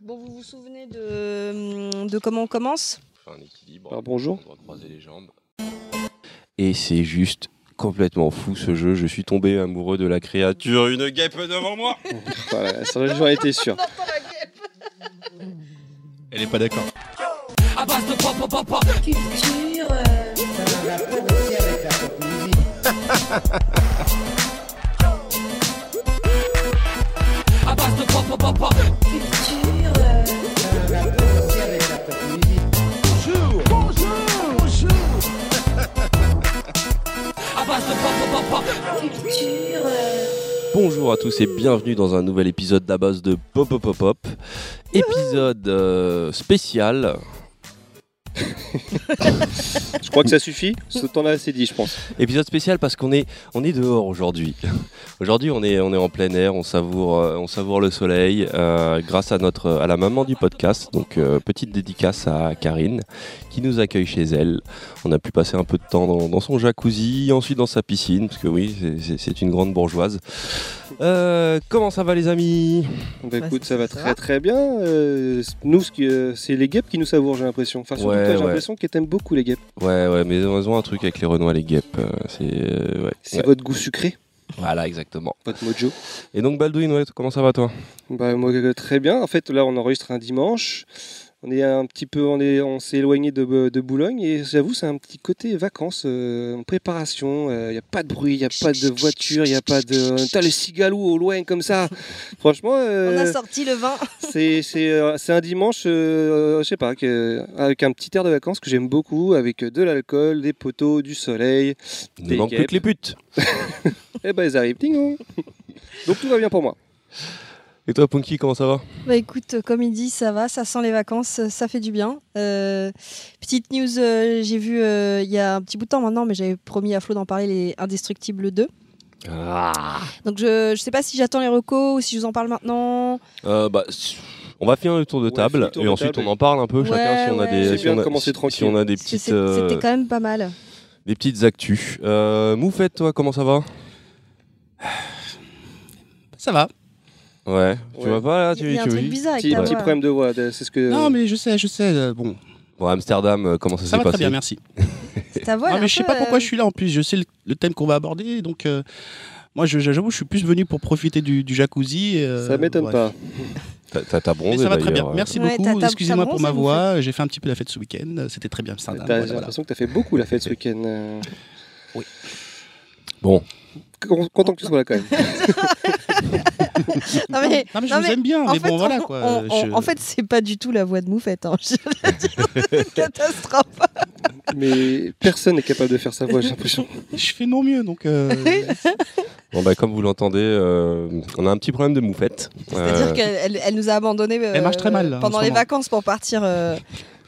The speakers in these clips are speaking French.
Bon, vous vous souvenez de, de comment on commence? Un équilibre. Bonjour. On doit croiser les jambes. Et c'est juste complètement fou ce jeu. Je suis tombé amoureux de la créature. Une guêpe devant moi. Voilà, ça j'en étais sûr. Elle est pas d'accord. Culture. Culture. Culture. Bonjour à tous et bienvenue dans un nouvel épisode d'Abaz de Pop Pop Pop. Épisode euh, spécial. Je crois que ça suffit. Ce temps-là, c'est dit, je pense. Épisode spécial parce qu'on est, on est dehors aujourd'hui. Aujourd'hui, on est, on est en plein air, on savoure, euh, on savoure le soleil euh, grâce à notre, à la maman du podcast. Donc, euh, petite dédicace à Karine qui nous accueille chez elle. On a pu passer un peu de temps dans, dans son jacuzzi, ensuite dans sa piscine, parce que oui, c'est- une grande bourgeoise. Euh, comment ça va, les amis? Bah, Bah, écoute, ça- va ça très va. très bien. Euh, nous, c'est les guêpes qui nous savourent, j'ai l'impression. Enfin, Ouais, ouais. L'impression que t'aimes beaucoup les guêpes. Ouais, ouais, mais ils ont un truc avec les Renois, les guêpes. euh, c'est euh, ouais. C'est votre goût sucré, Voilà, exactement. votre mojo. Et donc, Baldwin, ouais, comment ça va, toi? Bah, moi, euh, très bien. En fait, là, on enregistre un dimanche. On est un petit peu, on est, on s'est éloigné de, de Boulogne et j'avoue, c'est un petit côté vacances, euh, préparation. Il n'y a pas de bruit, il n'y a pas de voiture, il n'y a pas de. T'as le cigalou au loin comme ça. Franchement, euh, On a sorti le vin. c'est c'est euh, c'est un dimanche, euh, je sais pas, que- avec un petit air de vacances que j'aime beaucoup, avec de l'alcool, des poteaux, du soleil. Il ne Des manque plus que les putes. Et ben ils arrivent, ding dong. Donc tout va bien pour moi. Et toi, Punky, comment ça va Bah écoute, comme il dit, ça va, ça sent les vacances, ça fait du bien. Euh, petite news, euh, j'ai vu euh, il y a un petit bout de temps maintenant, mais j'avais promis à Flo d'en parler, les Indestructibles 2. ah. Donc je, je sais pas si j'attends les recos ou si je vous en parle maintenant. Euh, bah, On va finir le tour de table tour et de ensuite table. on en parle un peu Ouais, chacun si on a ouais. des si on a, si- on a des petites euh, C'était quand même pas mal. des petites actus. Euh, Moufette, toi, comment ça va Ça va. Ouais. Tu Ouais. vois pas là Il y a un tu, truc tu- bizarre avec Petit, ta petit voix. problème de voix, de- c'est ce que. Non, mais je sais, je sais. euh, bon, Bon, Amsterdam, euh, comment ça, ça s'est va très passé bien, merci. C'est ta voix. Ah, est mais un je sais peu, pas pourquoi euh, je suis là en plus. Je sais le, le thème qu'on va aborder, donc euh, moi, je- j'avoue, je suis plus venu pour profiter du, du jacuzzi. euh, Ça m'étonne bref. pas. T'as- T'as t'as Mais bronzé ça va très bien. d'ailleurs. Merci Ouais, t'as- beaucoup. t'as- Excusez-moi t'as pour ma bronzé, voix. J'ai fait un petit peu la fête ce week-end. C'était très bien. Amsterdam. T'as- Voilà, J'ai voilà. l'impression que t'as fait beaucoup la fête ce week-end. euh. Bon. Con- Content que tu sois là quand même. Non, mais, Non, mais je non, vous mais aime bien, en mais fait, bon, voilà on- quoi. on- on- Je- En fait, c'est pas du tout la voix de Moufette. Hein. Catastrophe. Mais personne n'est capable de faire sa voix, j'ai l'impression. je fais non mieux, donc. euh, Bon, bah, comme vous l'entendez, euh, on a un petit problème de Moufette. C'est-à-dire Euh, qu'elle elle, elle nous a abandonnés euh, Elle marche très mal, là, en pendant les vacances pour partir euh,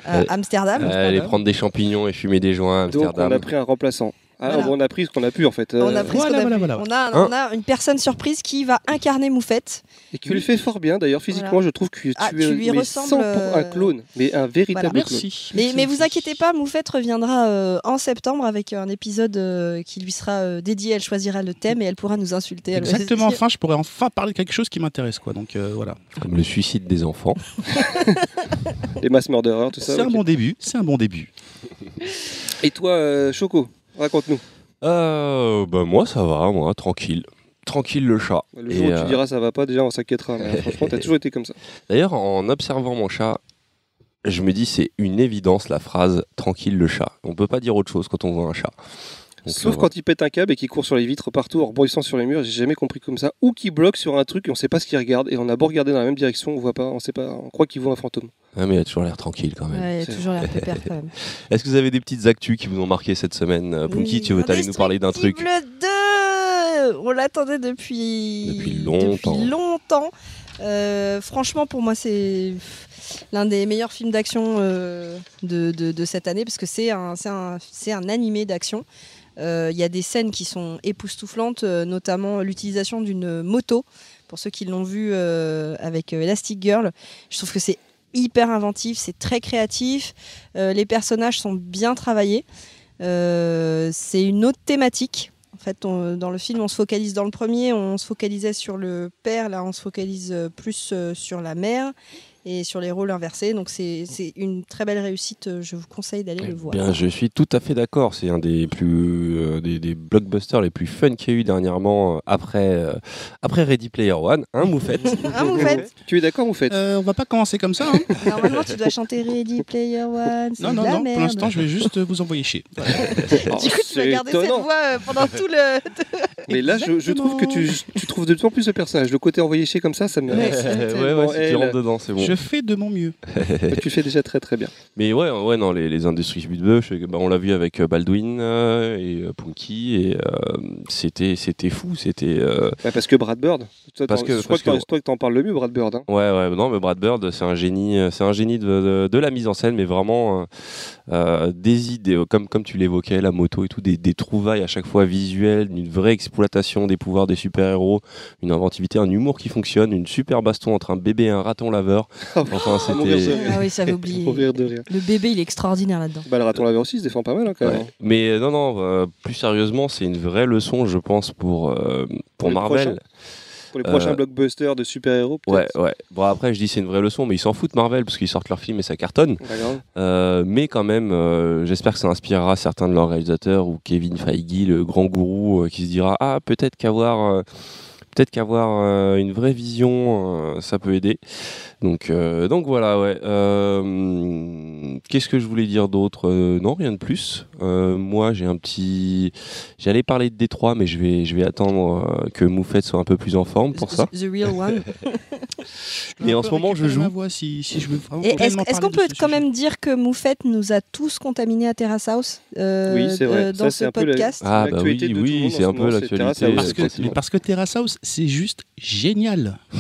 à Amsterdam. euh, aller prendre des champignons et fumer des joints à Donc on Amsterdam. a pris un remplaçant. Ah, Voilà. on a pris ce qu'on a pu en fait. On a pris ce Voilà, qu'on a voilà, pu. voilà. On a, Hein on a une personne surprise qui va incarner Moufette. Et qui le fait fort bien d'ailleurs. Physiquement, je trouve que tu, Ah, es tu lui ressembles, 100 pour euh, un clone, mais un véritable Voilà. clone. Merci. Mais, merci, mais vous inquiétez pas, Moufette reviendra euh, en septembre avec un épisode euh, qui lui sera euh, dédié. Elle choisira le thème et elle pourra nous insulter. Exactement. Enfin, je pourrais enfin parler de quelque chose qui m'intéresse, quoi. Donc euh, voilà. Comme le suicide des enfants. Les mass murderers, tout ça. C'est un bon début. C'est un bon début. Et toi, euh, Choco, raconte-nous. Euh, bah, moi, ça va, moi, tranquille. Tranquille le chat. Le Et, jour où euh, tu diras ça va pas, déjà on s'inquiétera. Mais franchement, t'as toujours été comme ça. D'ailleurs, en observant mon chat, je me dis c'est une évidence la phrase tranquille le chat. On peut pas dire autre chose quand on voit un chat. Donc, Sauf euh, quand il pète un câble et qu'il court sur les vitres partout en rebondissant sur les murs, j'ai jamais compris comme ça. Ou qu'il bloque sur un truc et on sait pas ce qu'il regarde. Et on a beau regarder dans la même direction, on voit pas, on sait pas, on croit qu'il voit un fantôme. Ah, mais il a toujours l'air tranquille quand même. Ouais, il a toujours l'air pépère quand même. Est-ce que vous avez des petites actus qui vous ont marqué cette semaine Euh, Punky, tu veux aller nous parler d'un truc Indestructible 2 On l'attendait depuis... Depuis longtemps. depuis longtemps. Euh, franchement, pour moi, c'est l'un des meilleurs films d'action euh, de, de- de cette année parce que c'est un, c'est un, c'est un animé d'action. Euh, Il y a des scènes qui sont époustouflantes, euh, notamment l'utilisation d'une moto. Pour ceux qui l'ont vu euh, avec euh, Elastic Girl, je trouve que c'est hyper inventif, c'est très créatif. Euh, les personnages sont bien travaillés. Euh, c'est une autre thématique. En fait, dans le film, on se focalise dans le premier, on se focalisait sur le père, là, on se focalise euh, plus euh, sur la mère. Et sur les rôles inversés. Donc c'est c'est une très belle réussite. Je vous conseille d'aller le voir. Eh Bien, je suis tout à fait d'accord. C'est un des plus euh, des, des blockbusters les plus fun qu'il y a eu dernièrement euh, après euh, après Ready Player One, hein, Moufette? Ah, vous faites Tu es d'accord, vous faites Euh, on va pas commencer comme ça. hein. Normalement, tu dois chanter Ready Player One. non, non, la non. merde. Pour l'instant, je vais juste vous envoyer chier. Du coup, tu vas garder cette étonnant. voix euh, pendant tout le. Mais là, je, je trouve que tu, tu trouves de plus en plus le personnage. Le côté envoyé chier comme ça, ça me. Ouais, ouais, c'est ouais, tellement si tu rentres dedans, c'est bon. Je fais de mon mieux. tu fais déjà très très bien. Mais ouais, ouais, non, les, les industries Bush, bah, on l'a vu avec euh, Baldwin euh, et euh, Punky, et euh, c'était, c'était fou, c'était. euh, Ouais, parce que Brad Bird, toi, Parce que- je crois parce que t'en- que- c'est toi que t'en parles le mieux, Brad Bird. hein. Ouais, ouais, non, mais Brad Bird, c'est un génie, euh, c'est un génie de, de- de la mise en scène, mais vraiment euh, euh, des idées, euh, comme, comme tu l'évoquais, la moto et tout, des, des trouvailles à chaque fois visuelles, une vraie exploitation des pouvoirs des super-héros, une inventivité, un humour qui fonctionne, une super baston entre un bébé et un raton laveur. Enfin, Ah, c'était. ça- Ah oui, ça avait oublié. Mourir de rire. Le bébé, il est extraordinaire là-dedans. Bah, le raton laveur aussi, il se défend pas mal hein, quand même. Ouais. Mais euh, non, non, euh, plus sérieusement, c'est une vraie leçon, je pense, pour, euh, pour Marvel. prochains Pour les prochains blockbusters de super-héros, Ouais, peut-être. ouais. Bon, après, je dis c'est une vraie leçon, mais ils s'en foutent Marvel parce qu'ils sortent leur film et ça cartonne. Euh, mais quand même, euh, j'espère que ça inspirera certains de leurs réalisateurs ou Kevin Feige, le grand gourou, euh, qui se dira Ah, peut-être qu'avoir. euh, Peut-être qu'avoir euh, une vraie vision, euh, ça peut aider. Donc, euh, donc voilà, ouais. Euh, Qu'est-ce que je voulais dire d'autre? Euh, Non, rien de plus. Euh, moi, j'ai un petit. J'allais parler de Détroit, mais je vais, je vais attendre euh, que Moufette soit un peu plus en forme pour ça. The Real One. Et en ce moment, je joue. Si, si est-ce qu'on peut quand sujet. même dire que Moufette nous a tous contaminés à Terrace House euh, Oui, c'est vrai. euh, Ça, dans ce la- podcast? Ah, bah oui, de oui, c'est un peu l'actualité. Parce que, parce que Terrace House, c'est juste génial.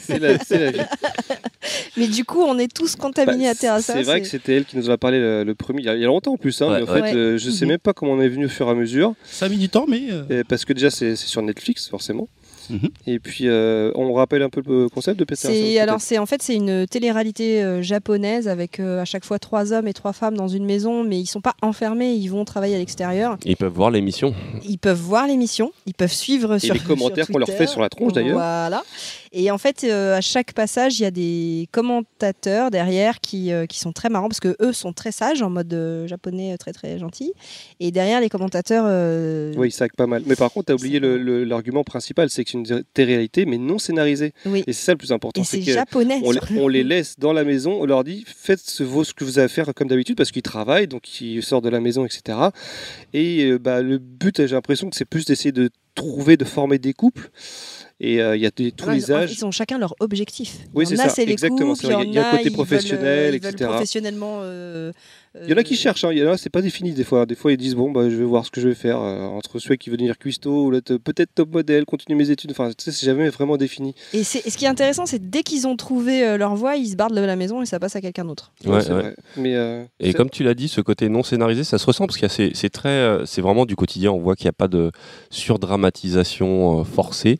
C'est la, c'est la vie. Mais du coup, on est tous contaminés Bah, à Terrace C'est vrai que c'était elle qui nous en a parlé le, le premier, il y, a, il y a longtemps en plus. Hein, Ouais, mais en ouais. fait, euh, je sais même pas comment on est venu au fur et à mesure. Ça a mis du temps, mais euh, parce que déjà, c'est sur Netflix, forcément. Mhm. Et puis, euh, on rappelle un peu le concept de C'est alors c'est en fait c'est une télé-réalité euh, japonaise avec euh, à chaque fois trois hommes et trois femmes dans une maison, mais ils sont pas enfermés, ils vont travailler à l'extérieur. Ils peuvent voir l'émission. Ils peuvent voir l'émission, ils peuvent suivre Et sur les commentaires qu'on leur fait sur la tronche, d'ailleurs. Voilà. Et en fait, euh, à chaque passage, il y a des commentateurs derrière qui, euh, qui sont très marrants parce que eux sont très sages en mode euh, japonais euh, très très gentil. Et derrière les commentateurs, euh, Oui, ça pas mal. Mais par contre, tu as oublié l'argument principal, c'est que une télé-réalité, mais non scénarisée. oui. Et c'est ça le plus important. Et c'est japonais. on, les- on laisse dans la maison, on leur dit faites ce, que vous avez à faire comme d'habitude parce qu'ils travaillent, donc ils sortent de la maison, etc. Et euh, bah, le but, j'ai l'impression que c'est plus d'essayer de trouver, de former des couples. Et euh, il y a des- tous Alors, les ils, âges. ils ont chacun leur objectif. Oui, c'est ça, c'est les exactement, il y a un côté ils veulent, professionnel, euh, ils veulent etc. professionnellement. euh, Il y en a qui euh, cherchent, hein. il y en a, c'est pas défini des fois. Des fois, ils disent bon, bah, je vais voir ce que je vais faire euh, entre ceux qui veulent devenir cuistot ou l'autre, peut-être top modèle, continuer mes études. Enfin, tu sais, c'est jamais vraiment défini. Et, c'est- et ce qui est intéressant, c'est dès qu'ils ont trouvé euh, leur voie, ils se barrent de la maison et ça passe à quelqu'un d'autre. Ouais, c'est ouais. vrai. Mais euh, Et comme tu l'as dit, ce côté non scénarisé, ça se ressent parce que c'est c'est très, euh, c'est vraiment du quotidien. On voit qu'il n'y a pas de surdramatisation euh, forcée,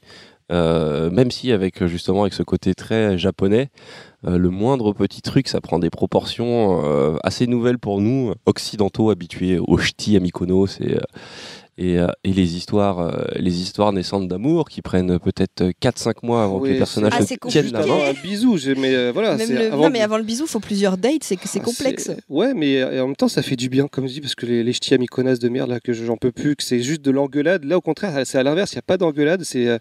Euh, même si avec euh, justement avec ce côté très japonais, euh, le moindre petit truc, ça prend des proportions assez nouvelles pour nous occidentaux habitués au ch'ti à Mykonos et et, euh, et les histoires, euh, les histoires naissantes d'amour qui prennent peut-être 4-5 mois avant que les personnages Ah, se c'est tiennent compliqué. la main. un bisou, mais euh, voilà. Le- avant non, mais avant le bisou, il faut plusieurs dates, c'est que c'est Ah, complexe. Ouais, mais euh, en même temps, ça fait du bien, comme je dis, parce que les, les ch'tis à de merde, là, que j'en peux plus, que c'est juste de l'engueulade. Là, au contraire, c'est à l'inverse, il n'y a pas d'engueulade. C'est, euh,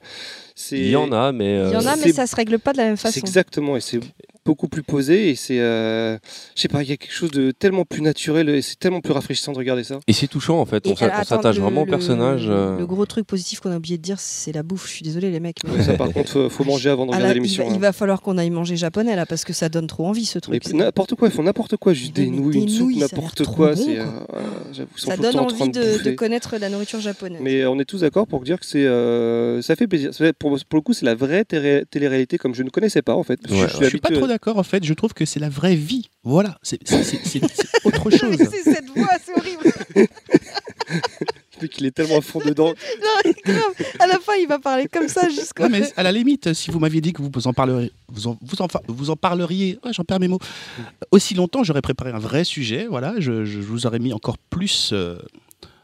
Il y en a, mais Il y en a, euh, mais ça se règle pas de la même façon. exactement, et c'est beaucoup plus posé, et c'est, euh, je sais pas, il y a quelque chose de tellement plus naturel, et c'est tellement plus rafraîchissant de regarder ça. et c'est touchant en fait. Et On s'attache vraiment au personnage. euh, Le gros truc positif qu'on a oublié de dire, c'est la bouffe. Je suis désolée, les mecs. mais- Ouais, ça, par contre, faut, faut manger avant de regarder l'émission. va, il hein. va falloir qu'on aille manger japonais là parce que ça donne trop envie ce truc. n'importe quoi, ils font n'importe quoi, juste des nouilles, une soupe, n'importe quoi. bon, euh, euh, ça donne envie de connaître la nourriture japonaise. Mais on est tous d'accord pour dire que c'est, euh, ça fait plaisir. Pour, le coup, c'est la vraie télé- télé-réalité comme je ne connaissais pas en fait. Je suis pas trop d'accord en fait. Je trouve que c'est la vraie vie. Voilà, c'est autre chose. c'est cette voix, c'est horrible. Le mec, il est tellement à fond dedans. Non, grave. À la fin, il va parler comme ça jusqu'au. Non, mais à la limite, si vous m'aviez dit que vous en parleriez, vous en, vous en, vous en parleriez, ouais, j'en perds mes mots, aussi longtemps, j'aurais préparé un vrai sujet. Voilà, je, je vous aurais mis encore plus euh,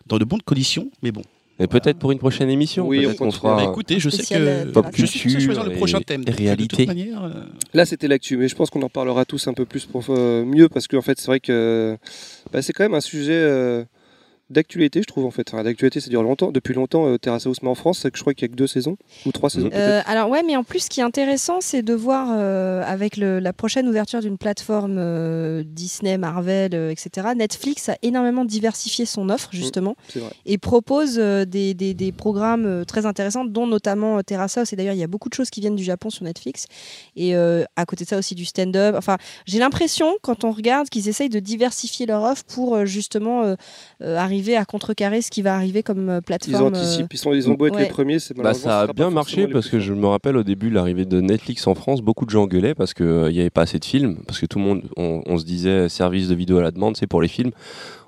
dans de bonnes conditions. Mais bon, Et peut-être pour une prochaine émission. Oui, on qu'on continuera. Bah, fera. écoutez, je sais euh, que pop je suis choisir le prochain thème. et De réalité. toute manière, euh, Là, c'était l'actu, mais je pense qu'on en parlera tous un peu plus pour euh, mieux parce qu'en fait, c'est vrai que bah, c'est quand même un sujet euh, d'actualité, je trouve en fait. Enfin, d'actualité, ça dure longtemps. Depuis longtemps, euh, Terrace House, mais en France, que je crois qu'il y a que deux saisons ou trois saisons. Euh, alors ouais, mais en plus, ce qui est intéressant, c'est de voir euh, avec le- la prochaine ouverture d'une plateforme euh, Disney, Marvel, etc. Netflix a énormément diversifié son offre justement c'est vrai. et propose des, des- des programmes très intéressants, dont notamment Terrace House. Et d'ailleurs, il y a beaucoup de choses qui viennent du Japon sur Netflix. Et à côté de ça aussi du stand-up. Enfin, j'ai l'impression quand on regarde qu'ils essayent de diversifier leur offre pour justement euh, arriver à contrecarrer ce qui va arriver comme euh, Ils plateforme. euh, anticipent, ils, sont, ils ont beau être ouais. les premiers, c'est Bah, ça a bien marché parce que je me rappelle au début l'arrivée de Netflix en France, beaucoup de gens gueulaient parce qu'il n'y avait pas assez de films, parce que tout le monde, on, on se disait service de vidéo à la demande, c'est pour les films.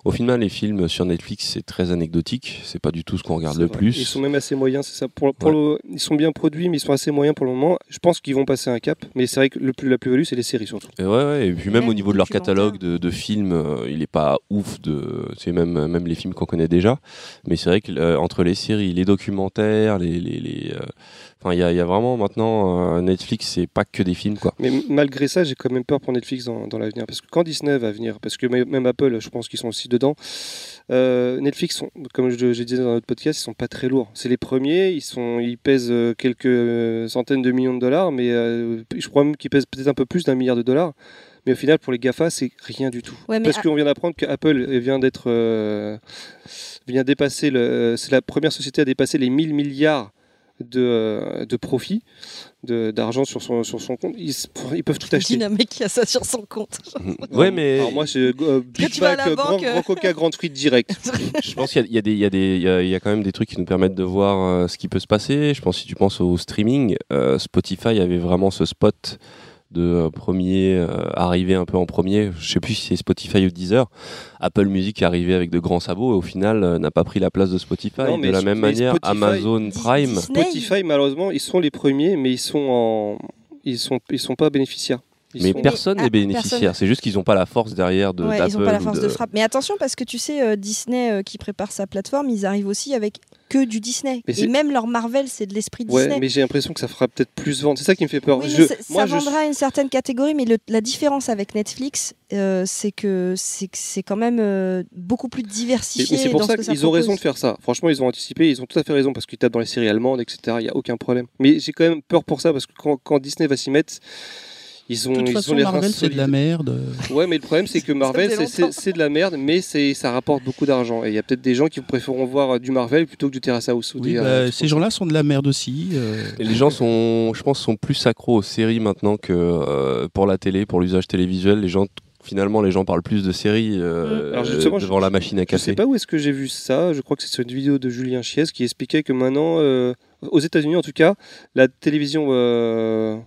Au final, les films sur Netflix, c'est très anecdotique, c'est pas du tout ce qu'on regarde le vrai. plus. Ils sont même assez moyens, c'est ça. Pour, pour le- ils sont bien produits, mais ils sont assez moyens pour le moment. Je pense qu'ils vont passer un cap, mais c'est vrai que le plus, la plus-value, c'est les séries surtout. Et ouais, ouais, et puis même, même au niveau de leur catalogue de, de films, euh, il est pas ouf de, c'est même même les films qu'on connaît déjà. Mais c'est vrai que euh, entre les séries, les documentaires, les, les, les, euh, enfin il y a, il y a vraiment maintenant euh, Netflix, c'est pas que des films quoi. Mais malgré ça, j'ai quand même peur pour Netflix dans, dans l'avenir. Parce que quand Disney va venir, parce que même Apple, je pense qu'ils sont aussi dedans, euh, Netflix, sont, comme je, je disais dans notre podcast, ils sont pas très lourds. C'est les premiers, ils, sont, ils pèsent euh, quelques centaines de millions de dollars, mais euh, je crois même qu'ils pèsent peut-être un peu plus d'un milliard de dollars. Mais au final, pour les GAFA, c'est rien du tout. Ouais, Parce à- qu'on vient d'apprendre qu'Apple vient d'être. euh, vient dépasser. le- C'est la première société à dépasser les 1000 milliards de, euh, de profits, de- d'argent sur son, sur son compte. Ils, ils peuvent tout acheter. Dis un mec qui a ça sur son compte. ouais, mais Alors moi, c'est euh, Big la euh, grand, banque, euh. grand Coca, frite direct. je pense qu'il y a- il y, a il y a des, il y a, il y a quand même des trucs qui nous permettent de voir euh, ce qui peut se passer. Je pense si tu penses au streaming, euh, Spotify avait vraiment ce spot de euh, premier euh, arrivé un peu en premier. Je sais plus si c'est Spotify ou Deezer. Apple Music est arrivé avec de grands sabots et au final euh, n'a pas pris la place de Spotify. Non, de la même manière, Spotify- Amazon Prime. Disney, Spotify, malheureusement, ils sont les premiers, mais ils sont en, ils sont, ils sont pas bénéficiaires. Ils Mais sont- personne ah, n'est bénéficiaire. personne. C'est juste qu'ils n'ont pas la force derrière de Ouais, ils n'ont pas la force de... frappe. Mais attention, parce que tu sais, euh, Disney euh, qui prépare sa plateforme, ils arrivent aussi avec que du Disney. Mais Et même leur Marvel, c'est de l'esprit Ouais, Disney. mais j'ai l'impression que ça fera peut-être plus vendre. C'est ça qui me fait peur. Oui, Je- ça, moi, ça je vendra une certaine catégorie, mais le- la différence avec Netflix, euh, c'est que c'est quand même euh, beaucoup plus diversifié. mais c'est pour dans ça qu'ils ont raison de faire ça. Franchement, ils ont anticipé, ils ont tout à fait raison parce qu'ils tapent dans les séries allemandes, etc. Il n'y a aucun problème. Mais j'ai quand même peur pour ça parce que quand, quand Disney va s'y mettre, ils ont, de toute ils façon, ont Marvel, c'est de la merde. Ouais, mais le problème, c'est que Marvel, c'est- de la merde, mais c'est- ça rapporte beaucoup d'argent. Et il y a peut-être des gens qui préféreront voir du Marvel plutôt que du Terrace House. ou Oui, des, bah, euh, ces gens-là sont de la merde aussi. euh. Et les gens sont, je pense, sont plus accros aux séries maintenant que euh, pour la télé, pour l'usage télévisuel. Les gens, finalement, les gens parlent plus de séries euh, Mm. Alors justement, devant je- la machine à Je sais café. pas où est-ce que j'ai vu ça. Je crois que c'est sur une vidéo de Julien Chies qui expliquait que maintenant, euh, aux États-Unis en tout cas, la télévision euh,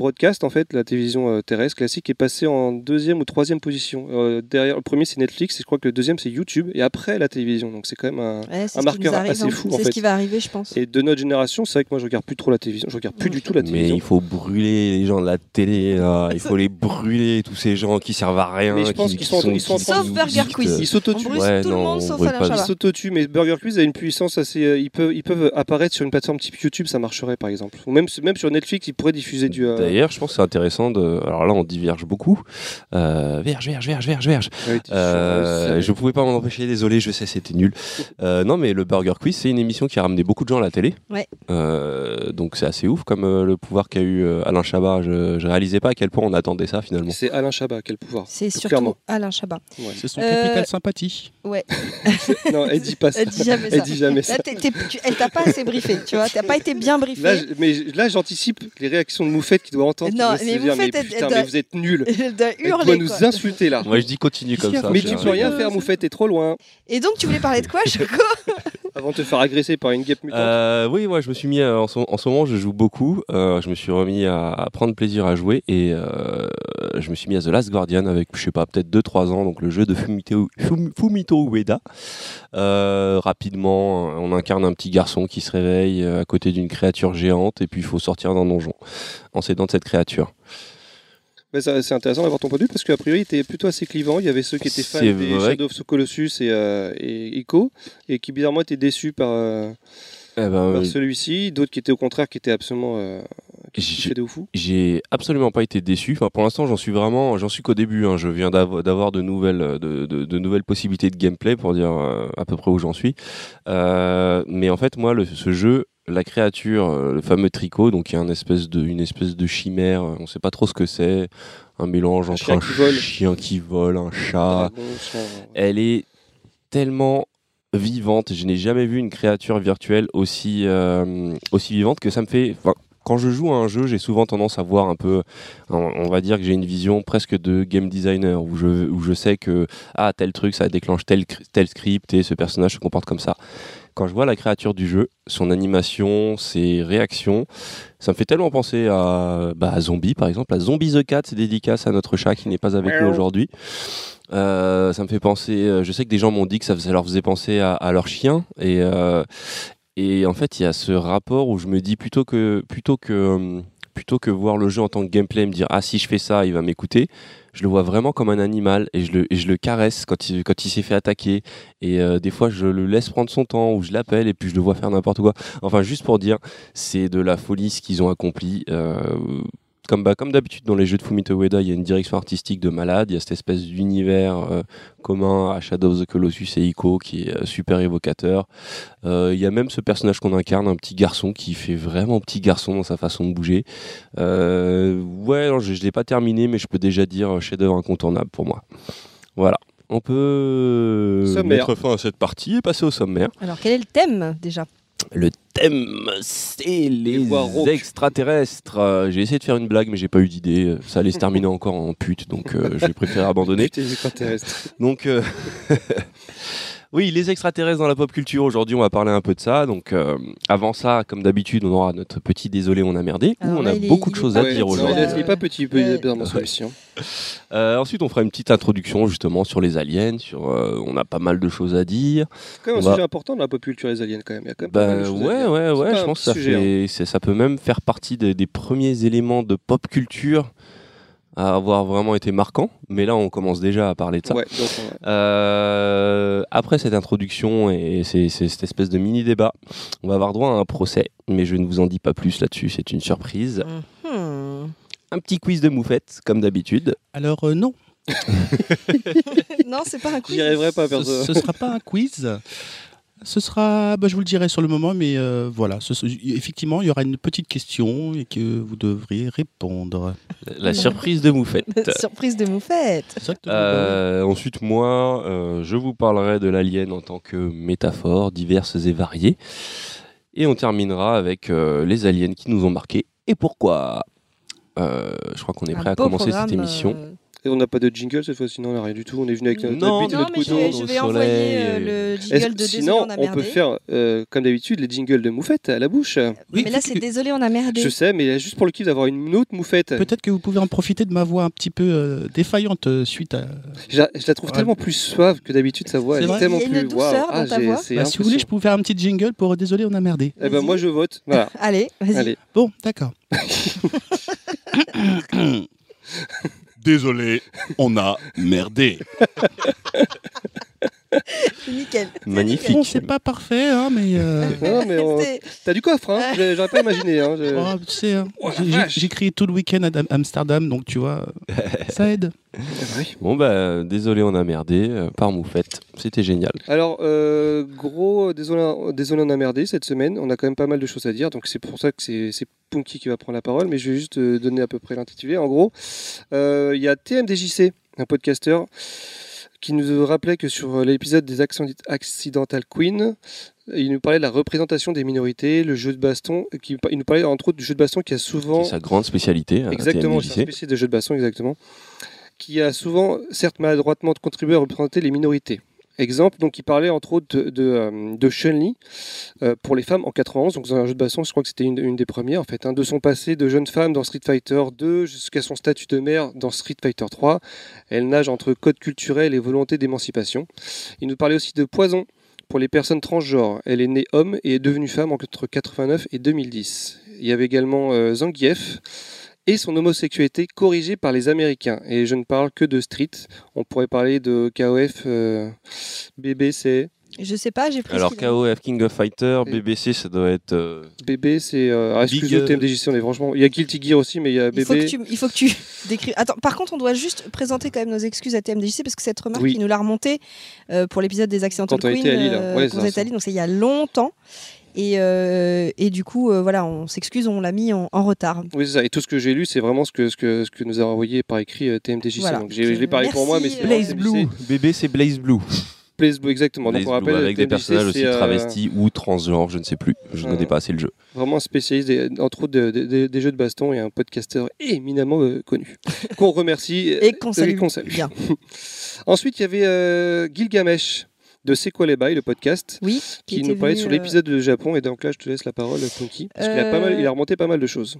broadcast, en fait, la télévision euh, terrestre classique, est passée en deuxième ou troisième position. Euh, derrière, le premier c'est Netflix, et je crois que le deuxième c'est YouTube, et après la télévision. Donc c'est quand même un. Ouais, marqueur arrive, assez hein. fou, en C'est ce qui va arriver, je pense. Et de notre génération, c'est vrai que moi je regarde plus trop la télévision. Je regarde plus du tout la Mais télévision. il faut brûler les gens de la télé, là. il faut les brûler, tous ces gens qui servent à rien. Mais je pense qui, qu'ils qui sont- ils sont en qui train de- Sauf Burger. Quiz. Ils s'autotuent. Ouais, tout le non, monde on sauf brûle Alain pas Ils s'autotuent, mais Burger Quiz a une puissance assez. euh, ils, peuvent, ils peuvent apparaître sur une plateforme type YouTube, ça marcherait par exemple. Ou même, même sur Netflix, ils pourraient diffuser du. euh, D'ailleurs, je pense que c'est intéressant de. Alors là, on diverge beaucoup. Euh, verge, verge, verge, verge, verge. reality show, Euh, ouais, je pouvais pas m'en empêcher, désolé, je sais, c'était nul. Euh, non, mais le Burger Quiz, c'est une émission qui a ramené beaucoup de gens à la télé. Ouais. Euh, donc c'est assez ouf comme euh, le pouvoir qu'a eu euh, Alain Chabat. Je, je réalisais pas à quel point on attendait ça finalement. C'est Alain Chabat, quel pouvoir. C'est surtout Clairement. Alain Chabat. C'est son Euh, capital sympathie. non, elle dit pas ça. Elle dit jamais Elle ça. dit jamais ça. Là, tu- elle t'a pas assez briefé, tu vois. T'as pas été bien briefé. Là, mais là, j'anticipe les réactions de Moufette qui doit entendre. Non, mais dire, Moufette, elle- putain, mais vous êtes nuls. Elle doit Elle doit hurler. nous quoi. insulter là. Moi je dis continue comme ça. Mais tu peux rien faire, Moufette, t'es trop loin. Et donc, tu voulais parler de quoi, Choco Avant de te faire agresser par une guêpe mutante. Euh, oui, ouais, je me suis mis à- en, ce, en ce moment, je joue beaucoup. Euh, je me suis remis à, prendre plaisir à jouer et euh, je me suis mis à The Last Guardian avec, je sais pas, peut-être 2-3 ans, donc le jeu de Fumito, Fum- Fumito Ueda. Euh, rapidement, on incarne un petit garçon qui se réveille euh, à côté d'une créature géante et puis il faut sortir d'un donjon en s'aidant de cette créature. Ça- c'est intéressant d'avoir ton point de vue parce qu'a priori, il était plutôt assez clivant. Il y avait ceux qui étaient fans des. Shadow of the Colossus et, euh, et Ico et qui bizarrement étaient déçus par, euh, Eh ben, par celui-ci. D'autres qui étaient au contraire qui étaient absolument euh, qui J'ai- kiffaient de fou. J'ai absolument pas été déçu. Enfin, pour l'instant, j'en suis vraiment, j'en suis qu'au début. hein. Je viens d'av- d'avoir de nouvelles, euh, de, de- de nouvelles possibilités de gameplay pour dire euh, à peu près où j'en suis. Mais en fait, moi, le- ce jeu, la créature, euh, le fameux tricot, donc il y a une espèce de, une espèce de chimère. On sait pas trop ce que c'est. Un mélange Un entre chien un qui vole. chien qui vole, un chat. Elle est tellement vivante. Je n'ai jamais vu une créature virtuelle aussi, euh, aussi vivante que ça me fait. Quand je joue à un jeu, j'ai souvent tendance à voir un peu, on va dire que j'ai une vision presque de game designer, où je, où je sais que ah, tel truc, ça déclenche tel, cr- tel script et ce personnage se comporte comme ça. Quand je vois la créature du jeu, son animation, ses réactions, ça me fait tellement penser à, bah, à Zombie, par exemple, à Zombie the Cat, c'est dédicace à notre chat qui n'est pas avec nous aujourd'hui. Euh, ça me fait penser. euh, je sais que des gens m'ont dit que ça, leur faisait penser à, à leur chien. Et, euh, et en fait, il y a ce rapport où je me dis plutôt que, plutôt que, euh, plutôt que voir le jeu en tant que gameplay et me dire Ah, si je fais ça, il va m'écouter. Je le vois vraiment comme un animal et je le, et je le caresse quand il, quand il s'est fait attaquer. Et euh, des fois, je le laisse prendre son temps ou je l'appelle et puis je le vois faire n'importe quoi. Enfin, juste pour dire, c'est de la folie ce qu'ils ont accompli. Euh, comme, bah, comme d'habitude dans les jeux de Fumito Ueda, il y a une direction artistique de malade, il y a cette espèce d'univers euh, commun à Shadow of the Colossus et Ico qui est euh, super évocateur. Euh, Il y a même ce personnage qu'on incarne, un petit garçon qui fait vraiment petit garçon dans sa façon de bouger. Euh, ouais, alors, je ne l'ai pas terminé, mais je peux déjà dire chef-d'œuvre incontournable pour moi. Voilà. On peut Sommaire. mettre fin à cette partie et passer au sommaire. Alors, quel est le thème déjà? Le thème, c'est les, rauques. extraterrestres. Euh, J'ai essayé de faire une blague, mais j'ai pas eu d'idée. Ça allait se terminer encore en pute, donc euh, j'ai préféré abandonner. Putain, les extraterrestres. Donc, euh, oui, les extraterrestres dans la pop culture. Aujourd'hui, on va parler un peu de ça. Donc, euh, avant ça, comme d'habitude, on aura notre petit désolé, on a merdé. Où Alors on là, a il est- beaucoup il de est choses à dire petit, aujourd'hui. il n'est pas petit, Ouais. bizarrement celui-ci. hein. Euh, ensuite, on fera une petite introduction justement sur les aliens. Sur, euh, on a pas mal de choses à dire. C'est quand même On un va- sujet important dans la pop culture les aliens quand même. Il y a quand même pas mal Bah de choses à ouais, dire. ouais, C'est ouais. pas Je un pense que ça, petit sujet, hein. fait, c'est- ça peut même faire partie des, des premiers éléments de pop culture à avoir vraiment été marquant. Mais là, on commence déjà à parler de ça. Ouais, donc, ouais. Euh, après cette introduction et c'est cette espèce de mini débat, on va avoir droit à un procès, mais je ne vous en dis pas plus là-dessus, c'est une surprise. Hmm. Un petit quiz de moufette, comme d'habitude. Alors euh, non, Non, c'est pas un quiz. J'y arriverai pas, ce, perso. ce sera pas un quiz. Ce sera, bah, je vous le dirai sur le moment, mais euh, voilà, ce- effectivement, il y aura une petite question et que vous devriez répondre. La surprise de moufette. Surprise de moufette. Euh, ensuite, moi, euh, je vous parlerai de l'alien en tant que métaphore diverses et variées. Et on terminera avec euh, les aliens qui nous ont marqués et pourquoi. Euh, je crois qu'on est Un prêt à commencer cette émission. Euh, Et on n'a pas de jingle cette fois-ci, non, on n'a rien du tout. On est venu avec notre Non, bite et Non, notre mais je couteau. vais, au je vais soleil, envoyer euh, euh, le jingle de Désolé, Sinon, on a on merdé. peut faire, euh, comme d'habitude, les jingles de moufette à la bouche. Oui, mais là, c'est que- Désolé, on a merdé. Je sais, mais juste pour le kiff d'avoir une autre moufette. Peut-être que vous pouvez en profiter de ma voix un petit peu euh, défaillante euh, suite à. Je la, je la trouve Ouais. tellement plus suave que d'habitude, sa voix. Elle est tellement plus. douceur ta voix. Bah, si vous voulez, je peux vous faire un petit jingle pour Désolé, on a merdé. Eh ben, moi, je vote. Voilà. Allez, vas-y. Allez. Bon, d'accord. Désolé, on a merdé. C'est nickel. Magnifique. Bon, c'est pas parfait, hein, mais. euh, Non, mais on- t'as du coffre, hein. J'aurais pas imaginé. Hein. Je- oh, tu sais, hein, Oh, j'ai- crié tout le week-end à Dam- Amsterdam, donc tu vois, ça aide. Oui. Bon, bah, désolé, on a merdé euh, par moufette. C'était génial. Alors, euh, gros, désolé, désolé, on a merdé cette semaine. On a quand même pas mal de choses à dire, donc c'est pour ça que c'est Punky qui va prendre la parole. Mais je vais juste euh, donner à peu près l'intitulé. En gros, euh, il y a TMDJC, un podcasteur, qui nous rappelait que sur l'épisode des Accidental Queen, il nous parlait de la représentation des minorités, le jeu de baston. Qui, il nous parlait entre autres du jeu de baston qui a souvent C'est sa grande spécialité. hein, Exactement, spécialiste de jeux de baston, exactement. Qui a souvent, certes maladroitement, contribué à représenter les minorités. Exemple, donc il parlait entre autres de, de, euh, Chun-Li euh, pour les femmes en 91, donc dans un jeu de baston, je crois que c'était une, une des premières en fait, hein, de son passé de jeune femme dans Street Fighter 2 jusqu'à son statut de mère dans Street Fighter 3. Elle nage entre code culturel et volonté d'émancipation. Il nous parlait aussi de Poison pour les personnes transgenres. Elle est née homme et est devenue femme entre 89 et 2010. Il y avait également euh, Zangief et son homosexualité corrigée par les Américains. Et je ne parle que de Street. On pourrait parler de KOF, euh, BBC. Je sais pas, j'ai pris. Alors KOF King of Fighter, Et- BBC, ça doit être. euh, BB, c'est. Euh, ah, Big, excusez-moi, euh, TMDJC, on est franchement. Il y a Guilty Gear aussi, mais il y a Il faut, que BB. tu, il faut que tu décrives. Attends, par contre, on doit juste présenter quand même nos excuses à TMDJC parce que cette remarque, Oui. il nous l'a remontée euh, pour l'épisode des Accidental Quand on Queen. était à Lille, euh, ouais, quand ça, on était à Lille, donc c'est il y a longtemps. Et, euh, et du coup, euh, voilà, on s'excuse, on l'a mis en, en retard. Oui, c'est ça. Et tout ce que j'ai lu, c'est vraiment ce que, ce, que, ce que nous a envoyé par écrit euh, TMDJC. Voilà. Donc j'ai- je l'ai parlé pour moi, mais c'est Blaze Blue. Bébé, c'est Blaze Blue. Blaze Blue, exactement. Blaze Donc on Blue, avec des personnages aussi euh, travestis ou transgenres, je ne sais plus. Je ne connais pas assez le jeu. Vraiment un spécialiste, des- entre autres, de- de- de- des jeux de baston et un podcasteur éminemment euh, connu. Qu'on remercie Et qu'on salue. qu'on salue. Bien. Ensuite, il y avait euh, Gilgamesh de C'est quoi les bails, le podcast, Oui, qui, nous parlait venu, sur euh, l'épisode de Japon. Et donc là, je te laisse la parole, Punky. Parce qu'il a, pas mal, Euh, il a remonté pas mal de choses.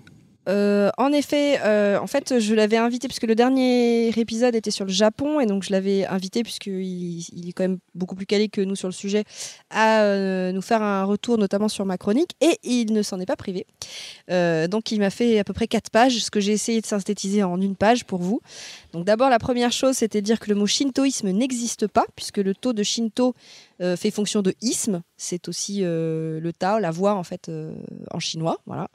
Euh, en effet, euh, en fait, je l'avais invité puisque le dernier épisode était sur le Japon et donc je l'avais invité puisqu'il il est quand même beaucoup plus calé que nous sur le sujet à euh, nous faire un retour notamment sur ma chronique et il ne s'en est pas privé. Donc il m'a fait à peu près quatre pages, ce que j'ai essayé de synthétiser en une page pour vous. Donc d'abord la première chose c'était dire que le mot shintoïsme n'existe pas puisque le taux de shinto fait fonction de isme, c'est aussi le Tao, la voix en fait en chinois, voilà.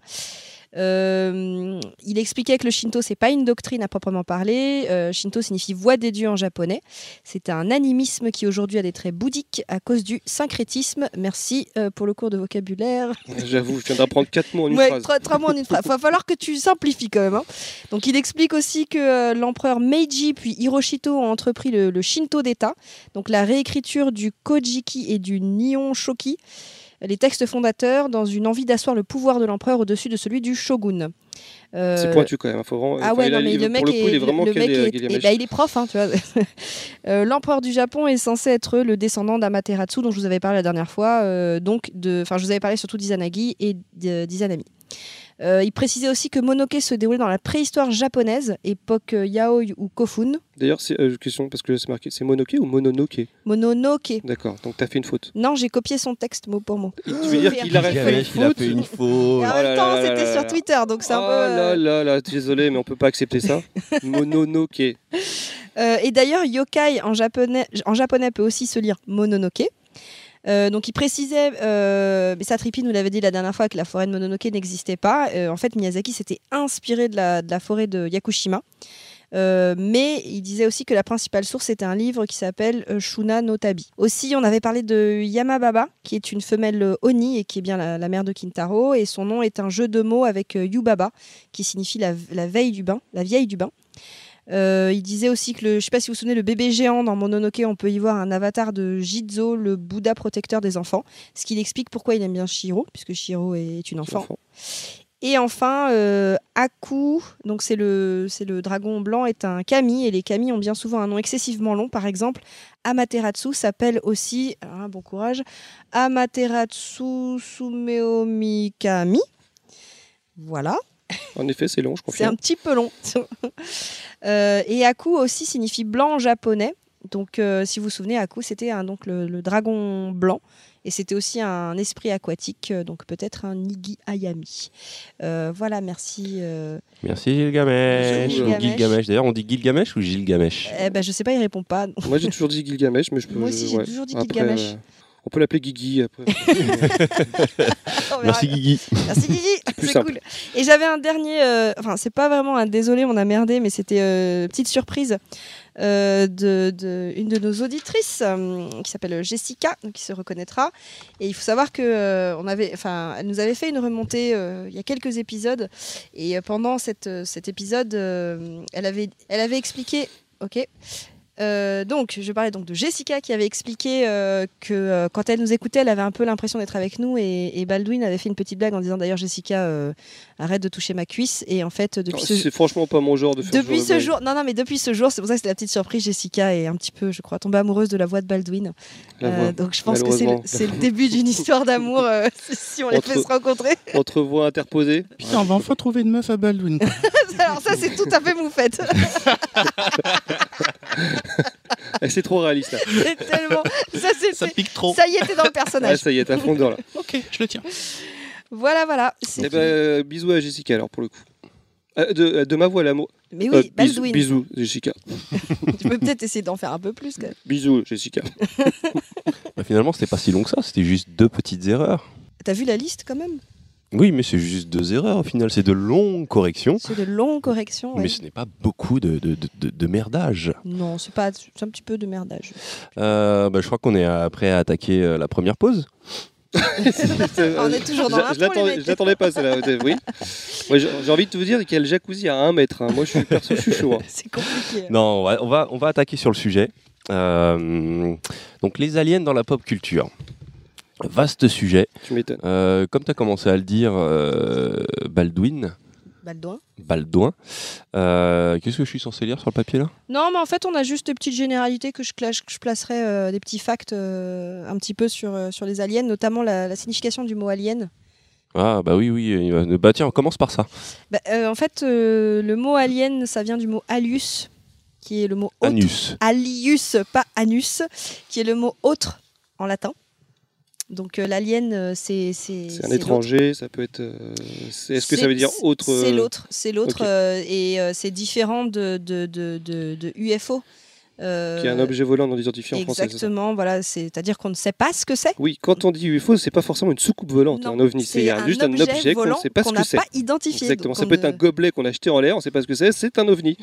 Euh, il expliquait que le Shinto, c'est pas une doctrine à proprement parler. Euh, Shinto signifie voix des dieux en japonais. C'est un animisme qui aujourd'hui a des traits bouddhiques à cause du syncrétisme. Merci euh, pour le cours de vocabulaire. J'avoue, je viens d'apprendre quatre mots en une Ouais, phrase. trois, trois mots en une phrase. Va falloir que tu simplifies quand même. hein. Donc il explique aussi que l'empereur Meiji puis Hiroshito ont entrepris le, le Shinto d'État, donc la réécriture du Kojiki et du Nihon Shoki, les textes fondateurs, dans une envie d'asseoir le pouvoir de l'empereur au-dessus de celui du shogun. Euh, C'est pointu quand même. Faut vraiment, ah ouais, non, mais il- le mec le coup, il est vraiment le mec euh, est- ben, il est prof, hein, tu vois. Euh, L'empereur du Japon est censé être le descendant d'Amaterasu, dont je vous avais parlé la dernière fois, euh, donc de, enfin, je vous avais parlé surtout d'Izanagi et d'Izanami. Euh, il précisait aussi que Monoke se déroulait dans la préhistoire japonaise, époque euh, Yaoi ou Kofun. D'ailleurs, c'est euh, question parce que c'est marqué, c'est Monoke ou Mononoke Mononoke. D'accord. Donc t'as fait une faute. Non, j'ai copié son texte mot pour mot. Tu veux dire Fait qu'il a fait une Gilgamesh, il a faute fait une Et faute. en Oh même temps, c'était sur. Twitter, donc c'est un oh peu. là là là, désolé, mais on peut pas accepter ça. Mononoke. Euh, et d'ailleurs, yokai en japonais, en japonais peut aussi se lire mononoke. Euh, donc il précisait, euh, mais Satripi nous l'avait dit la dernière fois que la forêt de Mononoke n'existait pas. Euh, en fait, Miyazaki s'était inspiré de la, forêt de Yakushima. Euh, mais il disait aussi que la principale source était un livre qui s'appelle Shuna no Tabi. Aussi, on avait parlé de Yamababa, qui est une femelle Oni et qui est bien la, mère de Kintaro. Et son nom est un jeu de mots avec Yubaba, qui signifie la, la veille du bain, la vieille du bain. Euh, il disait aussi que, le, je ne sais pas si vous vous souvenez, le bébé géant dans Mononoke, on peut y voir un avatar de Jizo, le Bouddha protecteur des enfants. Ce qui explique pourquoi il aime bien Shiro, puisque Shiro est une enfant. Enfant. Et enfin, euh, Aku, donc c'est le, c'est le dragon blanc, est un kami, et les kami ont bien souvent un nom excessivement long. Par exemple, Amaterasu s'appelle aussi, alors, hein, bon courage, Amaterasu Sumeomi Kami. Voilà. En effet, c'est long, je C'est un confirme. petit peu long. Euh, et Aku aussi signifie blanc en japonais. Donc, euh, si vous vous souvenez, Aku, c'était un- donc le, le dragon blanc. Et c'était aussi un esprit aquatique, euh, donc peut-être un Nigi Ayami. Euh, voilà, merci. euh. Merci Gilgamesh. Gilgamesh. Ou Gilgamesh. D'ailleurs, on dit Gilgamesh ou Gilgamesh Eh ben, je sais pas, il répond pas. Moi, j'ai toujours dit Gilgamesh, mais je peux. Moi aussi, j'ai ouais. toujours dit Après, Gilgamesh. On peut l'appeler Guigui après. Verra. Merci Guigui. Merci Guigui, c'est cool. Et j'avais un dernier, euh, enfin c'est pas vraiment un désolé, on a merdé, mais c'était euh, petite surprise euh, de, de une de nos auditrices euh, qui s'appelle Jessica, donc qui se reconnaîtra. Et il faut savoir que euh, on avait, enfin, elle nous avait fait une remontée euh, il y a quelques épisodes, et pendant cette, cet épisode, euh, elle avait, elle avait expliqué, ok. Euh, donc, je parlais donc de Jessica qui avait expliqué euh, que euh, quand elle nous écoutait, elle avait un peu l'impression d'être avec nous et, et Baldwin avait fait une petite blague en disant d'ailleurs Jessica euh, arrête de toucher ma cuisse et en fait depuis Non, ce, C'est franchement pas mon genre de faire depuis ce jour, non non mais depuis ce jour, c'est pour ça que c'était la petite surprise. Jessica est un petit peu, je crois, tombée amoureuse de la voix de Baldwin. Euh, voix. donc je pense que c'est le, malheureusement. c'est le début d'une histoire d'amour euh, si on les Entre- fait se rencontrer. Entre voix interposées. Putain, on va enfin trouver une meuf à Baldwin. Alors ça c'est tout à fait moufette. C'est trop réaliste là. c'est tellement, ça pique trop. ça y était dans le Ah, personnage. ça y est, t'as fond dedans là. Ok, je le tiens. Voilà voilà. Eh ben, bisous à Jessica alors pour le coup. Euh, de, euh, de ma voix à l'amour. Mais Euh, oui, bis- Baldwin. bisous, Jessica. tu peux peut-être essayer d'en faire un peu plus. quand même. Bisous, Jessica. Bah, finalement, c'était pas si long que ça, c'était juste deux petites erreurs. T'as vu la liste quand même? Oui, mais c'est juste deux erreurs au final, c'est de longues corrections, C'est de longues corrections. ouais. mais ce n'est pas beaucoup de, de, de- merdage. Non, c'est pas, c'est un petit peu de merdage. Euh, bah, je crois qu'on est prêt à attaquer euh, la première pause. On est toujours dans Je- l'intro, je l'attendais- pas, celle-là. Oui. Moi, j'ai j'ai envie de te dire qu'il y a le jacuzzi à 1 mètre. hein. Moi, je suis perso, je suis chaud. hein. C'est compliqué. Non, on va, on va, on va attaquer sur le sujet. Euh, donc les aliens dans la pop culture. Vaste sujet. Tu m'étonnes. Euh, comme tu as commencé à le dire, euh, Baldwin, Baldouin. Baldouin, euh, qu'est-ce que je suis censé lire sur le papier là? Non, mais en fait, on a juste des petites généralités que je, clash- que je placerai, euh, des petits facts euh, un petit peu sur, euh, sur les aliens, notamment la, la signification du mot alien. Ah bah oui, oui. Bah tiens, on commence par ça. Bah, euh, en fait, euh, le mot alien, ça vient du mot alius, qui est le mot autre. Anus. Alius, pas anus, qui est le mot autre en latin. Donc euh, l'alien, euh, c'est c'est un étranger, ça peut être. euh, Est-ce que ça veut dire autre C'est l'autre, c'est l'autre, et c'est différent de, de, de, de- de UFO. Euh, Qui est un objet volant non identifié en français. Exactement, voilà, c'est-à-dire qu'on ne sait pas ce que c'est. Oui, quand on dit UFO, c'est pas forcément une soucoupe volante, Non, un ovni. C'est un- juste un objet qu'on ne sait pas ce que c'est. pas identifié. Exactement. Ça peut être un ne- gobelet qu'on a jeté en l'air, on sait pas ce que c'est, c'est un ovni.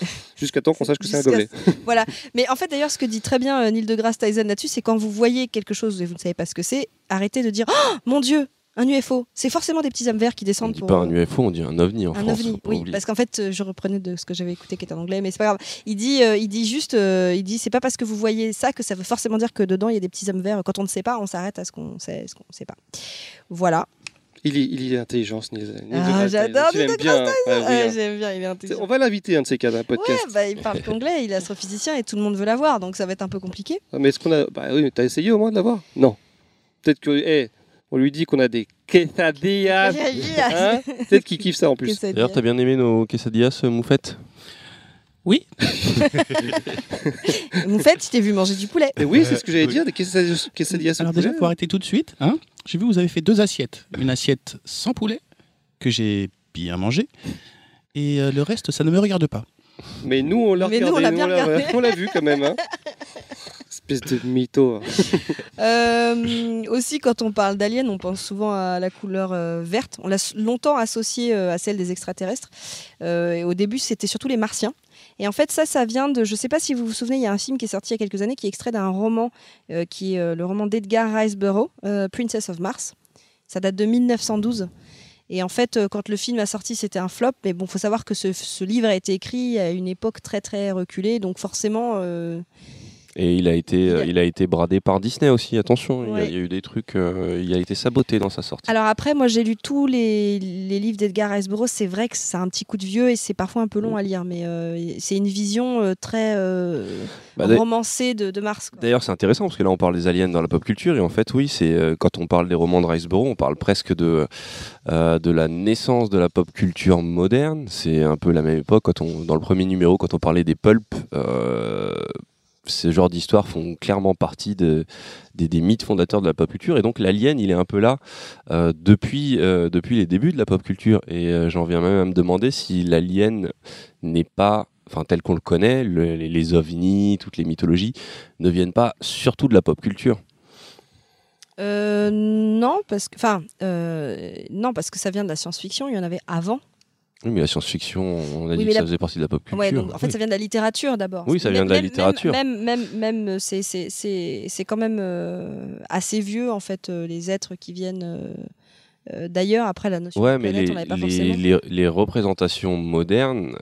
Jusqu'à temps qu'on sache que c'est un gobelet. Voilà. Mais en fait, d'ailleurs, ce que dit très bien euh, Neil deGrasse Tyson là-dessus, c'est quand vous voyez quelque chose et vous ne savez pas ce que c'est, arrêtez de dire Oh mon Dieu, un UFO. C'est forcément des petits hommes verts qui On descendent dit pour. pas un UFO, on dit un ovni en un France. ovni, faut pas oui, oublier. parce qu'en fait, euh, je reprenais de ce que j'avais écouté qui était en anglais, mais c'est pas grave. Il dit, euh, il dit juste, euh, il dit, c'est pas parce que vous voyez ça que ça veut forcément dire que dedans il y a des petits hommes verts. Quand on ne sait pas, on s'arrête à ce qu'on sait, ce qu'on ne sait pas. Voilà. Il est, il est intelligent, ce Ah, j'adore bien. hein. Ah oui, Ouais, hein. J'aime bien, il est intelligent. On va l'inviter un de ces cas d'un podcast. Ouais, bah, il parle qu'anglais, il est astrophysicien et tout le monde veut l'avoir, donc ça va être un peu compliqué. Ah, Mais est-ce qu'on a. Bah oui, mais t'as essayé au moins de l'avoir? Non. Peut-être que. eh, on lui dit qu'on a des quesadillas. Hein Peut-être qu'il kiffe ça en plus. D'ailleurs, t'as bien aimé nos quesadillas, euh, Moufette Oui, Moufette, je t'ai vu manger du poulet. Et oui, c'est ce que j'allais dire, des quesadillas, alors déjà, faut arrêter tout de suite. Hein J'ai vu, vous avez fait deux assiettes. Une assiette sans poulet, que j'ai bien mangé, et euh, le reste, ça ne me regarde pas. Mais nous, on l'a Mais nous, regardé. on l'a bien regardé. on l'a vu quand même. Hein. De mytho. Euh, aussi, quand on parle d'aliens, on pense souvent à la couleur euh, verte. On l'a longtemps associée euh, à celle des extraterrestres. Et au début, c'était surtout les martiens. Et en fait, ça, ça vient de. Je ne sais pas si vous vous souvenez, il y a un film qui est sorti il y a quelques années qui est extrait d'un roman qui est le roman d'Edgar Rice Burroughs, Princess of Mars. Ça date de 1912. Et en fait, quand le film a sorti, c'était un flop. Mais bon, faut savoir que ce, livre a été écrit à une époque très très reculée, donc forcément, Et il a été, Il a- il a été bradé par Disney aussi. Attention, il y a- Ouais. il y, a eu des trucs. euh, il a été saboté dans sa sortie. Alors après, moi j'ai lu tous les, les livres d'Edgar Rice Burroughs. C'est vrai que c'est un petit coup de vieux et c'est parfois un peu long à lire, mais euh, c'est une vision euh, très Bah, d'ailleurs- romancée de, de Mars. D'ailleurs, c'est intéressant parce que là, on parle des aliens dans la pop culture et en fait, oui, c'est quand on parle des romans de Riceborough, on parle presque de de la naissance de la pop culture moderne. C'est un peu la même époque quand on dans le premier numéro, quand on parlait des pulp. Ce genre d'histoires font clairement partie de, des, des mythes fondateurs de la pop culture et donc l'alien il est un peu là euh, depuis, euh, depuis les débuts de la pop culture et euh, j'en viens même à me demander si l'alien n'est pas enfin tel qu'on le connaît, le- les, les ovnis, toutes les mythologies, ne viennent pas surtout de la pop culture. Non, parce que, enfin, non, parce que ça vient de la science-fiction. Il y en avait avant. Oui, mais la science-fiction, on a Oui, dit que ça faisait partie de la pop culture. Ouais, donc en fait, Oui. ça vient de la littérature d'abord. Oui, ça vient Même- de la littérature. Même, même, même, même, c'est- c'est c'est- c'est quand même euh, assez vieux en fait euh, les êtres qui viennent euh, euh, d'ailleurs. Après la notion Ouais, de mais planète, les, on l'avait pas les, forcément. les- les représentations modernes,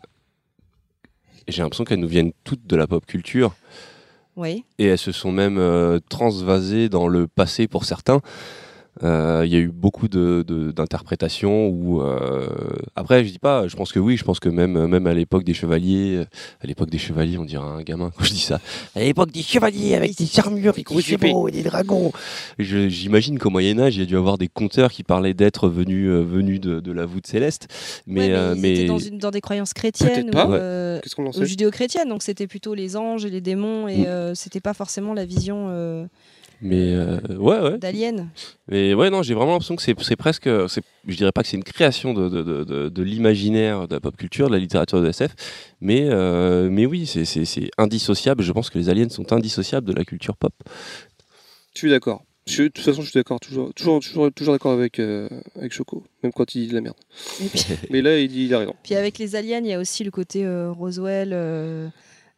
j'ai l'impression qu'elles nous viennent toutes de la pop culture. Oui. Et elles se sont même euh, transvasées dans le passé pour certains. Euh, Il y a eu beaucoup de- de- d'interprétations où euh, après je dis pas je pense que oui je pense que même même à l'époque des chevaliers à l'époque des chevaliers on dirait un gamin quand je dis ça. À l'époque des chevaliers avec des armures et des chevaux et des dragons. J'imagine qu'au Moyen Âge il y a dû avoir des conteurs qui parlaient d'êtres venus euh, venus de, de la voûte céleste. Mais Ouais, mais euh, mais dans, une- dans des croyances chrétiennes ou, euh, judéo-chrétiennes, donc c'était plutôt les anges et les démons, et Mm. euh, c'était pas forcément la vision euh, Mais euh, ouais, ouais. d'aliens. Mais ouais, non, j'ai vraiment l'impression que c'est c'est presque. c'est- Je dirais pas que c'est une création de, de, de, de- de l'imaginaire de la pop culture, de la littérature de SF, mais, euh, mais oui, c'est- c'est c'est indissociable. Je pense que les aliens sont indissociables de la culture pop. Je suis d'accord. Je de toute façon, je suis d'accord. Toujours, toujours, toujours, toujours d'accord avec, euh, avec Choco, même quand il dit de la merde. Puis, Mais là, il dit il a raison. puis avec les aliens, il y a aussi le côté euh, Roswell. euh,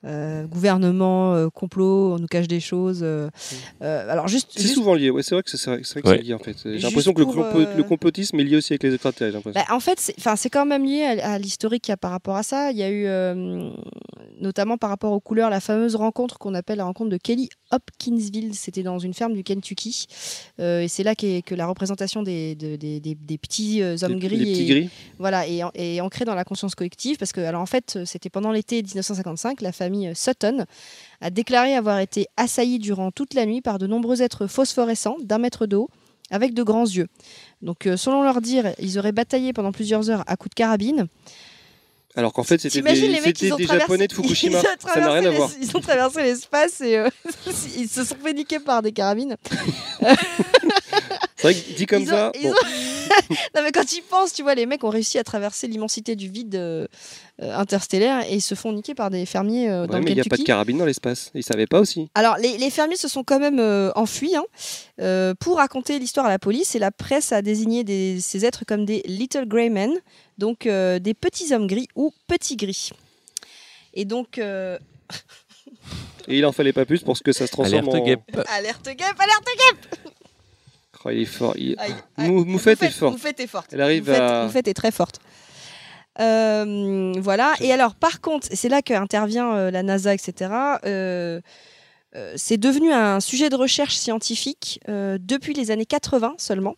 euh, gouvernement, euh, complot, on nous cache des choses. euh, alors juste, C'est juste- souvent lié. Ouais, c'est vrai que c'est vrai, que Ouais. c'est lié en fait. J'ai l'impression que le, pour, complot- euh, le complotisme est lié aussi avec les extraterrestres. Bah, en fait, c'est, enfin, c'est quand même lié à, à l'historique qu'il y a par rapport à ça. Il y a eu, euh, notamment par rapport aux couleurs, la fameuse rencontre qu'on appelle la rencontre de Kelly Hopkinsville. C'était dans une ferme du Kentucky. Euh, et c'est là que la représentation des, de- des, des- des petits euh, hommes gris, les petits est, gris. Voilà, est, en- est ancrée dans la conscience collective. Parce que, alors en fait, c'était pendant l'été 1955, la famille Sutton a déclaré avoir été assaillie durant toute la nuit par de nombreux êtres phosphorescents d'un mètre de haut avec de grands yeux. Donc, euh, selon leur dire, ils auraient bataillé pendant plusieurs heures à coups de carabine. Alors qu'en fait, c'était des, les mecs, des traversé... japonais de Fukushima. Ils ont Ça n'a rien traversé à voir. Ils ont traversé l'espace et euh, ils se sont fait niquer par des carabines. C'est vrai que dit comme Ils ont- ça. ils bon, ont- non mais quand ils pensent, tu vois, les mecs ont réussi à traverser l'immensité du vide euh, euh, interstellaire et ils se font niquer par des fermiers euh, dans ouais, le mais il n'y a pas de carabine dans l'espace. Ils savaient pas aussi. Alors, les, les fermiers se sont quand même euh, enfuis hein, euh, pour raconter l'histoire à la police et la presse a désigné des- ces êtres comme des Little Grey Men, donc euh, des petits hommes gris ou petits gris. Et donc, euh, Et il en fallait pas plus pour que ça se transforme Alerte en. guêpe. alerte guêpe, alerte guêpe Oh, il est fort. il- Aïe, Mou- aïe. Moufette est forte. Moufette est forte. Elle arrive Moufette, à- Moufette est très forte. Euh, voilà. Et alors, par contre, c'est là qu'intervient euh, la NASA, etc. euh, euh, c'est devenu un sujet de recherche scientifique depuis les années 80 seulement,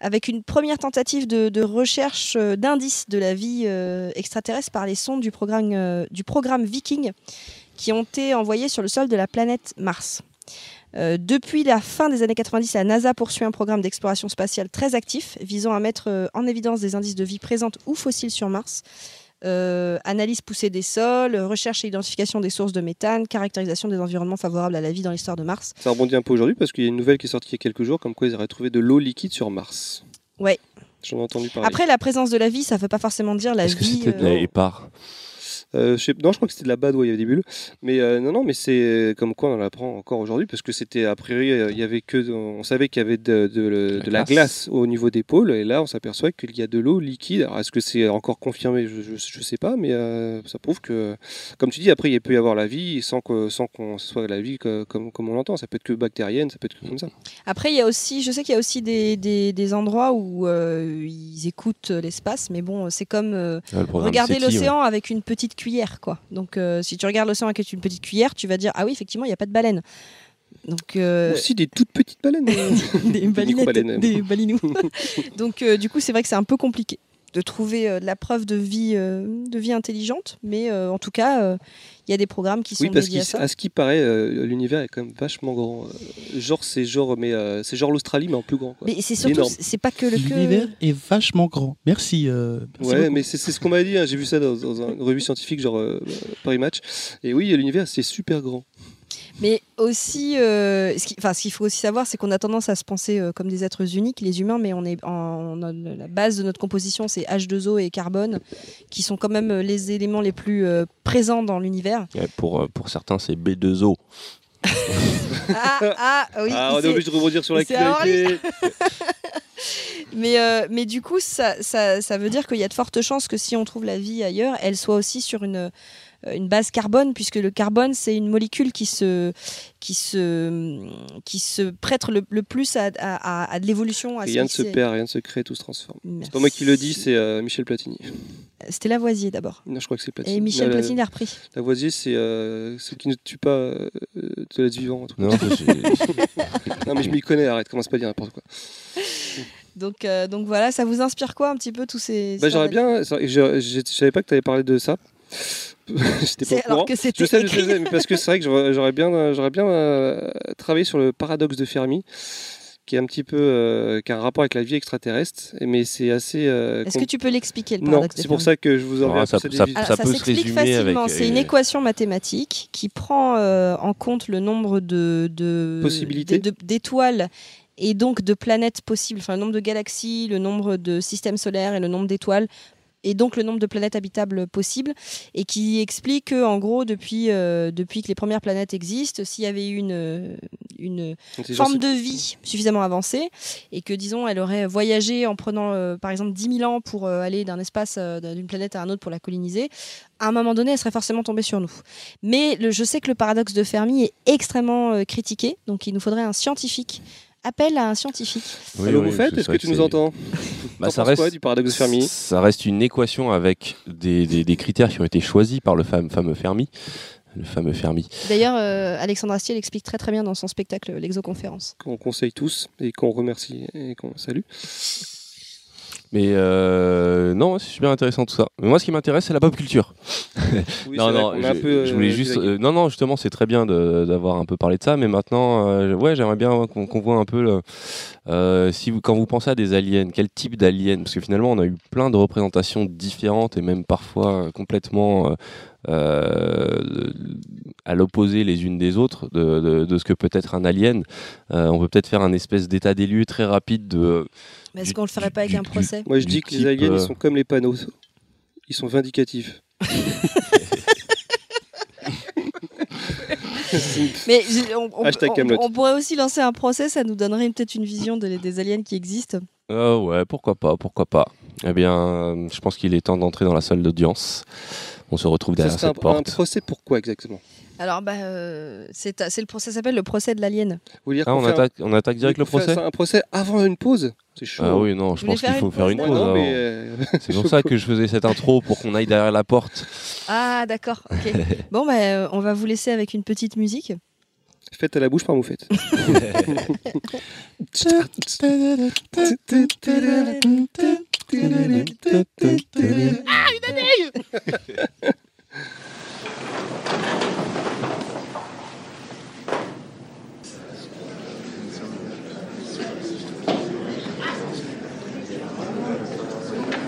avec une première tentative de, de recherche d'indices de la vie extraterrestre par les sondes du programme, du programme Viking qui ont été envoyés sur le sol de la planète Mars. Euh, depuis la fin des années 90, la NASA poursuit un programme d'exploration spatiale très actif visant à mettre euh, en évidence des indices de vie présentes ou fossiles sur Mars. Euh, analyse poussée des sols, recherche et identification des sources de méthane, caractérisation des environnements favorables à la vie dans l'histoire de Mars. Ça rebondit un peu aujourd'hui parce qu'il y a une nouvelle qui est sortie il y a quelques jours comme quoi ils auraient trouvé de l'eau liquide sur Mars. Ouais. J'en ai entendu parler. Après, la présence de la vie, ça ne veut pas forcément dire la Est-ce que vie. c'était de la euh, Euh, je sais- non, je crois que c'était de la bad, ouais, il y avait des bulles. Mais euh, non, non, mais c'est euh, comme quoi on en apprend encore aujourd'hui parce que c'était a priori, il y avait que, on savait qu'il y avait de, La de la glace. glace au niveau des pôles et là on s'aperçoit qu'il y a de l'eau liquide. Alors est-ce que c'est encore confirmé? Je, je, je sais pas, mais euh, ça prouve que, comme tu dis, après il peut y avoir la vie sans que sans qu'on soit la vie que- comme comme on l'entend. Ça peut être que bactérienne, ça peut être que comme ça. Après, il y a aussi, je sais qu'il y a aussi des, des- des endroits où euh, ils écoutent l'espace, mais bon, c'est comme euh, Ah, regarder ouais. l'océan avec une petite cuillère, quoi. Donc, euh, si tu regardes l'océan avec une petite cuillère, tu vas dire ah oui, effectivement, il n'y a pas de baleine. Donc, euh, Aussi des toutes petites baleines. des balinettes, micro-baleines. des balinous. Donc, euh, du coup, c'est vrai que c'est un peu compliqué de trouver euh, de la preuve de vie, euh, de vie intelligente, mais euh, en tout cas, euh, il y a des programmes qui sont Oui, parce dédiés à qu'à ça. à ce qui paraît, euh, l'univers est quand même vachement grand. Euh, genre, c'est genre, mais euh, c'est genre l'Australie, mais en plus grand. quoi. Mais c'est surtout, c'est pas que le que. L'univers est vachement grand. Merci. euh, merci Ouais, beaucoup. mais c'est c'est ce qu'on m'a dit. hein. J'ai vu ça dans, dans une revue scientifique, genre euh, Paris Match. Et oui, l'univers, c'est super grand. Mais aussi, euh, ce qui- enfin, ce qu'il faut aussi savoir, c'est qu'on a tendance à se penser euh, comme des êtres uniques, les humains, mais on est en, on a- la base de notre composition, c'est H2O et carbone, qui sont quand même euh, les éléments les plus euh, présents dans l'univers. Ouais, pour, pour certains, c'est B2O. Ah, ah, oui. ah, on est obligé de rebondir sur l'actualité. mais, euh, mais du coup, ça, ça, ça veut dire qu'il y a de fortes chances que si on trouve la vie ailleurs, elle soit aussi sur une, une base carbone, puisque le carbone, c'est une molécule qui se, qui se, qui se prête le, le plus à, à, à- à de l'évolution. Rien ne se perd, rien ne se crée, tout se transforme. C'est pas moi qui le dis, c'est euh, Michel Platini. C'était Lavoisier d'abord. Non, je crois que c'est Platini. Et Michel Non, Platini l'a repris. Lavoisier, c'est euh, ce qui ne tue pas euh, te laisse vivant. Non, non, mais je m'y connais, arrête, commence pas à dire n'importe quoi. Donc, euh, donc voilà, ça vous inspire quoi un petit peu tous ces. Bah, j'aurais bien. je savais pas que tu avais parlé de ça. J'étais pas au alors que Je sais, je sais, mais parce que c'est vrai que j'aurais bien, j'aurais bien euh, travaillé sur le paradoxe de Fermi. qui est un petit peu euh, qui a un rapport avec la vie extraterrestre, mais c'est assez. euh, Est-ce que tu peux l'expliquer le Non, paradoxe de c'est pour ça que je vous enverrai Ah, ça- ça- ça ça, peut se s'explique résumer avec, facilement. C'est une euh, équation mathématique qui prend euh, en compte le nombre de, de- Possibilités. d'étoiles et donc de planètes possibles, enfin le nombre de galaxies, le nombre de systèmes solaires et le nombre d'étoiles et donc le nombre de planètes habitables possibles, et qui explique que, en gros, depuis, euh, depuis que les premières planètes existent, s'il y avait eu une, euh, une forme de vie suffisamment avancée, et que, disons, elle aurait voyagé en prenant, euh, par exemple, 10 000 ans pour euh, aller d'un espace, d'une planète à un autre pour la coloniser, à un moment donné, elle serait forcément tombée sur nous. Mais le- je sais que le paradoxe de Fermi est extrêmement critiqué, donc il nous faudrait un scientifique. Appel à un scientifique. Oui, Allô, oui, Moufette, est-ce que tu nous entends Bah, ça reste quoi du paradoxe Fermi Ça reste une équation avec des, des- des critères qui ont été choisis par le fam- fameux Fermi. Le fameux Fermi. D'ailleurs, euh, Alexandre Astier l'explique très très bien dans son spectacle L'exoconférence. Qu'on conseille tous et qu'on remercie et qu'on salue. Mais euh, non, c'est super intéressant tout ça. Mais moi, ce qui m'intéresse, c'est la pop culture. Oui, non, non, je, peu, voulais euh, juste. euh, non, non, justement, c'est très bien d'avoir un peu parlé de ça, mais maintenant, ouais, j'aimerais bien qu'on voit un peu le, si vous, quand vous pensez à des aliens, quel type d'aliens? Parce que finalement, on a eu plein de représentations différentes et même parfois complètement euh, à l'opposé les unes des autres de, de- de ce que peut être un alien. Euh, on peut peut-être faire un espèce d'état des lieux très rapide de. Mais est-ce Du- qu'on le ferait pas avec du- un du- procès Moi, je dis que les aliens, euh, ils sont comme les panneaux. Ils sont vindicatifs. Mais on, on- Hashtag on- Kaamelott. on pourrait aussi lancer un procès, ça nous donnerait peut-être une vision de- des aliens qui existent. Ah ouais, pourquoi pas, pourquoi pas. Eh bien, euh, je pense qu'il est temps d'entrer dans la salle d'audience. On se retrouve derrière cette un, un porte. procès pour quoi exactement? Alors, bah, euh, c'est c'est le procès s'appelle le procès de l'alien. Vous voulez dire Ah, on un- attaque, on attaque direct le procès Un procès avant une pause C'est chaud. Ah oui, non, je Vous pense qu'il faut une faire une pause non, mais, euh, C'est pour ça que je faisais cette intro pour qu'on aille derrière la porte. Ah, d'accord. bon, bah, euh, on va vous laisser avec une petite musique. Faites à la bouche par moufette.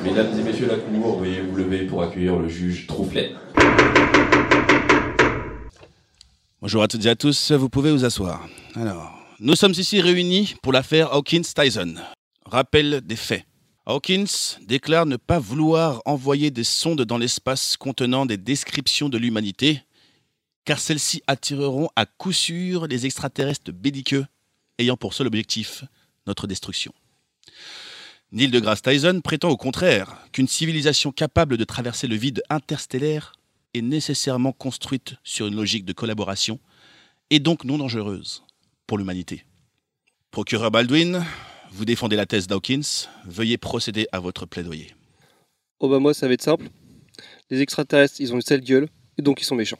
Mesdames et messieurs la cour, veuillez vous lever pour accueillir le juge Troufflet. Bonjour à toutes et à tous, vous pouvez vous asseoir. Alors, nous sommes ici réunis pour l'affaire Hawkins-Tyson. Rappel des faits. Hawkins déclare ne pas vouloir envoyer des sondes dans l'espace contenant des descriptions de l'humanité, car celles-ci attireront à coup sûr les extraterrestres belliqueux, ayant pour seul objectif notre destruction. Neil deGrasse Tyson prétend au contraire qu'une civilisation capable de traverser le vide interstellaire est nécessairement construite sur une logique de collaboration et donc non dangereuse pour l'humanité. Procureur Baldwin, vous défendez la thèse d'Hawkins, veuillez procéder à votre plaidoyer. Oh bah moi, ça va être simple. Les extraterrestres, ils ont une sale gueule, et donc ils sont méchants.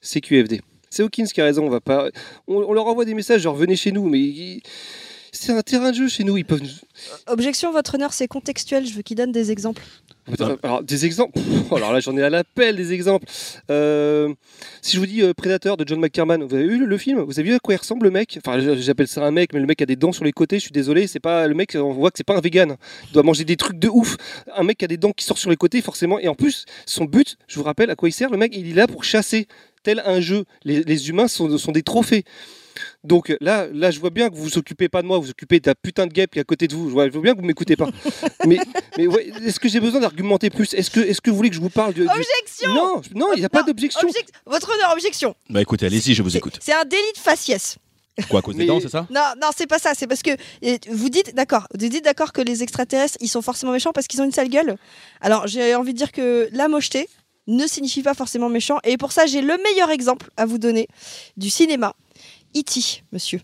C'est QFD. C'est Hawkins qui a raison, on va pas... On, on leur envoie des messages, genre venez chez nous, mais... C'est un terrain de jeu chez nous, ils peuvent... nous- Objection, votre honneur, c'est contextuel. Je veux qu'il donne des exemples. Alors, des exemples. Oh, alors là, j'en ai à l'appel des exemples. Euh, si je vous dis euh, Predator de John McTiernan, vous avez vu le, film? Vous avez vu à quoi il ressemble le mec? Enfin, j'appelle ça un mec, mais le mec a des dents sur les côtés. Je suis désolé, c'est pas le mec. On voit que c'est pas un vegan. Il doit manger des trucs de ouf. Un mec qui a des dents qui sortent sur les côtés, forcément. Et en plus, son but, je vous rappelle à quoi il sert. Le mec, il est là pour chasser, tel un jeu. Les, les humains sont, sont des trophées. Donc là, là, je vois bien que vous vous occupez pas de moi, vous vous occupez de la putain de guêpe qui est à côté de vous. Je vois, je vois bien que vous m'écoutez pas. mais mais ouais, est-ce que j'ai besoin d'argumenter plus? Est-ce que, est-ce que vous voulez que je vous parle de, du- Objection Non, non, il n'y a pas d'objection. Object- Votre honneur, objection. Bah écoutez, allez-y, je vous écoute. C'est un délit de faciès. Quoi, à cause des dents, c'est ça? Non, non, c'est pas ça. C'est parce que vous dites, d'accord, vous dites d'accord que les extraterrestres, ils sont forcément méchants parce qu'ils ont une sale gueule. Alors, j'ai envie de dire que la mocheté ne signifie pas forcément méchant. Et pour ça, j'ai le meilleur exemple à vous donner du cinéma. E.T., monsieur.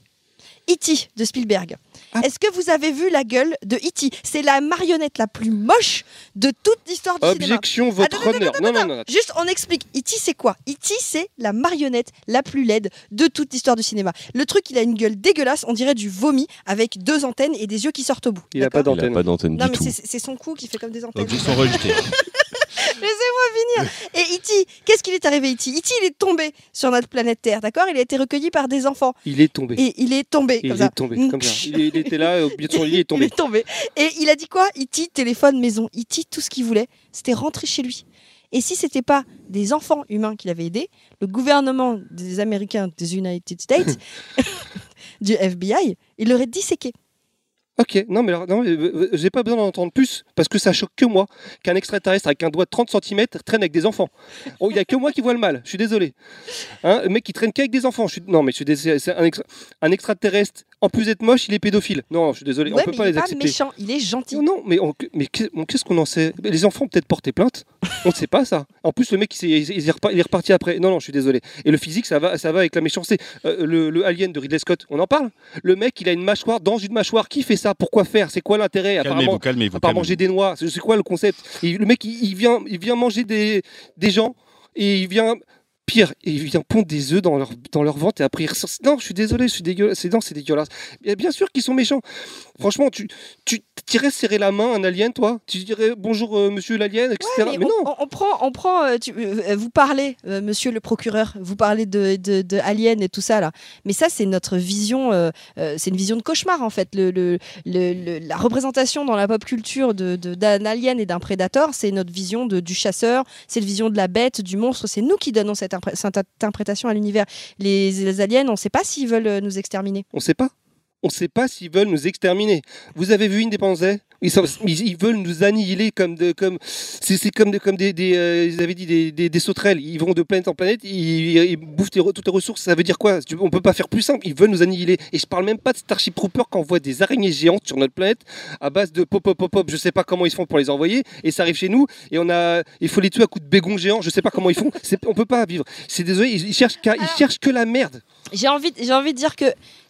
E.T. de Spielberg. Ah. Est-ce que vous avez vu la gueule de E.T. C'est la marionnette la plus moche de toute l'histoire du cinéma. Objection, votre honneur. Non, non, non. Juste, on explique. E.T. c'est quoi? E.T. c'est la marionnette la plus laide de toute l'histoire du cinéma. Le truc, il a une gueule dégueulasse, on dirait du vomi, avec deux antennes et des yeux qui sortent au bout. Il a pas D'accord Il n'a pas d'antenne Non, du mais tout. c'est c'est son cou qui fait comme des antennes. Objection rejetée. Laissez-moi finir. Et E.T., qu'est-ce qu'il est arrivé, E.T. E.T., il est tombé sur notre planète Terre, d'accord? Il a été recueilli par des enfants. Il est tombé. Et il est tombé Il comme est ça. tombé comme ça. Il, il était là, au milieu de son lit, il est Il tombé. est tombé. Et il a dit quoi? E.T., téléphone, maison. E.T., tout ce qu'il voulait, c'était rentrer chez lui. Et si c'était pas des enfants humains qu'il avait aidés, le gouvernement des Américains des United States, du FBI, il l'aurait disséqué. Ok, non mais, non, mais, euh, j'ai pas besoin d'en entendre plus parce que ça choque que moi qu'un extraterrestre avec un doigt de 30 cm traîne avec des enfants. Oh, il y a que moi qui vois le mal, je suis désolé. Hein, mec qui traîne qu'avec des enfants, non mais je suis un extraterrestre, en plus d'être moche, il est pédophile. Non, je suis désolé, ouais, on peut mais pas il est les pas accepter. méchant, il est gentil. Non, non, mais, on- qu'est-ce qu'on en sait? Les enfants ont peut-être porté plainte. On ne sait pas ça. En plus, le mec, il, il est repa- il est reparti après. Non, non, je suis désolé. Et le physique, ça va, ça va avec la méchanceté. Euh, le, le Alien de Ridley Scott, on en parle? Le mec, il a une mâchoire dans une mâchoire. Qui fait ça? Pourquoi faire? C'est quoi l'intérêt? Calmez-vous, Apparemment, part calmez-vous. manger des noix. C'est c'est quoi le concept? Et Le mec, il, il vient, il vient manger des, des gens et il vient. Pire, il vient pondre des œufs dans leur, dans leur ventre et après il ressort. Non, je suis désolé, je suis dégueulasse. C'est non, c'est dégueulasse. Bien sûr qu'ils sont méchants. Franchement, tu, tu t'irais serrer la main à un alien, toi? Tu dirais bonjour, euh, monsieur l'alien, etc. Ouais, mais, mais on, non on- prend, on prend euh, tu- euh, vous parlez, euh, monsieur le procureur, vous parlez de, de, de Alien et tout ça là. Mais ça, c'est notre vision, euh, euh, c'est une vision de cauchemar en fait. Le, le- le- la représentation dans la pop culture de- de- d'un alien et d'un prédateur, c'est notre vision de- du chasseur, c'est la vision de la bête, du monstre. C'est nous qui donnons cette, cette interprétation à l'univers. Les, les aliens, on ne sait pas s'ils veulent euh, nous exterminer. On sait pas. On sait pas s'ils veulent nous exterminer. Vous avez vu Independence Day ils, sont- ils, veulent nous annihiler comme de, comme c'est comme de- comme des, des, euh, ils avaient dit des, des, des sauterelles. Ils vont de planète en planète, ils, ils bouffent tes toutes les ressources. Ça veut dire quoi? On peut pas faire plus simple. Ils veulent nous annihiler. Et je parle même pas de Starship Trooper quand on voit des araignées géantes sur notre planète à base de pop pop pop pop. Je sais pas comment ils font pour les envoyer. Et ça arrive chez nous et on a, il faut les tuer à coups de bégon géant. Je sais pas comment ils font. On peut pas vivre. C'est désolé. Ils, ils cherchent ils cherchent que la merde. J'ai envie, j'ai envie de dire que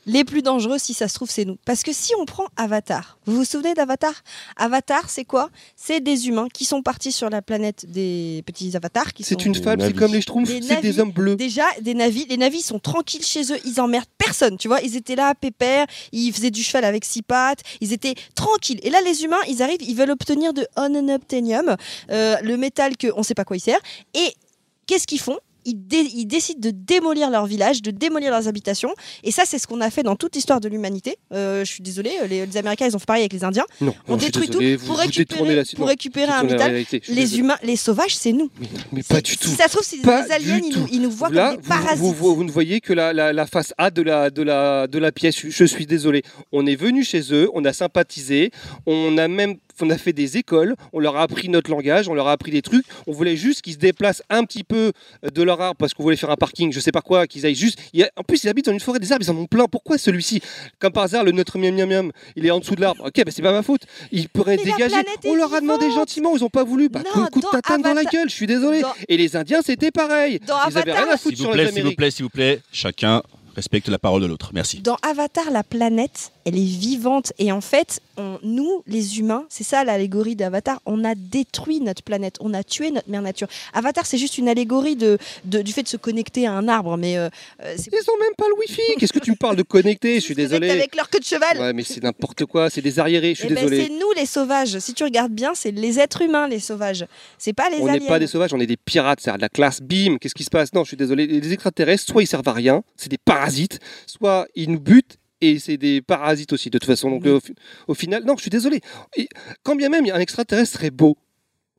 les plus dangereux, si ça se trouve, c'est nous. Parce que si on prend Avatar, vous vous souvenez d'Avatar? Avatar, c'est quoi? C'est des humains qui sont partis sur la planète des petits avatars. qui C'est sont une fable. C'est navis. comme les Schtroumpfs. C'est des hommes bleus. Déjà, des navis, les navis sont tranquilles chez eux, ils emmerdent personne, tu vois. Ils étaient là, pépère, ils faisaient du cheval avec six pattes, ils étaient tranquilles. Et là, les humains, ils arrivent, ils veulent obtenir de unobtainium, euh, le métal que on sait pas quoi il sert. Et qu'est-ce qu'ils font? Ils, dé- ils décident de démolir leur village, de démolir leurs habitations. Et ça, c'est ce qu'on a fait dans toute l'histoire de l'humanité. Euh, je suis désolée, les, les Américains, ils ont fait pareil avec les Indiens. Non, On non, détruit désolé, tout vous- pour vous récupérer, la- pour non, récupérer un métal. réalité, Les désolé. humains, les sauvages, c'est nous. Mais, mais pas du tout. Si ça se trouve, c'est des aliens, ils nous, tout. ils nous voient Là, comme des parasites. vous- vous- vous ne voyez que la, la- la face A de la, de, la, de la pièce. Je suis désolé. On est venu chez eux, on a sympathisé, on a même on a fait des écoles, on leur a appris notre langage, on leur a appris des trucs. On voulait juste qu'ils se déplacent un petit peu euh, de leur arbre parce qu'on voulait faire un parking, je sais pas quoi, qu'ils aillent juste. il en plus, ils habitent dans une forêt des arbres, ils en ont plein. Pourquoi celui-ci? Comme par hasard, le notre miam miam miam, il est en dessous de l'arbre. Ok, bah c'est pas ma faute. Ils pourraient Mais dégager. On leur a demandé vivante. gentiment, ils ont pas voulu. Bah, Non, coup, de tatane dans la gueule, je suis désolé. Dans- Et les Indiens, c'était pareil. Dans ils avaient Avatar- rien à foutre S'il sur les s'il vous plaît, s'il vous plaît, chacun respecte la parole de l'autre. Merci. Dans Avatar, la planète, elle est vivante. Et en fait, on- nous, les humains, c'est ça l'allégorie d'Avatar, on a détruit notre planète, on a tué notre mère nature. Avatar, c'est juste une allégorie de, de- du fait de se connecter à un arbre. Mais euh, euh, c'est Ils ont même pas le wifi. Qu'est-ce que tu me parles de connecter? Je suis désolé. Avec leur queue de cheval. Ouais, mais c'est n'importe quoi. C'est des arriérés. Je suis Eh ben, désolé. c'est nous les sauvages. Si tu regardes bien, c'est les êtres humains les sauvages. C'est pas les On aliens. n'est pas des sauvages, on est des pirates. C'est de la classe. Bim. Qu'est-ce qui se passe? Non, je suis désolé. Les extraterrestres, soit ils servent à rien, c'est des parasites, soit ils nous butent. Et c'est des parasites aussi, de toute façon. Donc, Oui. au, fi- au final, non, je suis désolé. Et quand bien même, il y a un extraterrestre serait beau.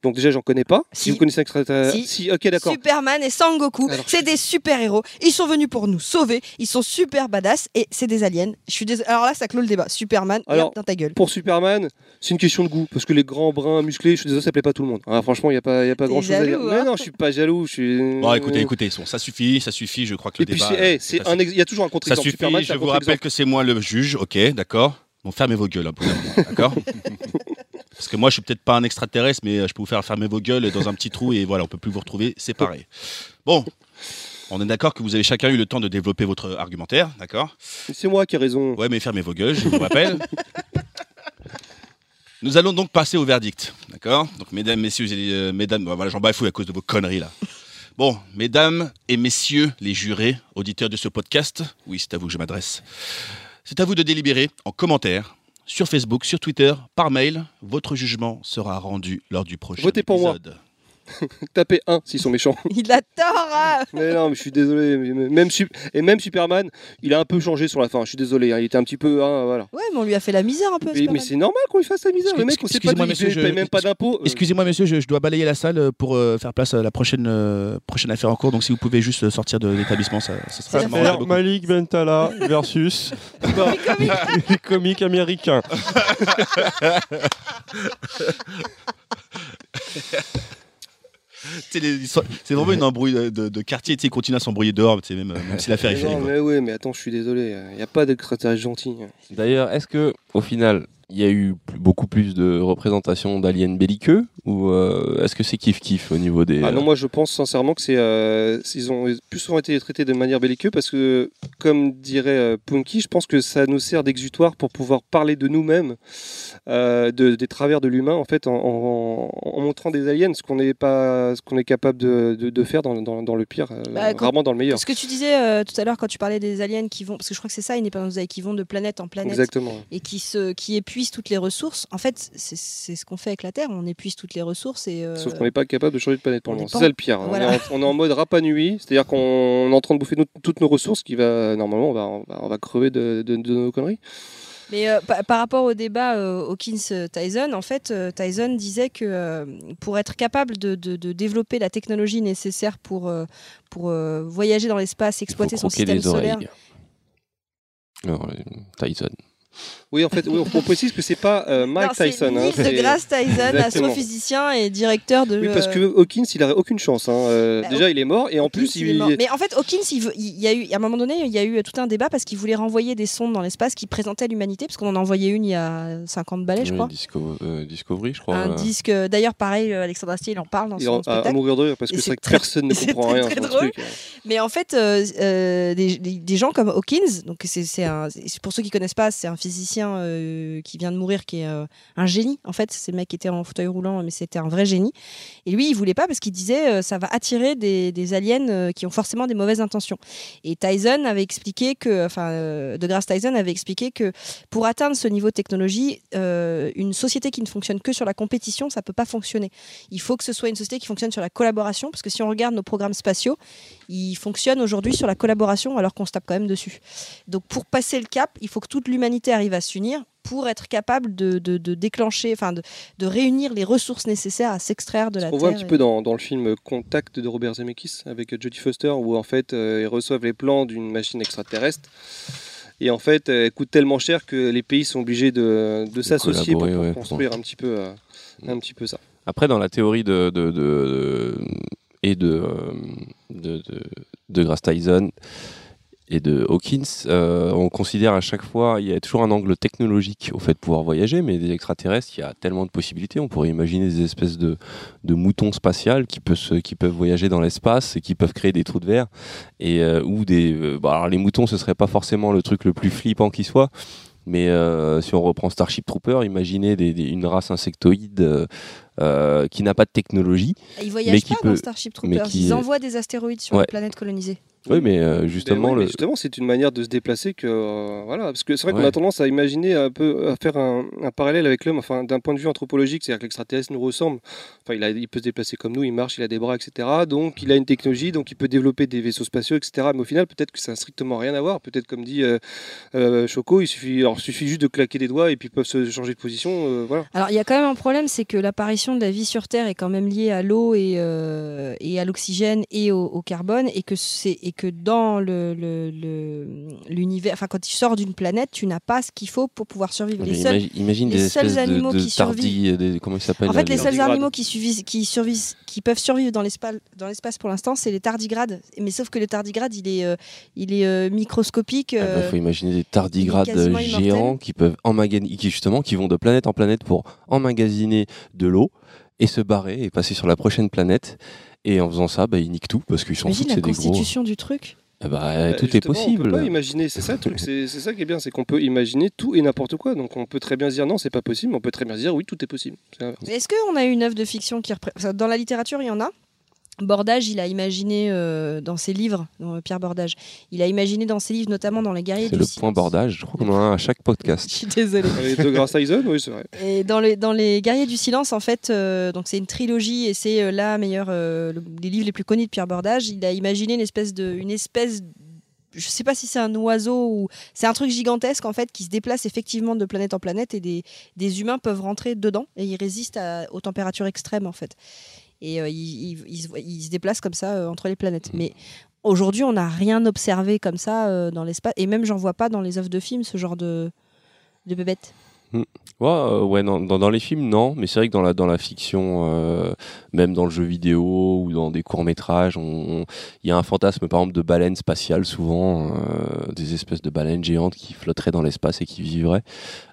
Donc, déjà, j'en connais pas. Si, Si. vous connaissez un extraterrestre. Si. ok, d'accord. Superman et Sangoku, c'est des super-héros. Ils sont venus pour nous sauver. Ils sont super badass et c'est des aliens. Je suis dés- Alors là, ça clôt le débat. Superman, Alors, dans ta gueule. Pour Superman, c'est une question de goût. Parce que les grands bruns musclés, je suis désolé, ça plaît pas à tout le monde. Ah, franchement, il n'y a pas, il y a pas grand chose à dire. jaloux, Mais hein non, je suis pas jaloux. Je suis... Bon, écoutez, écoutez, bon, ça suffit, ça suffit. Je crois que le Et débat. hey, euh, c'est un il y a toujours un Ça contre-exemple. suffit. Superman, je vous rappelle que c'est moi le juge, ok, d'accord. Bon, fermez vos gueules, peu, d'accord? Parce que moi, je suis peut-être pas un extraterrestre, mais euh, je peux vous faire fermer vos gueules dans un petit trou et voilà, on peut plus vous retrouver séparés. Bon, on est d'accord que vous avez chacun eu le temps de développer votre argumentaire, d'accord? C'est moi qui ai raison. Ouais, mais fermez vos gueules, je vous rappelle. Nous allons donc passer au verdict, d'accord? Donc, mesdames, messieurs, et, euh, mesdames, bah, voilà, j'en bafouille à cause de vos conneries là. Bon, mesdames et messieurs les jurés, auditeurs de ce podcast, oui, c'est à vous que je m'adresse. C'est à vous de délibérer en commentaire, sur Facebook, sur Twitter, par mail. Votre jugement sera rendu lors du prochain Votez pour moi. Tapez 1 s'ils sont méchants. Il a tort hein mais non, mais je suis désolé. Même, et même Superman, il a un peu changé sur la fin. Je suis désolé. hein, il était un petit peu. hein, voilà. Ouais, mais on lui a fait la misère un peu. Mais, c'est normal qu'on lui fasse la misère. Le Excuse- mec, on sait pas monsieur, paye je- même pas d'impôts. Euh, Excusez-moi, monsieur, je, je dois balayer la salle pour euh, faire place à la prochaine, euh, prochaine affaire en cours. Donc, si vous pouvez juste euh, sortir de l'établissement, ça, ça sera beaucoup. Malik Bentala versus bah, les comiques américains. Tu sais, les- ils sont- C'est vraiment une embrouille de, de- de quartier. Tu sais, ils continuent à s'embrouiller dehors, tu sais, même, même si l'affaire est finie. mais ouais, mais attends, je suis désolé. Il n'y a pas d'extraterrestre gentil. D'ailleurs, est-ce que au final, il y a eu beaucoup plus de représentation d'aliens belliqueux ou euh, est-ce que c'est kiff kiff au niveau des Ah non, moi je pense sincèrement que c'est euh, ils ont plus souvent été traités de manière belliqueuse parce que, comme dirait euh, Punky, je pense que ça nous sert d'exutoire pour pouvoir parler de nous-mêmes, euh, de- des travers de l'humain en fait, en, en- en montrant des aliens, ce qu'on n'est pas, ce qu'on est capable de, de- de faire dans, dans- dans le pire, euh, Bah, quand- rarement dans le meilleur. Ce que tu disais euh, tout à l'heure quand tu parlais des aliens qui vont, parce que je crois que c'est ça, Independence Day, qui vont de planète en planète Exactement. et qui, se, qui épuisent toutes les ressources. En fait, c'est ce qu'on fait avec la Terre, on épuise toutes les ressources et. euh, Sauf qu'on n'est pas capable de changer de planète pour le moment. C'est ça le pire. hein. Voilà. On, est en, on est en mode rapa nuit, c'est-à-dire qu'on est en train de bouffer toutes nos ressources, qui va normalement on va, on va, on va crever de, de- de nos conneries. Mais euh, pa- par rapport au débat euh, Hawkins-Tyson, en fait, euh, Tyson disait que euh, pour être capable de, de- de développer la technologie nécessaire pour, euh, pour euh, voyager dans l'espace, exploiter son système solaire. Alors, euh, Tyson. Oui, en fait, oui, on précise que c'est pas euh, Mike Non, c'est Tyson. hein, Neil c'est- deGrasse Tyson, astrophysicien et directeur de. Oui, parce que Hawkins, il a aucune chance. hein. Euh, Bah, déjà, il est mort et en plus, il. Mais en fait, Hawkins, il, veut- il y a eu, à un moment donné, il y a eu tout un débat parce qu'il voulait renvoyer des sondes dans l'espace qui présentaient l'humanité, parce qu'on en a envoyé une il y a 50 balais, je Oui, crois. Disco- euh, Discovery, je crois. Un euh. disque, d'ailleurs, pareil, Alexandre Astier, il en parle dans son en- à, à spectacle. mourir de rire parce que c'est vrai que personne ne comprend rien très drôle. truc. Mais en fait, euh, euh, des, des- des gens comme Hawkins, donc c'est pour ceux qui connaissent pas, c'est un physicien euh, qui vient de mourir, qui est euh, un génie. En fait, c'est le mec qui était en fauteuil roulant, mais c'était un vrai génie. Et lui, il voulait pas parce qu'il disait euh, ça va attirer des, aliens qui ont forcément des mauvaises intentions. Et Tyson avait expliqué que, enfin, euh, DeGrasse Tyson avait expliqué que pour atteindre ce niveau de technologie, une société qui ne fonctionne que sur la compétition, ça peut pas fonctionner. Il faut que ce soit une société qui fonctionne sur la collaboration, parce que si on regarde nos programmes spatiaux, ils fonctionnent aujourd'hui sur la collaboration alors qu'on se tape quand même dessus. Donc pour passer le cap, il faut que toute l'humanité arrive à s'unir pour être capable de, de- de déclencher, enfin de, de réunir les ressources nécessaires à s'extraire de la On voit un Terre. petit et- peu dans, dans le film Contact de Robert Zemeckis avec Jodie Foster où en fait euh, ils reçoivent les plans d'une machine extraterrestre et en fait elle coûte tellement cher que les pays sont obligés de, de s'associer pour, collaborer, pour ouais, construire un petit peu euh, un petit peu ça. Après, dans la théorie de, de, de- de- et de, euh, de, de, de Grace Tyson et de Hawkins, euh, on considère à chaque fois, il y a toujours un angle technologique au fait de pouvoir voyager, mais des extraterrestres, il y a tellement de possibilités. On pourrait imaginer des espèces de, de moutons spatials qui peuvent, se- qui peuvent voyager dans l'espace et qui peuvent créer des trous de verre. Et, euh, ou des, euh, bah, alors les moutons, ce serait pas forcément le truc le plus flippant qui soit. Mais euh, si on reprend Starship Trooper, imaginez des- des- une race insectoïde euh, euh, qui n'a pas de technologie. Ils mais voyagent qui pas peut- dans Starship mais Troopers, qui- ils envoient des astéroïdes sur Ouais. les planètes colonisées. Oui, mais euh, Ben justement, oui, mais le... justement, c'est une manière de se déplacer que euh, voilà, parce que c'est vrai qu'on a tendance à imaginer un peu, à faire un, un parallèle avec l'homme, enfin d'un point de vue anthropologique, c'est-à-dire que l'extraterrestre nous ressemble. Enfin, il, a, il peut se déplacer comme nous, il marche, il a des bras, etc. Donc, il a une technologie, donc il peut développer des vaisseaux spatiaux, etc. Mais au final, peut-être que ça n'a strictement rien à voir. Peut-être comme dit euh, euh, Choco, il suffit, alors, il suffit juste de claquer des doigts et puis ils peuvent se changer de position, euh, voilà. Alors il y a quand même un problème, c'est que l'apparition de la vie sur Terre est quand même liée à l'eau et, euh, et à l'oxygène et au, au carbone, et que c'est et que dans le l'univers, enfin quand tu sors d'une planète, tu n'as pas ce qu'il faut pour pouvoir survivre. Mais Les seuls, imagine, imagine les des seuls de, animaux de qui tardis, des, comment ils s'appellent en fait, là, les les- seuls tardigrades. animaux qui, survivent, qui, survivent, qui peuvent survivre dans l'espace, dans l'espace pour l'instant, c'est les tardigrades. Mais sauf que le tardigrade, il est, euh, il est euh, microscopique. Ah bah, euh, faut imaginer des tardigrades géants qui peuvent emmagasiner, qui justement, qui vont de planète en planète pour emmagasiner de l'eau et se barrer et passer sur la prochaine planète. Et en faisant ça, bah, ils niquent tout parce qu'ils s'en Imagine foutent, la c'est des gros. constitution du truc. Eh bah, Euh, tout est justement, On peut pas possible. imaginer, c'est ça le truc, c'est c'est ça qui est bien, c'est qu'on peut imaginer tout et n'importe quoi. Donc on peut très bien se dire non, c'est pas possible, mais on peut très bien se dire oui, tout est possible. C'est l'inverse. Mais Est-ce qu'on a une œuvre de fiction qui représente Dans la littérature, il y en a? Bordage, il a imaginé euh, dans ses livres, dans, euh, Pierre Bordage, il a imaginé dans ses livres, notamment dans Les Guerriers C'est du le Silence. point bordage. Je crois qu'on en a un à chaque Je podcast. suis désolée. Les deux oui, c'est vrai. Et dans les, dans les Guerriers du Silence, en fait, euh, donc c'est une trilogie et c'est euh, la meilleure, euh, le- les livres les plus connus de Pierre Bordage. Il a imaginé une espèce de, une espèce, je sais pas si c'est un oiseau ou c'est un truc gigantesque en fait qui se déplace effectivement de planète en planète et des, des humains peuvent rentrer dedans et ils résistent à- aux températures extrêmes en fait. Et euh, ils, ils- ils se, déplacent comme ça euh, entre les planètes. Mais aujourd'hui, on n'a rien observé comme ça euh, dans l'espace et même j'en vois pas dans les œuvres de films ce genre de de bébêtes. Ouais, euh, ouais dans, les films, non, mais c'est vrai que dans la, fiction, euh, même dans le jeu vidéo ou dans des courts-métrages, il y a un fantasme, par exemple, de baleines spatiales, souvent, euh, des espèces de baleines géantes qui flotteraient dans l'espace et qui vivraient.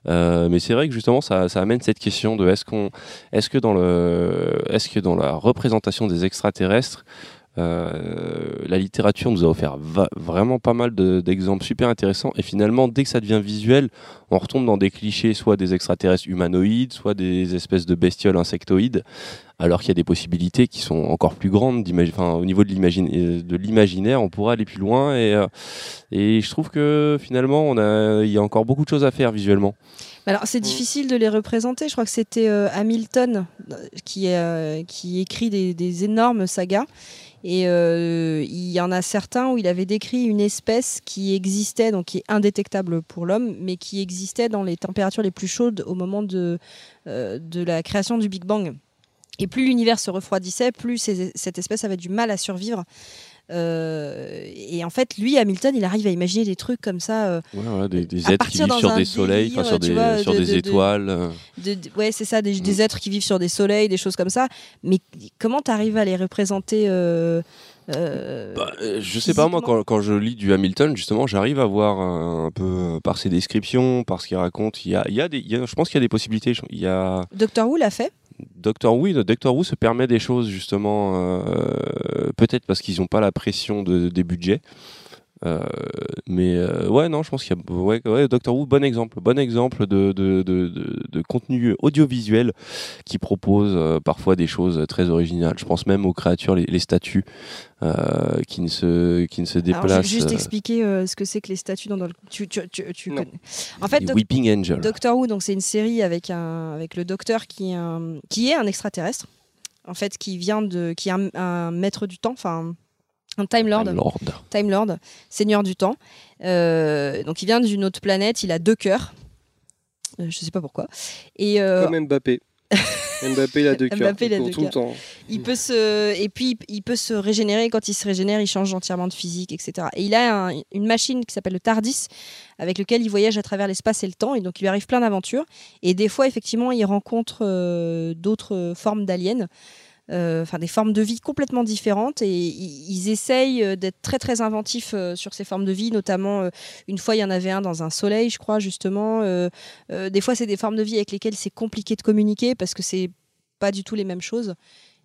Mais c'est vrai que justement, ça, ça amène cette question de est-ce qu'on, est-ce que est-ce que dans la représentation des extraterrestres, la littérature nous a offert vraiment pas mal de- d'exemples super intéressants. Et finalement, dès que ça devient visuel, on retombe dans des clichés, soit des extraterrestres humanoïdes, soit des espèces de bestioles insectoïdes, alors qu'il y a des possibilités qui sont encore plus grandes. au niveau euh, de l'imaginaire, on pourrait aller plus loin. Et, euh, je trouve que finalement, il y a encore beaucoup de choses à faire visuellement. Alors, c'est difficile de les représenter. Je crois que c'était euh, Hamilton euh, qui, euh, écrit des énormes sagas. Et euh, il y en a certains où il avait décrit une espèce qui existait, donc qui est indétectable pour l'homme, mais qui existait dans les températures les plus chaudes au moment de, euh, la création du Big Bang. Et plus l'univers se refroidissait, plus cette espèce avait du mal à survivre. Euh, et en fait, lui, Hamilton, il arrive à imaginer des trucs comme ça. euh, Ouais, ouais, des, êtres qui vivent sur des soleils, délire, sur des, vois, sur de- des de- de- étoiles. euh. de- ouais, c'est ça, des, Mm. des êtres qui vivent sur des soleils, des choses comme ça. Mais comment tu arrives à les représenter euh, Bah, je sais pas, moi, quand, quand je lis du Hamilton, justement, j'arrive à voir un, un peu par ses descriptions, par ce qu'il raconte. Il y a, il y a des, il y a- je pense qu'il y a des possibilités. Il y a Doctor Who l'a fait. Doctor Who, Doctor Who se permet des choses justement, euh, peut-être parce qu'ils n'ont pas la pression de- des budgets. Euh, mais euh, ouais, non, je pense qu'il y a. Ouais, ouais, Doctor Who, bon exemple. Bon exemple de, de, de, contenu audiovisuel qui propose euh, parfois des choses très originales. Je pense même aux créatures, les, les statues qui, ne se, qui ne se Alors, je vais déplacent. juste expliquer ce que c'est que les statues dans, dans le. Tu, tu, tu, tu Non. connais. En fait, Doc- Weeping Angel. Doctor Who, donc c'est une série avec un avec le docteur qui est un, qui est un extraterrestre. En fait, qui vient de qui est un, un maître du temps, enfin un Time Lord. Time Lord. Time Lord, Seigneur du Temps. Euh, donc il vient d'une autre planète, il a deux cœurs. Euh, je sais pas pourquoi. Et euh, Comme Mbappé. Mbappé, il a deux cœurs. Mbappé, il a court deux tout le temps. il peut se et puis il peut se régénérer. Quand il se régénère, il change entièrement de physique, etc. Et il a un- une machine qui s'appelle le Tardis, avec lequel il voyage à travers l'espace et le temps. Et donc il lui arrive plein d'aventures. Et des fois, effectivement, il rencontre euh, d'autres formes d'aliens. Euh, Enfin, des formes de vie complètement différentes et ils essayent euh, d'être très très inventifs euh, sur ces formes de vie, notamment une fois il y en avait un dans un soleil, je crois justement. Des fois c'est des formes de vie avec lesquelles c'est compliqué de communiquer parce que c'est pas du tout les mêmes choses.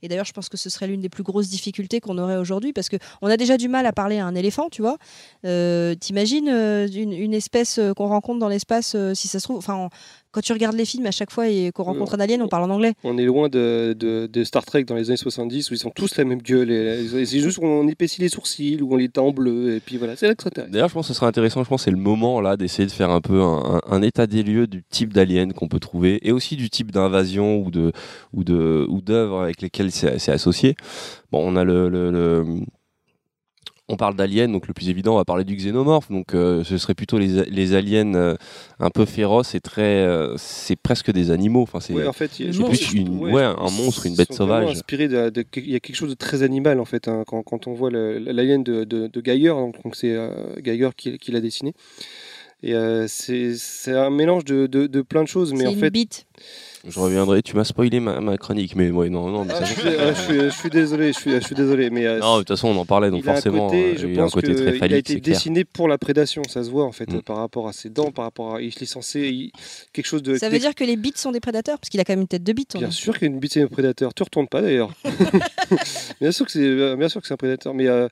Et d'ailleurs, je pense que ce serait l'une des plus grosses difficultés qu'on aurait aujourd'hui parce que on a déjà du mal à parler à un éléphant, tu vois. T'imagines une, espèce qu'on rencontre dans l'espace, si ça se trouve, enfin, quand tu regardes les films à chaque fois et qu'on rencontre un alien, on parle en anglais. On est loin de, de- de Star Trek dans les années 70 où ils ont tous la même gueule. C'est juste qu'on épaissit les sourcils ou on les teint en bleu. Et puis voilà, c'est l'extraterrestre. D'ailleurs, je pense que ce serait intéressant. Je pense que c'est le moment là d'essayer de faire un peu un, un- un état des lieux du type d'alien qu'on peut trouver et aussi du type d'invasion ou de ou de ou d'œuvres avec lesquelles c'est c'est associé. Bon, on a le, le- le- on parle d'aliens, donc le plus évident, on va parler du xénomorphe. Donc, euh, ce serait plutôt les, les aliens euh, un peu féroces et très, euh, c'est presque des animaux. Enfin, c'est Ouais, en fait, il C'est plus une- ouais, un monstre, une bête sont vraiment sauvage. inspirés de- de- il y a quelque chose de très animal en fait hein, quand, quand on voit le- l'alien de, de, de Geiger, donc donc c'est euh, Geiger qui, qui l'a dessiné. Et euh, c'est c'est un mélange de, de, de plein de choses, mais C'est en une fait, bite. Je reviendrai. Tu m'as spoilé ma, ma chronique, mais ouais, non, non, mais Ah, ça- je, suis, ah, je suis- je suis désolé, je suis, je suis désolé, mais euh, non, de toute façon, on en parlait, donc il a un forcément, côté, euh, je il y a un côté très qu'il a été clair. dessiné pour la prédation, ça se voit en fait Mm. par rapport à ses dents, par rapport à, il est censé il- quelque chose de Ça veut dire que les bites sont des prédateurs parce qu'il a quand même une tête de bite. Bien dit. sûr qu'il y a une bite c'est un prédateur. Tu retournes pas d'ailleurs. bien sûr que c'est bien sûr que c'est un prédateur, mais euh,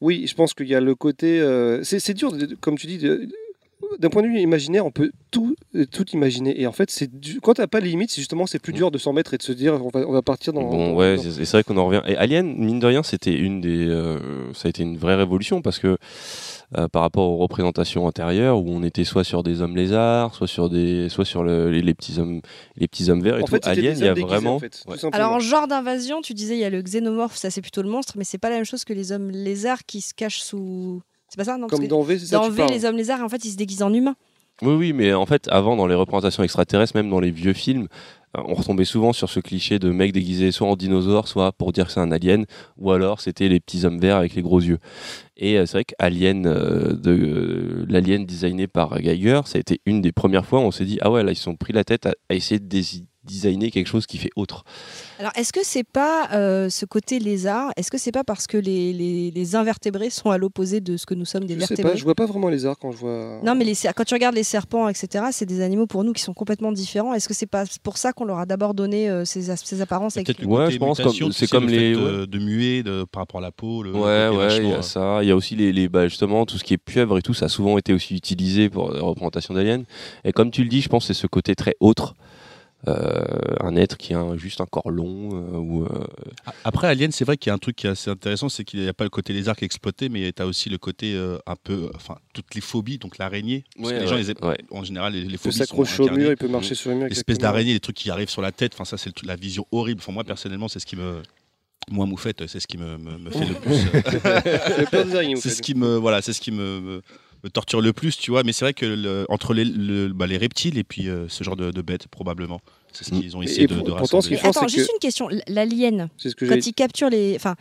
oui, je pense qu'il y a le côté. euh, c'est c'est dur, de- comme tu dis, de- d'un point de vue imaginaire, on peut tout, euh, tout imaginer. Et en fait, c'est du... quand t'as pas de limite, c'est justement c'est plus dur de s'en mettre et de se dire on va, on va partir dans. Bon, dans- ouais, dans- c'est vrai qu'on en revient. Et Alien, mine de rien, c'était une des, euh, ça a été une vraie révolution parce que euh, par rapport aux représentations antérieures où on était soit sur des hommes lézards, soit sur des, soit sur le- les, les petits hommes, les petits hommes verts et En tout. fait, Alien, il y a vraiment. en fait, tout Ouais. simplement. Alors en genre d'invasion, tu disais il y a le xénomorphe, ça c'est plutôt le monstre, mais c'est pas la même chose que les hommes lézards qui se cachent sous. C'est pas ça non Comme dans V, c'est ça dans tu V, parles. les hommes lézards, en fait, ils se déguisent en humains. Oui, oui, mais en fait, avant, dans les représentations extraterrestres, même dans les vieux films, euh, on retombait souvent sur ce cliché de mec déguisé soit en dinosaure, soit pour dire que c'est un alien, ou alors c'était les petits hommes verts avec les gros yeux. Et euh, c'est vrai qu'Alien, euh, de euh, l'alien designé par Geiger, ça a été une des premières fois où on s'est dit ah ouais là ils se sont pris la tête à, à essayer de dési- designer quelque chose qui fait autre. Alors est-ce que c'est pas euh, ce côté lézard? Est-ce que c'est pas parce que les, les, les invertébrés sont à l'opposé de ce que nous sommes des Je sais vertébrés? pas, je vois pas vraiment les arts quand je vois. Non, mais les, quand tu regardes les serpents, etc., c'est des animaux pour nous qui sont complètement différents. Est-ce que c'est pas pour ça qu'on leur a d'abord donné euh, ces, as- ces apparences avec... Peut-être le Ouais, je pense comme- c'est comme le les- fait de, de muer de- par rapport à la peau. Le, Ouais, le ouais, il y a ça. Il y a aussi les, les bah, justement tout ce qui est pieuvre et tout, ça a souvent été aussi utilisé pour la représentation d'aliens. Et comme tu le dis, je pense que c'est ce côté très autre. Euh, un être qui a un- juste un corps long euh, ou euh, Après, Alien, c'est vrai qu'il y a un truc qui est assez intéressant, c'est qu'il n'y a pas le côté lézard qui est exploité, mais tu as aussi le côté euh, un peu. Enfin, toutes les phobies, donc l'araignée. Parce que Ouais, les gens, ouais. en général, les, les Il peut phobies sont s'accrocher au mur, il peut marcher sur le mur. L'espèce d'araignée, les trucs qui arrivent sur la tête, enfin, ça, c'est la vision horrible. Enfin, moi, personnellement, c'est ce qui me. Moi, Moufette, c'est ce qui me, me- me fait le plus. C'est ce qui me voilà c'est ce qui me, me, me torture le plus tu vois mais c'est vrai que le- entre les, le- bah, les reptiles et puis euh, ce genre de, de bêtes probablement c'est ce Mm. qu'ils ont essayé Et de, pour- de pourtant, ce rassembler. qu'ils font, Attends, juste que- une question. L'alien, quand ils capturent les... Enfin,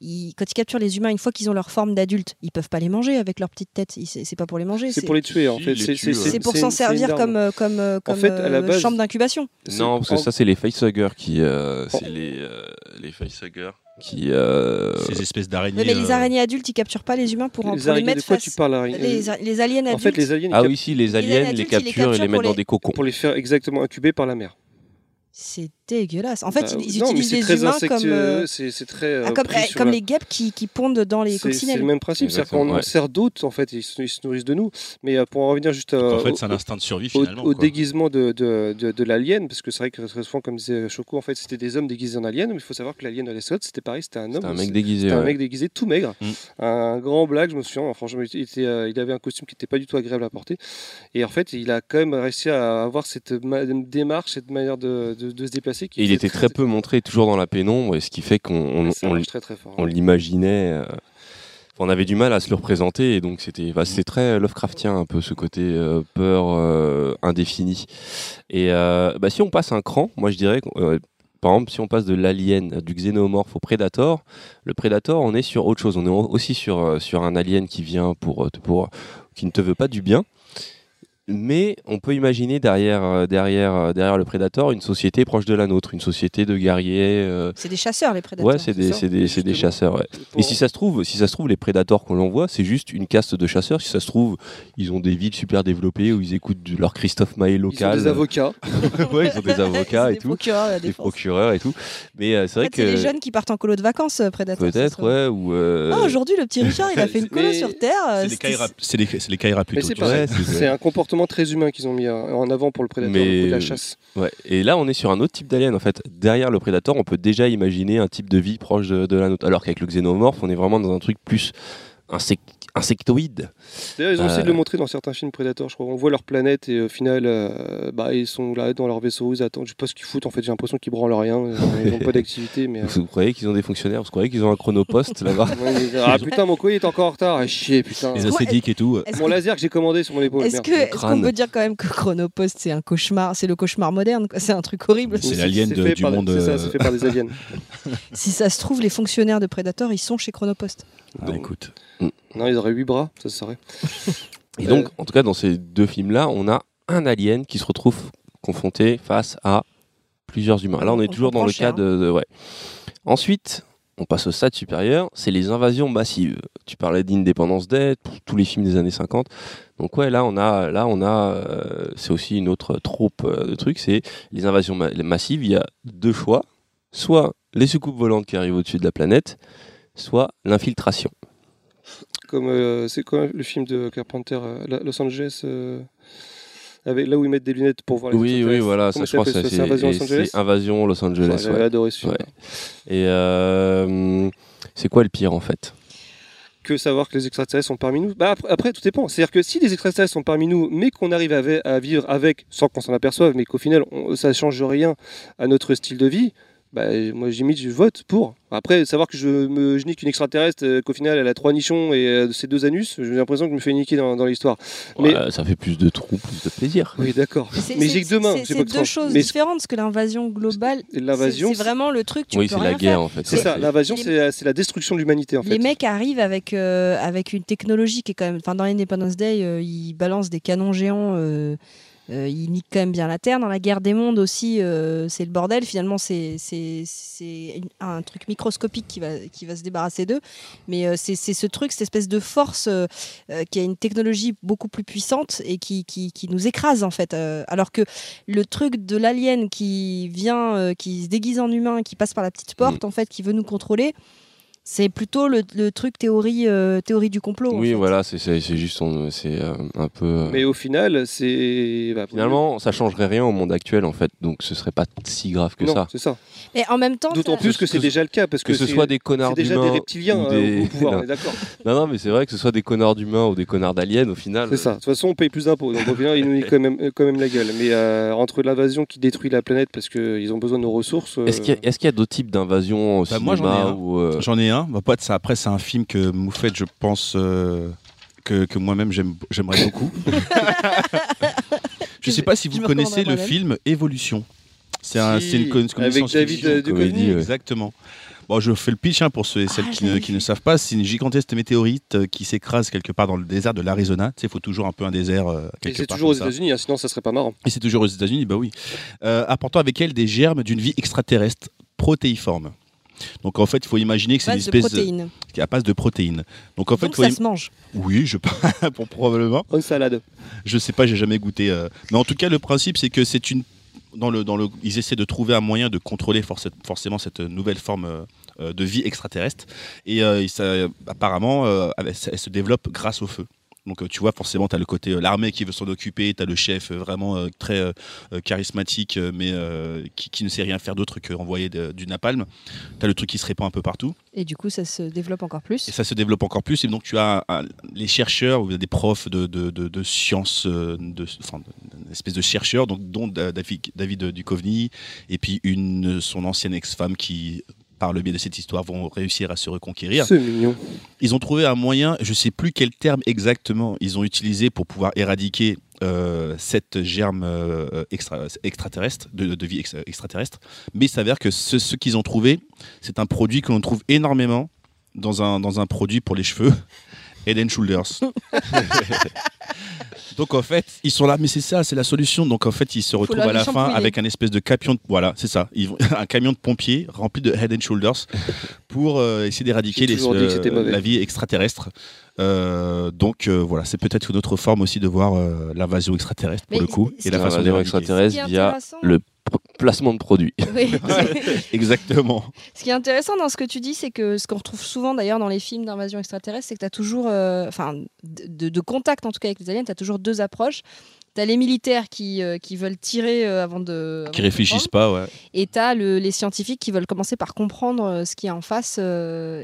ils- quand ils capturent les humains, une fois qu'ils ont leur forme d'adulte, ils peuvent pas les manger avec leur petite tête. C'est pas pour les manger. C'est pour les tuer, en fait. C'est pour s'en servir comme, comme, euh, comme fait, à la base- chambre d'incubation. Non parce que ça c'est les facehuggers qui euh, c'est les euh, les facehuggers qui euh, ces espèces d'araignées mais les euh, araignées adultes, ils capturent pas les humains pour, en- pour les mettre de quoi face. tu parles Les, les aliens adultes. En fait, les aliens, ah oui si les aliens les, adultes, les capturent et les mettent dans les- des cocons pour les faire exactement incuber par la mer. C'est dégueulasse. En fait, Bah, ils, ils non, mais utilisent très humains comme, euh, c'est très euh, ah, comme, eh, comme les guêpes qui, qui pondent dans les C'est c'est coccinelles. le même principe, c'est-à-dire qu'on ouais. sert d'autres, en fait, ils se, ils se nourrissent de nous. Mais euh, pour en revenir juste en fait au- c'est un instinct de survie au, finalement au déguisement de, de, de, de l'alien, parce que c'est vrai que très souvent, comme disait Choco, en fait, c'était des hommes déguisés en alien, mais il faut savoir que l'alien de l'Escode, c'était pareil, c'était un homme. un mec déguisé un mec déguisé tout maigre, Mm. un grand blague, je me souviens. Franchement, il, était, euh, il avait un costume qui n'était pas du tout agréable à porter. Et en fait, il a quand même réussi à avoir cette ma- démarche, cette manière de, de- de se déplacer. Qui Et il était très peu montré toujours dans la pénombre et ce qui fait qu'on on- très très on l'imaginait. euh, on avait du mal à se le représenter et donc c'était bah, c'était très Lovecraftien un peu ce côté euh, peur euh, indéfinie. Et euh, bah, si on passe un cran, moi je dirais euh, par exemple si on passe de l'alien, du xénomorphe au prédator, le prédator on est sur autre chose. On est aussi sur, euh, sur un alien qui vient euh, pour qui ne te veut pas du bien. Mais on peut imaginer derrière, euh, derrière, euh, derrière le prédator une société proche de la nôtre, une société de guerriers. euh, C'est des chasseurs, les prédateurs. Ouais, c'est des, des, c'est des chasseurs. Ouais. Pour- Et si ça se trouve, si ça se trouve, les prédateurs qu'on l'envoie, c'est juste une caste de chasseurs. Si ça se trouve, ils ont des villes super développées où ils écoutent leur Christophe Maé Ils sont local. des avocats. ouais, ils ont des avocats et des tout, procureurs des procureurs et tout. Mais euh, c'est En vrai fait, c'est les que jeunes qui partent en colo de vacances, euh, prédateurs. peut-être, ouais, ou. euh, Ah, aujourd'hui, le petit Richard, il a fait une colo Mais sur Terre. c'est des Kaira- plutôt C'est un comportement très humain qu'ils ont mis en avant pour le prédateur, Mais- le coup de la chasse. Ouais. Et là, on est sur un autre type d'alien. En fait, derrière le prédateur, on peut déjà imaginer un type de vie proche de, de la nôtre. Alors qu'avec le xénomorphe, on est vraiment dans un truc plus insec- insectoïde. D'ailleurs, ils ont essayé de Euh. le montrer dans certains films Predator, je crois. On voit leur planète et au final, euh, bah, ils sont là dans leur vaisseau, ils attendent. Je sais pas ce qu'ils foutent en fait, j'ai l'impression qu'ils branlent rien, euh, ils n'ont pas d'activité. Mais, euh, Vous croyez qu'ils ont des fonctionnaires? Vous croyez qu'ils ont un chronopost là-bas? Ouais, ah putain, mon colis est encore en retard, ah, chier, putain. les acédiques et tout Est-ce Mon que- laser que j'ai commandé sur mon épaule. Est-ce merde. que- est-ce qu'on crâne. peut dire quand même que Chronopost c'est un cauchemar, c'est le cauchemar moderne, quoi. c'est un truc horrible. C'est l'alien du par- monde, C'est ça, euh, c'est fait par des aliens. Si ça se trouve, les fonctionnaires de Predator, ils sont chez Chronopost. Ah, écoute Non, ils auraient 8 bras, ça se saurait. Et Euh, donc, en tout cas, dans ces deux films-là, on a un alien qui se retrouve confronté face à plusieurs humains. Là, on est On toujours dans le cas de, de- ouais. Ensuite, on passe au stade supérieur, c'est les invasions massives. Tu parlais d'Independence Day, tous les films des années 50. Donc ouais, là on a, là on a, euh, c'est aussi une autre troupe euh, de trucs, c'est les invasions ma- massives. Il y a deux choix, soit les soucoupes volantes qui arrivent au-dessus de la planète, soit l'infiltration. Comme euh, c'est quoi le film de Carpenter, euh, Los Angeles, euh, avec, là où ils mettent des lunettes pour voir les Oui, oui, voilà, ça, je crois que c'est Invasion Los Angeles c'est Invasion Los Angeles. J'avais ouais. adoré ce film. Ouais. Et c'est quoi le pire en fait? Que savoir que les extraterrestres sont parmi nous? Bah, après, après, tout dépend. C'est-à-dire que si les extraterrestres sont parmi nous, mais qu'on arrive à vivre avec, sans qu'on s'en aperçoive, mais qu'au final, on, ça change rien à notre style de vie, bah, moi, j'imite, je vote pour. Après, savoir que je me je nique une extraterrestre, euh, qu'au final, elle a trois nichons et euh, ses deux anus, j'ai l'impression que je me fais niquer dans, dans l'histoire. Mais- Ouais, Ça fait plus de trous, plus de plaisir. Oui, d'accord. Mais c'est- j'ai que deux mains. c'est- que deux choses Mais différentes parce que l'invasion globale, c'est l'invasion, c'est vraiment le truc. Tu Oui, c'est la guerre faire. en fait. c'est ça. L'invasion, c'est c'est la destruction de l'humanité, en fait. Les mecs arrivent avec, euh, avec une technologie qui est quand même. Enfin, dans Independence Day, euh, ils balancent des canons géants. Euh, ils niquent quand même bien la Terre. Dans la guerre des mondes aussi, euh, c'est le bordel. Finalement, c'est un truc microscopique qui va, qui va se débarrasser d'eux. Mais euh, c'est ce truc, cette espèce de force euh, euh, qui a une technologie beaucoup plus puissante et qui, qui, qui nous écrase en fait. Euh, alors que le truc de l'alien qui vient, euh, qui se déguise en humain, qui passe par la petite porte, en fait, qui veut nous contrôler. C'est plutôt le, le truc théorie, euh, théorie du complot. en Oui, fait. voilà, c'est c'est- c'est juste, on- c'est euh, un peu. euh, Mais au final, c'est. bah, Finalement, ça changerait rien au monde actuel en fait, donc ce serait pas si grave que non, ça. c'est ça. Mais en même temps, D'autant ça- plus que c'est que- déjà le cas. Parce que, Que ce c'est- soit des c'est connards déjà d'humains des reptiliens ou euh, des- au pouvoir, Non. on est d'accord. Non, non, mais c'est vrai que ce soit des connards d'humains ou des connards d'aliens, au final. C'est ça. De toute façon, on paye plus d'impôts. Donc au final, ils nous quand même, quand même la gueule. Mais euh, entre l'invasion qui détruit la planète parce qu'ils ont besoin de nos ressources. euh, Est-ce qu'il y a, est-ce qu'il y a d'autres types d'invasions au Bah, moi, j'en ai cinéma un. ou, J'en ai un. Bah, pas de ça. Après, c'est un film que Moufette, je pense, euh, que, que moi-même j'aime- j'aimerais beaucoup. je sais pas si vous connaissez le film Évolution. C'est un, Si, c'est une, une avec David euh, Duchovny. Ouais. Exactement. Bon, je fais le pitch hein, pour ceux et celles Ah, qui, je ne, qui ne savent pas. C'est une gigantesque météorite euh, qui s'écrase quelque part dans le désert de l'Arizona. Tu sais, il faut toujours un peu un désert euh, Et quelque c'est part toujours aux. États-Unis, hein, sinon ça serait pas marrant. Et c'est toujours aux États-Unis, bah oui. Euh, apportant avec elle des germes d'une vie extraterrestre protéiforme. Donc en fait, il faut imaginer que c'est une espèce de, protéines. à base de protéines. Donc en fait, Donc faut ça im- se mange. oui, je bon, probablement. En salade. Je sais pas, j'ai jamais goûté. euh. Mais en tout cas, le principe, c'est que c'est une dans le dans le ils essaient de trouver un moyen de contrôler forc- forcément cette nouvelle forme euh, de vie extraterrestre. Et euh, ça, apparemment, euh, elle se développe grâce au feu. Donc euh, tu vois forcément tu as le côté euh, l'armée qui veut s'en occuper, tu as le chef euh, vraiment très charismatique mais qui, qui ne sait rien faire d'autre que envoyer de- du napalm. Tu as le truc qui se répand un peu partout. Et du coup, ça se développe encore plus. Et ça se développe encore plus. Et donc, tu as les chercheurs, ou des profs de, de, de, de sciences, de, enfin, une espèce de chercheurs, donc, dont Da- David, David Duchovny, et puis une, son ancienne ex-femme qui, par le biais de cette histoire, vont réussir à se reconquérir. C'est mignon. Ils ont trouvé un moyen, je ne sais plus quel terme exactement ils ont utilisé pour pouvoir éradiquer euh, cette germe euh, extra- extraterrestre, de, de vie ex- extraterrestre. Mais il s'avère que ce, ce qu'ils ont trouvé, c'est un produit que l'on trouve énormément dans un, dans un produit pour les cheveux, Head and Shoulders. Donc en fait, ils sont là, mais c'est ça, c'est la solution. Donc en fait, ils se retrouvent à la fin avec un espèce de camion. De, voilà, c'est ça. Ils un camion de pompiers rempli de Head and Shoulders pour euh, essayer d'éradiquer euh, la vie extraterrestre. Euh, donc euh, voilà, c'est peut-être une autre forme aussi de voir euh, l'invasion extraterrestre pour Mais le coup et la façon est extraterrestre via le placement de produits. Oui. Exactement. Ce qui est intéressant dans ce que tu dis, c'est que ce qu'on retrouve souvent d'ailleurs dans les films d'invasion extraterrestre, c'est que tu as toujours, euh, enfin, de, de contact en tout cas avec les aliens, tu as toujours deux approches. Tu as les militaires qui, euh, qui veulent tirer euh, avant de. avant Qui de réfléchissent pas, ouais. Et tu as les scientifiques qui veulent commencer par comprendre euh, ce qu'il y a en face. Mm.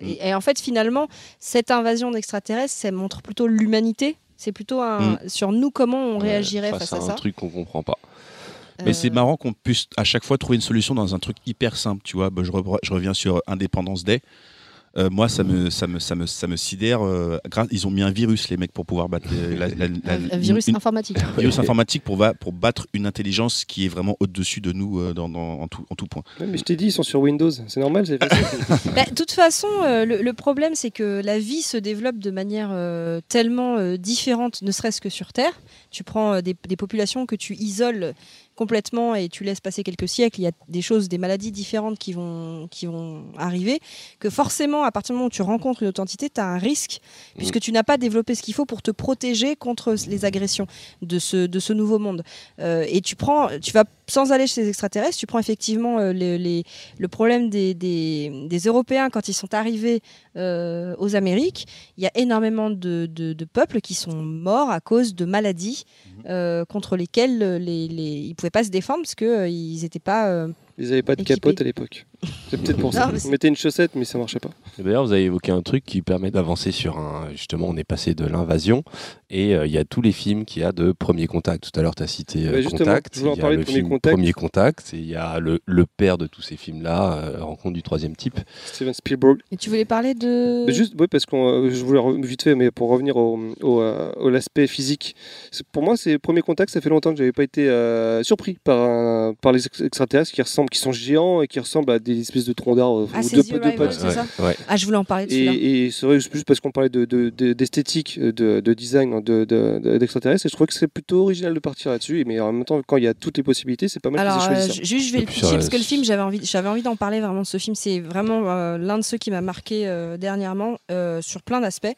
et, et en fait, finalement, cette invasion d'extraterrestres, ça montre plutôt l'humanité. C'est plutôt un, sur nous comment on réagirait face face, à à un ça. truc qu'on comprend pas. Mais c'est marrant qu'on puisse à chaque fois trouver une solution dans un truc hyper simple, tu vois. Bah, je, re- je reviens sur Independence Day. Euh, moi, ça me, ça me, ça me, ça me sidère. euh, grâce- ils ont mis un virus, les mecs, pour pouvoir battre euh, la- la- la- un, virus une- informatique. un virus informatique pour, va- pour battre une intelligence qui est vraiment au-dessus de nous euh, dans, dans- en, tout, en tout point. Ouais, mais je t'ai dit, ils sont sur Windows. C'est normal. Bah, De toute façon, euh, le, le problème, c'est que la vie se développe de manière euh, tellement euh, différente, ne serait-ce que sur Terre. Tu prends euh, des, des populations que tu isoles, complètement et tu laisses passer quelques siècles, il y a des choses, des maladies différentes qui vont, qui vont arriver, que forcément, à partir du moment où tu rencontres une autre entité, tu as un risque, puisque tu n'as pas développé ce qu'il faut pour te protéger contre les agressions de ce, de ce nouveau monde. Euh, et tu prends, tu vas, sans aller chez les extraterrestres, tu prends effectivement euh, les- les- le problème des, des, des Européens quand ils sont arrivés euh, aux Amériques. Il y a énormément de, de- de peuples qui sont morts à cause de maladies euh, contre lesquelles les, les, ils ne pouvaient pas se défendre parce qu'ils n'étaient pas. Ils n'avaient pas de Équipés. capote à l'époque. C'est peut-être pour ça. Non, mais Ils c'est- mettaient une chaussette, mais ça marchait pas. D'ailleurs, vous avez évoqué un truc qui permet d'avancer sur un. Justement, on est passé de l'invasion et euh, il y a tous les films qu'il y a de Premier Contact. Tout à l'heure, tu as cité euh, justement, Contact. je voulais en Il y a parler de le Premier film Contact. Premier Contact et il y a le, le père de tous ces films-là, euh, Rencontre du troisième type. Steven Spielberg. Et tu voulais parler de. Mais juste, oui, parce que je voulais vite fait, mais pour revenir au, au, euh, au l'aspect physique, pour moi, c'est premier contact. Ça fait longtemps que j'avais pas été euh, surpris par, un- par les ex- extraterrestres qui ressemblent, qui sont géants et qui ressemblent à des espèces de troncs d'arbres Ah, c'est c'est ça ouais. Ah, je voulais en parler de celui-là. Et, et c'est vrai, juste parce qu'on parlait de, de- de- d'esthétique, de, de design de, de- de- d'extraterrestres, et je trouvais que c'est plutôt original de partir là-dessus. Mais en même temps, quand il y a toutes les possibilités, c'est pas mal Alors, euh, juste, je vais le pitcher parce que le film, j'avais envie, j'avais envie d'en parler vraiment de ce film. C'est vraiment euh, l'un de ceux qui m'a marqué euh, dernièrement euh, sur plein d'aspects.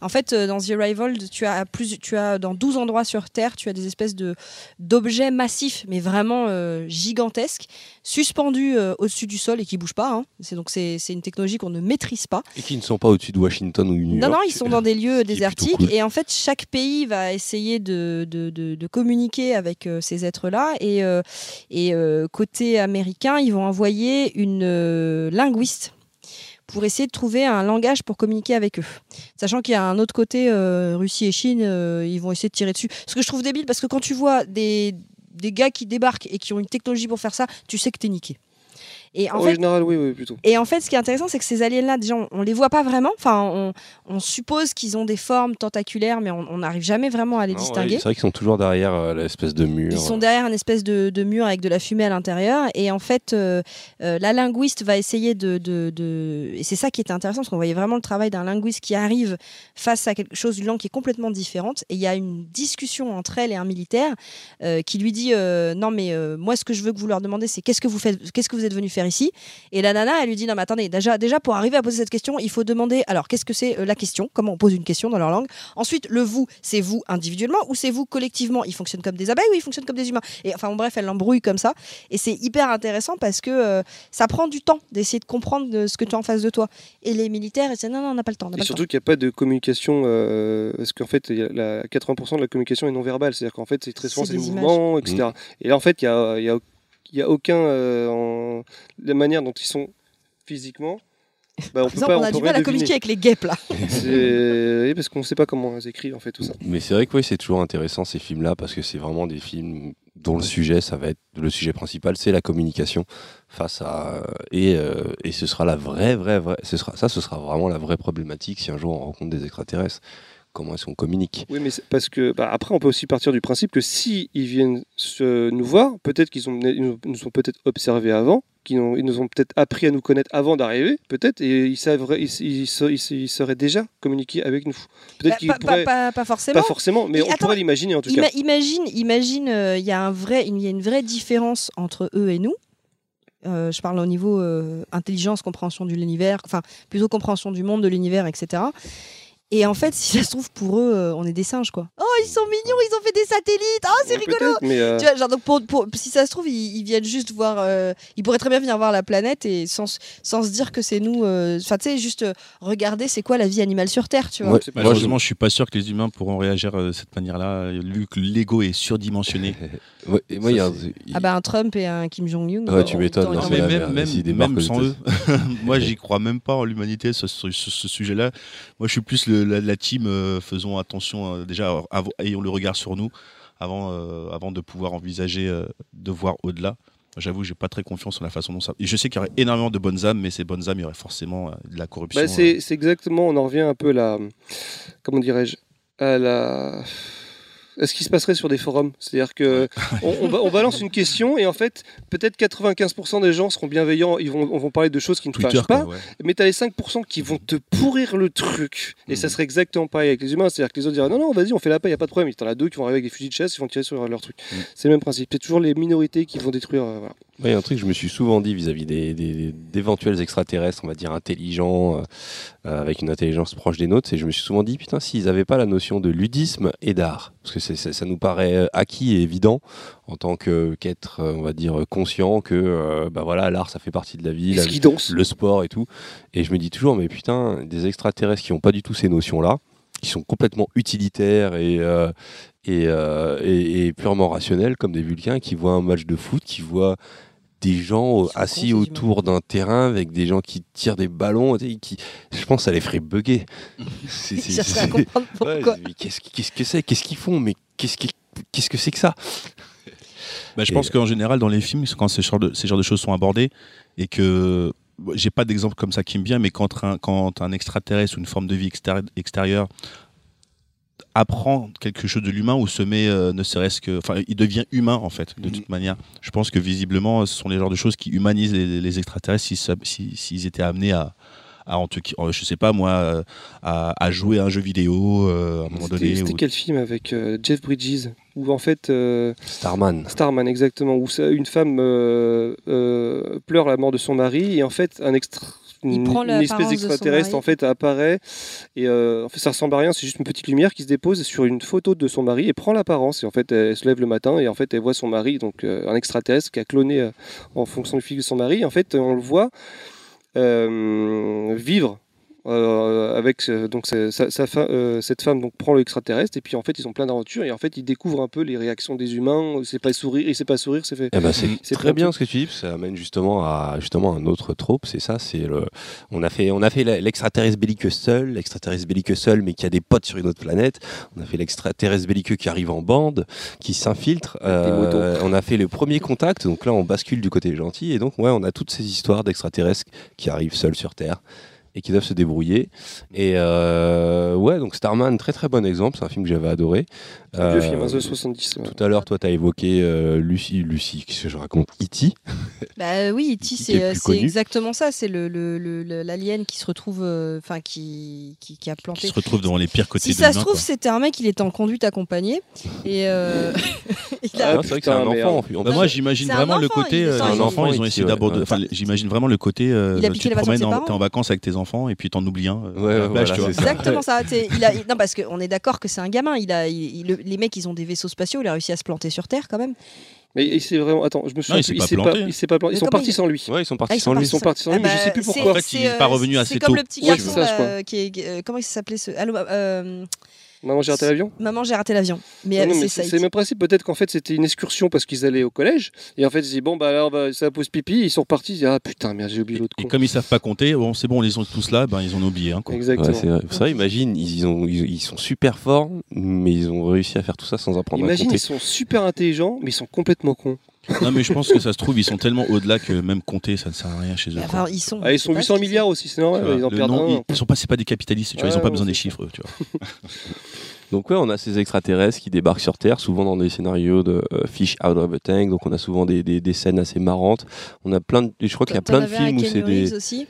En fait, euh, dans The Arrival, tu as, plus, tu as dans 12 endroits sur Terre, tu as des espèces de, d'objets massifs, mais vraiment euh, gigantesques, suspendus euh, au-dessus du sol et qui bougent pas. hein. C'est, donc, c'est, une technologie qu'on ne maîtrise pas. Et qui ne sont pas au-dessus de Washington ou New Non, York. non, ils sont dans des lieux désertiques. cool. Et en fait, chaque pays va essayer de, de, de- de communiquer avec euh, ces êtres-là. Et, euh, et côté américain, ils vont envoyer une linguiste pour essayer de trouver un langage pour communiquer avec eux. Sachant qu'il y a un autre côté, euh, Russie et Chine, euh, ils vont essayer de tirer dessus. Ce que je trouve débile, parce que quand tu vois des, des gars qui débarquent et qui ont une technologie pour faire ça, tu sais que t'es niqué. Et en En fait, général, oui, oui, plutôt. et en fait, ce qui est intéressant, c'est que ces aliens-là, déjà, on, on les voit pas vraiment. Enfin, on, on suppose qu'ils ont des formes tentaculaires, mais on n'arrive jamais vraiment à les Non, ouais, distinguer. c'est vrai qu'ils sont toujours derrière euh, l'espèce de mur. Ils sont derrière un espèce de, de mur avec de la fumée à l'intérieur. Et en fait, euh, euh, la linguiste va essayer de. de- de- Et c'est ça qui était intéressant, parce qu'on voyait vraiment le travail d'un linguiste qui arrive face à quelque chose, d'une langue qui est complètement différente. Et il y a une discussion entre elle et un militaire euh, qui lui dit euh, Non, mais euh, moi, ce que je veux que vous leur demandez, c'est qu'est-ce que vous faites, qu'est-ce que vous êtes venu faire ici Et la nana, elle lui dit Non, mais attendez, déjà, déjà pour arriver à poser cette question, il faut demander alors, qu'est-ce que c'est euh, la question? Comment on pose une question dans leur langue? Ensuite, le vous, c'est vous individuellement ou c'est vous collectivement? Ils fonctionnent comme des abeilles ou ils fonctionnent comme des humains? Et enfin, bon, bref, elle l'embrouille comme ça. Et c'est hyper intéressant parce que euh, ça prend du temps d'essayer de comprendre euh, ce que tu as en face de toi. Et les militaires, ils disent Non, non, on n'a pas le temps. on Et pas surtout qu'il n'y a pas de communication, euh, parce qu'en fait, y a la 80% de la communication est non verbale. C'est-à-dire qu'en fait, c'est très souvent C'est des des mouvements, etc. Et là, en fait, il n'y a, y a, il y a aucun. euh, en- La manière dont ils sont physiquement, bah, on Par peut exemple, pas, on a peut du mal à communiquer avec les guêpes là. C'est- oui, parce qu'on ne sait pas comment elles écrivent, en fait, tout ça. Mais c'est vrai que oui, c'est toujours intéressant ces films-là parce que c'est vraiment des films dont le sujet, ça va être le sujet principal, c'est la communication face à et, euh, et ce sera la vraie, vraie, vraie, ce sera ça, ce sera vraiment la vraie problématique si un jour on rencontre des extraterrestres. Comment est-ce qu'on communique Oui, mais parce que bah, après, on peut aussi partir du principe que si ils viennent se, nous voir, peut-être qu'ils nous, ont peut-être observés avant, qu'ils nous ont peut-être appris à nous connaître avant d'arriver, peut-être, et ils, savraient, ils, ils, se- ils- ils seraient déjà communiqués avec nous. Peut-être Bah, qu'ils pas, pas- pourraient, pas- pas forcément. pas forcément, mais Mais on attends, pourrait l'imaginer en tout Ima- cas. imagine, imagine, euh, il y a un vrai, il y a une vraie différence entre eux et nous. Euh, je parle au niveau euh, intelligence, compréhension de l'univers, enfin plutôt compréhension du monde, de l'univers, etc. Et en fait, si ça se trouve pour eux, euh, on est des singes quoi. Oh, ils sont mignons, ils ont fait des satellites. Oh, c'est rigolo. mais, euh, Tu vois, genre, donc pour, pour- si ça se trouve, ils, ils viennent juste voir. euh, ils pourraient très bien venir voir la planète et sans, sans se dire que c'est nous. euh, Enfin, tu sais, juste euh, regarder c'est quoi la vie animale sur Terre, tu vois. Ouais, Malheureusement, je suis pas sûr que les humains pourront réagir euh, de cette manière-là, vu que l'ego est surdimensionné. Ouais, et moi, il y a un- Ah bah un Trump et un Kim Jong-un. Ouais, tu m'étonnes, mais la- même, même, si même sans eux, moi j'y crois même pas en l'humanité sur ce, ce- ce sujet-là. Moi je suis plus le- la, la team, euh, faisons attention euh, déjà, av- ayons le regard sur nous avant, euh, avant de pouvoir envisager de voir au-delà. J'avoue, j'ai pas très confiance en la façon dont ça. Et je sais qu'il y aurait énormément de bonnes âmes, mais ces bonnes âmes, il y aurait forcément de la corruption. bah, c'est c'est exactement, on en revient un peu à la. Comment dirais-je À la. Ce qui se passerait sur des forums. C'est-à-dire que on, on ba- on balance une question et en fait, peut-être 95% des gens seront bienveillants, ils vont, vont parler de choses qui ne Twitter, fâchent quoi, pas, ouais. mais tu as les 5% qui vont te pourrir le truc. Et ça Mhm. serait exactement pareil avec les humains. C'est-à-dire que les autres diraient non, non, vas-y, on fait la paix, il n'y a pas de problème. Et t'en as deux qui vont arriver avec des fusils de chasse, ils vont tirer sur leur truc. Mhm. C'est le même principe. C'est toujours les minorités qui vont détruire. euh, voilà. Ouais, il y a un truc que je me suis souvent dit vis-à-vis d'éventuels extraterrestres, on va dire intelligents, euh, euh, avec une intelligence proche des nôtres, c'est je me suis souvent dit, putain, s'ils n'avaient pas la notion de ludisme et d'art, parce que ça nous paraît euh, acquis et évident en tant qu'être, on va dire, conscient que euh, bah voilà, l'art, ça fait partie de la vie, la- le sport et tout. Et je me dis toujours, mais putain, des extraterrestres qui n'ont pas du tout ces notions-là, qui sont complètement utilitaires et, euh, et, euh, et- et purement rationnels, comme des Vulcains, qui voient un match de foot, qui voient des gens assis autour d'un terrain avec des gens qui tirent des ballons, qui, je pense que ça les ferait bugger. C'est- c'est- c'est- Ouais, qu'est-ce, qu'est-ce que c'est? Qu'est-ce qu'ils font? Mais qu'est-ce, que c'est que ça? Bah, je Et- pense qu'en général, dans les films, quand ces genres, de, ces genres de choses sont abordées, et que j'ai pas d'exemple comme ça qui me vient, mais quand un, quand un extraterrestre ou une forme de vie extérie- extérieure apprend quelque chose de l'humain ou se met, euh, ne serait-ce que, enfin, il devient humain en fait, de Mhm. toute manière. Je pense que visiblement, ce sont les genres de choses qui humanisent les, les extraterrestres s'ils si, si- s'ils étaient amenés à, à en je sais pas moi, euh, à, à jouer à un jeu vidéo euh, à un moment donné. c'était ou- quel film avec euh, Jeff Bridges? Où en fait. euh, Starman. Starman, exactement, où ça- une femme euh, euh, pleure la mort de son mari et en fait un extra- une, espèce d'extraterrestre en fait apparaît et euh, en fait ça ressemble à rien, c'est juste une petite lumière qui se dépose sur une photo de son mari et prend l'apparence et en fait elle se lève le matin et en fait elle voit son mari donc euh, un extraterrestre qui a cloné euh, en fonction du fil de son mari et en fait on le voit euh, vivre euh, avec euh, donc sa- sa- euh, cette femme donc prend l'extraterrestre et puis en fait ils ont plein d'aventures et en fait ils découvrent un peu les réactions des humains c'est pas sourire c'est pas sourire c'est fait Eh ben, c'est très bien ce que tu dis, ça amène justement à justement un autre trope. C'est ça, c'est le. On a fait, on a fait l'extraterrestre belliqueux seul, l'extraterrestre belliqueux seul, mais qui a des potes sur une autre planète. On a fait l'extraterrestre belliqueux qui arrive en bande, qui s'infiltre. Motos. on a fait le premier contact, donc là on bascule du côté gentil, et donc ouais, on a toutes ces histoires d'extraterrestres qui arrivent seuls sur Terre et qui doivent se débrouiller. Et euh, ouais, donc Starman, très très bon exemple. C'est un film que j'avais adoré. Un vieux Euh, film hein, de 70 ouais. Tout à l'heure, toi, tu as évoqué euh, Lucie, Lucie, qu'est-ce que je raconte? E E.T. Bah oui, E.T. Qui est c'est exactement ça. C'est le le- le- le- l'alien qui se retrouve, euh, enfin qui, qui qui a qui planté. se retrouvent devant les pires côtés Si de ça se trouve, c'était un mec, il était en conduite accompagné et euh, il a- Ah, Non, c'est vrai que c'est un enfant. Bah, moi, j'imagine un vraiment le enfant, côté. euh, il- enfants, ils ont essayé ouais, d'abord. ouais. Enfin, j'imagine vraiment le côté. euh, tu te les vacances de promènes, t'es en vacances avec tes enfants et puis t'en oublies un. euh, exactement ça. non parce qu'on est d'accord que c'est un gamin. Il a, les mecs, ils ont des vaisseaux spatiaux. Il a réussi à se planter sur Terre quand même. mais il s'est vraiment attends je me souviens il s'est pas il s'est pas planté. Ils sont partis il- sans lui Ouais, ils sont Ah, partis ils sans lui. Ils sont partis sans lui, mais je sais plus pourquoi. En fait, il c'est, est pas revenu assez C'est comme tôt. le petit garçon euh, qui est, euh, comment il s'appelait ce Allô, euh, maman j'ai raté l'avion? Maman, j'ai raté l'avion. Mais Non, non, mais c'est c'est ça. c'est le même principe. Peut-être qu'en fait c'était une excursion parce qu'ils allaient au collège et en fait ils disent bon bah alors bah, ça pose pipi. Ils sont repartis. Ils disent ah putain merde j'ai oublié l'autre Et con. comme ils savent pas compter, bon, c'est bon, on les ont tous là, ben, ils ont oublié. Quoi. Exactement. Ouais, c'est vrai. Imagine, ils, ont, ils, ils sont super forts, mais ils ont réussi à faire tout ça sans apprendre Imagine à ils compter. sont super intelligents mais ils sont complètement cons. Non, mais je pense que ça se trouve, ils sont tellement au-delà que même compter, ça ne sert à rien chez eux. Enfin, ils sont. Ah, ils sont sais pas 800 ce qu'ils milliards aussi c'est normal. Ils en perdent nom, un. ils, ils sont pas, c'est pas des capitalistes, tu vois, ils Ouais, ont pas ouais, besoin des chiffres, tu vois. Donc ouais, on a ces extraterrestres qui débarquent sur Terre, souvent dans des scénarios de euh, fish out of a tank, donc on a souvent des, des, des scènes assez marrantes. On a plein de, je crois qu'il y a plein de films où c'est des... Aussi.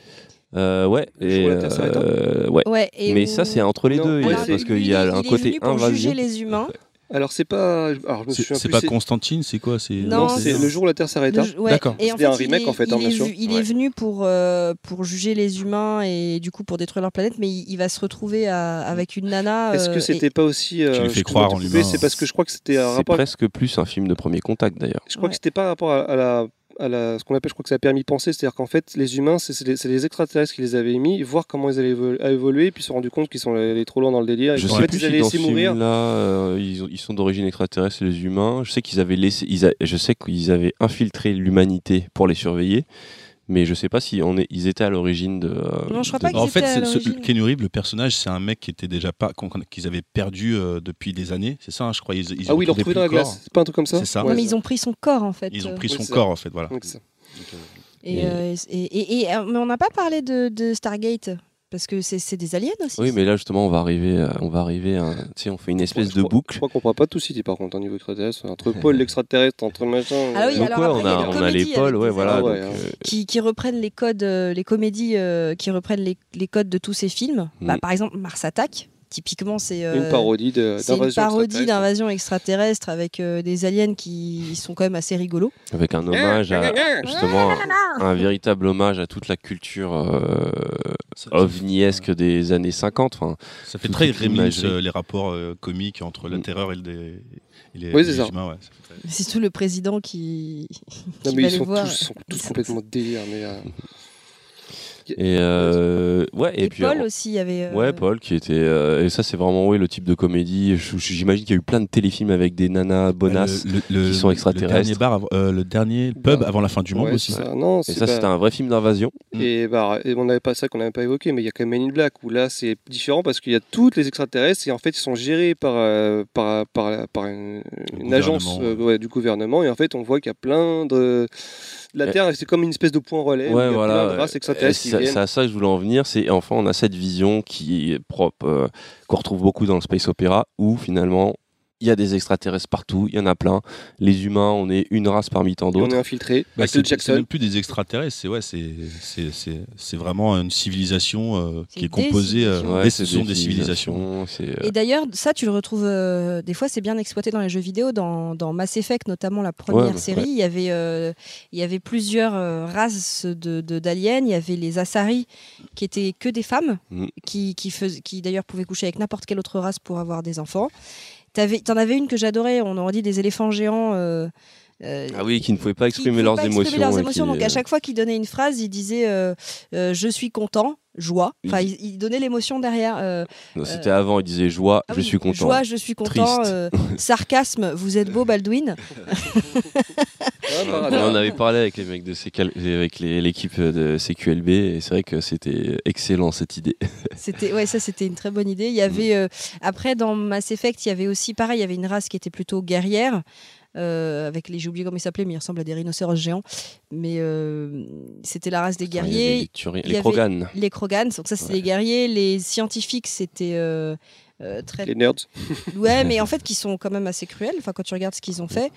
Euh, ouais, et, euh, ouais. Ouais, et Mais où- ça, c'est entre les Non, deux, alors, parce qu'il y a un côté invasion. juger les humains. Alors c'est pas. Alors je me C'est c'est pas Constantine, c'est quoi c'est... Non, Non, c'est- c'est le jour où la Terre s'arrêta. Ouais, D'accord. En C'était un fait, il remake, est- en fait, hein, il bien est sûr. Il Ouais. est venu pour, euh, pour juger les humains et du coup pour détruire leur planète, mais il, il va se retrouver à- avec une nana. Est-ce euh, que et- c'était pas aussi. euh, Tu lui fais excuse-moi croire en. C'est parce que je crois que c'était un C'est rapport. presque plus un film de premier contact d'ailleurs. Je crois que c'était pas rapport à, à la, à la- ce qu'on appelle, je crois que ça a permis de penser, c'est-à-dire qu'en fait, les humains, c'est les, extraterrestres qui les avaient émis, voir comment ils allaient évoluer, puis se sont rendu compte qu'ils sont allés trop loin dans le délire, et Je sais fait, plus ils si allaient dans ce laisser mourir. film-là, euh, ils, ont- ils sont d'origine extraterrestre, les humains. Je sais qu'ils avaient laissé, ils a- je sais qu'ils avaient infiltré l'humanité pour les surveiller, mais je sais pas si on est, ils étaient à l'origine de. euh, Non, je crois de- pas qu'ils En fait, étaient à c'est- ce. Keanu Reeves, le personnage, c'est un mec qui était déjà pas qu'ils avaient perdu euh, depuis des années. C'est ça, hein, je crois. Ils, ils Ah oui, ils l'ont retrouvé dans la glace, c'est pas un truc comme ça C'est ça. Non, Ouais, mais ils ont pris son corps en fait. Ils ont euh, pris Oui, son corps, en fait, voilà. c'est ça. Et, Et- euh, et, et- et- euh, mais on n'a pas parlé de, de Stargate. Parce que c'est des aliens aussi. Oui, mais là justement, on va arriver, à- on va arriver, à, tu sais, on fait une espèce Je de crois- boucle. Je crois qu'on pourra pas tout citer par contre, au niveau extraterrestre. Entre Paul l'extraterrestre, entre machin. Ah oui, euh, Donc alors ouais, après, on il y a on les avec ouais, voilà. Ah donc, euh, qui, qui reprennent les codes, euh, les comédies euh, qui reprennent les, les codes de tous ces films. Bah, Mm. par exemple, Mars Attack, typiquement, c'est euh, Une parodie d'invasion. parodie extraterrestre. d'invasion extraterrestre avec euh, des aliens qui sont quand même assez rigolos. avec un hommage à justement un, un véritable hommage à toute la culture euh, ovniesque des années 50. Enfin, ça fait très l'imagerie. euh, les rapports euh, comiques entre la Mm. terreur et, le dé- et les, Oui, c'est ça. humains. ouais, ça fait très- C'est tout le président qui, Non, mais va ils les sont voir. tous, sont tous Ils sont- complètement délire. Mais, euh, et euh, ouais, et, Et, puis Paul alors- aussi, il y avait. euh, Ouais, Paul, qui était. euh, et ça, c'est vraiment oui, le type de comédie. J'imagine qu'il y a eu plein de téléfilms avec des nanas bonasses. Le- le- qui sont le extraterrestres. dernier, bar euh, le dernier pub Bah, avant la fin du monde ouais, aussi. ça. Non, Et ça, c'était un vrai film d'invasion. Et, bah, et on n'avait pas ça qu'on n'avait pas évoqué, mais il y a quand même Men in Black où là c'est différent parce qu'il y a toutes les extraterrestres et en fait ils sont gérés par, euh, par, par, par une, une Le agence euh, ouais, du gouvernement et en fait on voit qu'il y a plein de. La Ouais. Terre c'est comme une espèce de point relais où Ouais, il y a voilà. plein de races Et extraterrestres qui C'est c'est à ça que je voulais en venir. C'est enfin, on a cette vision qui est propre, euh, qu'on retrouve beaucoup dans le space opéra, où finalement il y a des extraterrestres partout, il y en a plein. Les humains, on est une race parmi tant Et on est d'autres. infiltré. Bah, c'est Jackson. même plus des extraterrestres, c'est ouais, c'est c'est- c'est c'est vraiment une civilisation euh, qui est composée. euh, ouais, ce sont des civilisations. euh, Et d'ailleurs, ça, tu le retrouves. euh, des fois, c'est bien exploité dans les jeux vidéo. Dans, dans Mass Effect, notamment la première Ouais, bah, série, ouais. il, y avait, euh, il y avait plusieurs euh, races d'aliens. De, d'aliens. il y avait les Asari, qui étaient que des femmes, Mm. qui, qui, qui d'ailleurs pouvaient coucher avec n'importe quelle autre race pour avoir des enfants. T'en avais une que j'adorais, on aurait dit des éléphants géants. euh, euh, Ah oui, qui ne pouvaient pas exprimer pouvaient leurs pas exprimer émotions. leurs et émotions. qui, Donc à chaque fois qu'il donnait une phrase, il disait euh, euh, je suis content, joie. Enfin, il, il donnait l'émotion derrière. euh, non, C'était avant, il disait joie, ah je oui, suis content. Joie, je suis content. Triste. euh, sarcasme, vous êtes beau, Baldwin. On avait parlé avec les mecs de CQL avec les- l'équipe de CQLB et c'est vrai que c'était excellent cette idée. C'était ouais, ça c'était une très bonne idée. Il y avait euh, après dans Mass Effect, il y avait aussi pareil, il y avait une race qui était plutôt guerrière. Euh, avec les j'ai oublié comment ils s'appelaient mais ils ressemblent à des rhinocéros géants mais euh, c'était la race des Il y avait guerriers les, il y les avait- Krogan. les Krogans donc ça c'était Ouais. les guerriers les scientifiques c'était euh, euh, très Les nerds. Ouais, mais en fait, qui sont quand même assez cruels. Enfin, quand tu regardes ce qu'ils ont fait.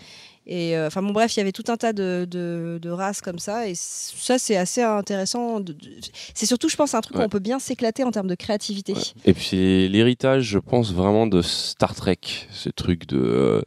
Et euh, enfin, bon, bref, il y avait tout un tas de, de, de races comme ça. Et ça, c'est assez intéressant. de- de- C'est surtout, je pense, un truc où Ouais. on peut bien s'éclater en termes de créativité. Ouais. Et puis c'est l'héritage, je pense, vraiment de Star Trek, ce truc de... euh,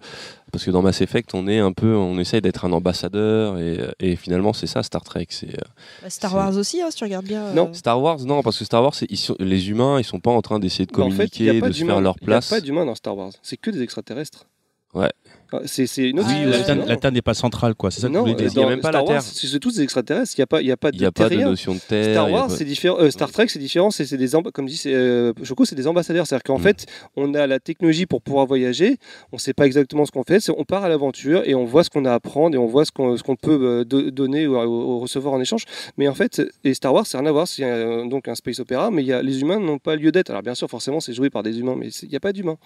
parce que dans Mass Effect, on est un peu, on essaye d'être un ambassadeur et, et finalement c'est ça Star Trek. C'est euh, Bah, Star Wars aussi, hein, si tu regardes bien. euh, Non. Star Wars, non, parce que Star Wars, c'est- ils sont- les humains, ils sont pas en train d'essayer de en fait, y communiquer, de se faire leur Il n'y a place. pas d'humains dans Star Wars. C'est que des extraterrestres. Ouais. Ah, C'est c'est une autre Oui, la. Terre- la Terre n'est pas centrale, quoi. C'est ça que vous Non, voulez euh, dire. Il y a même pas Star la Wars, Terre. C'est tous des extraterrestres. Il n'y a pas, il y a pas de Il n'y a pas de notion de terre. Star Wars, pas- c'est différent. euh, Star Trek, c'est différent. C'est c'est des amb- comme dit c'est, euh, Choco, c'est des ambassadeurs. C'est-à-dire qu'en Mm. fait, on a la technologie pour pouvoir voyager. On ne sait pas exactement ce qu'on fait. c'est- On part à l'aventure et on voit ce qu'on a à apprendre et on voit ce qu'on ce qu'on peut euh, do- donner ou, ou- ou recevoir en échange. Mais en fait, et Star Wars, c'est rien à voir. C'est donc un space opéra, mais il y a, les humains n'ont pas lieu d'être. Alors bien sûr, forcément, c'est joué par des humains, mais il n'y a pas d'humains.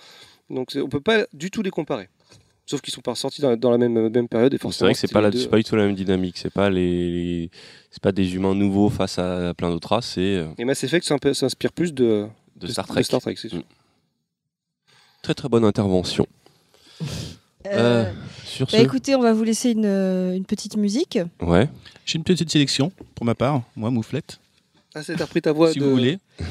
Donc on peut pas du tout les comparer. Sauf qu'ils sont pas sortis dans, dans la même, même période et C'est forcément. vrai que c'est pas, deux. pas du tout la même dynamique. C'est pas les, les- c'est pas des humains nouveaux face à plein d'autres races. C'est euh, Et Mass Effect s'inspire plus de, de Star Trek. Star Trek c'est sûr. Mm. Très très bonne intervention. euh, Euh, Sur bah, ce, écoutez, on va vous laisser une, euh, une petite musique. ouais. J'ai une petite sélection pour ma part, moi, Mouflette, Ah, c'est t'as repris ta voix si de... vous voulez.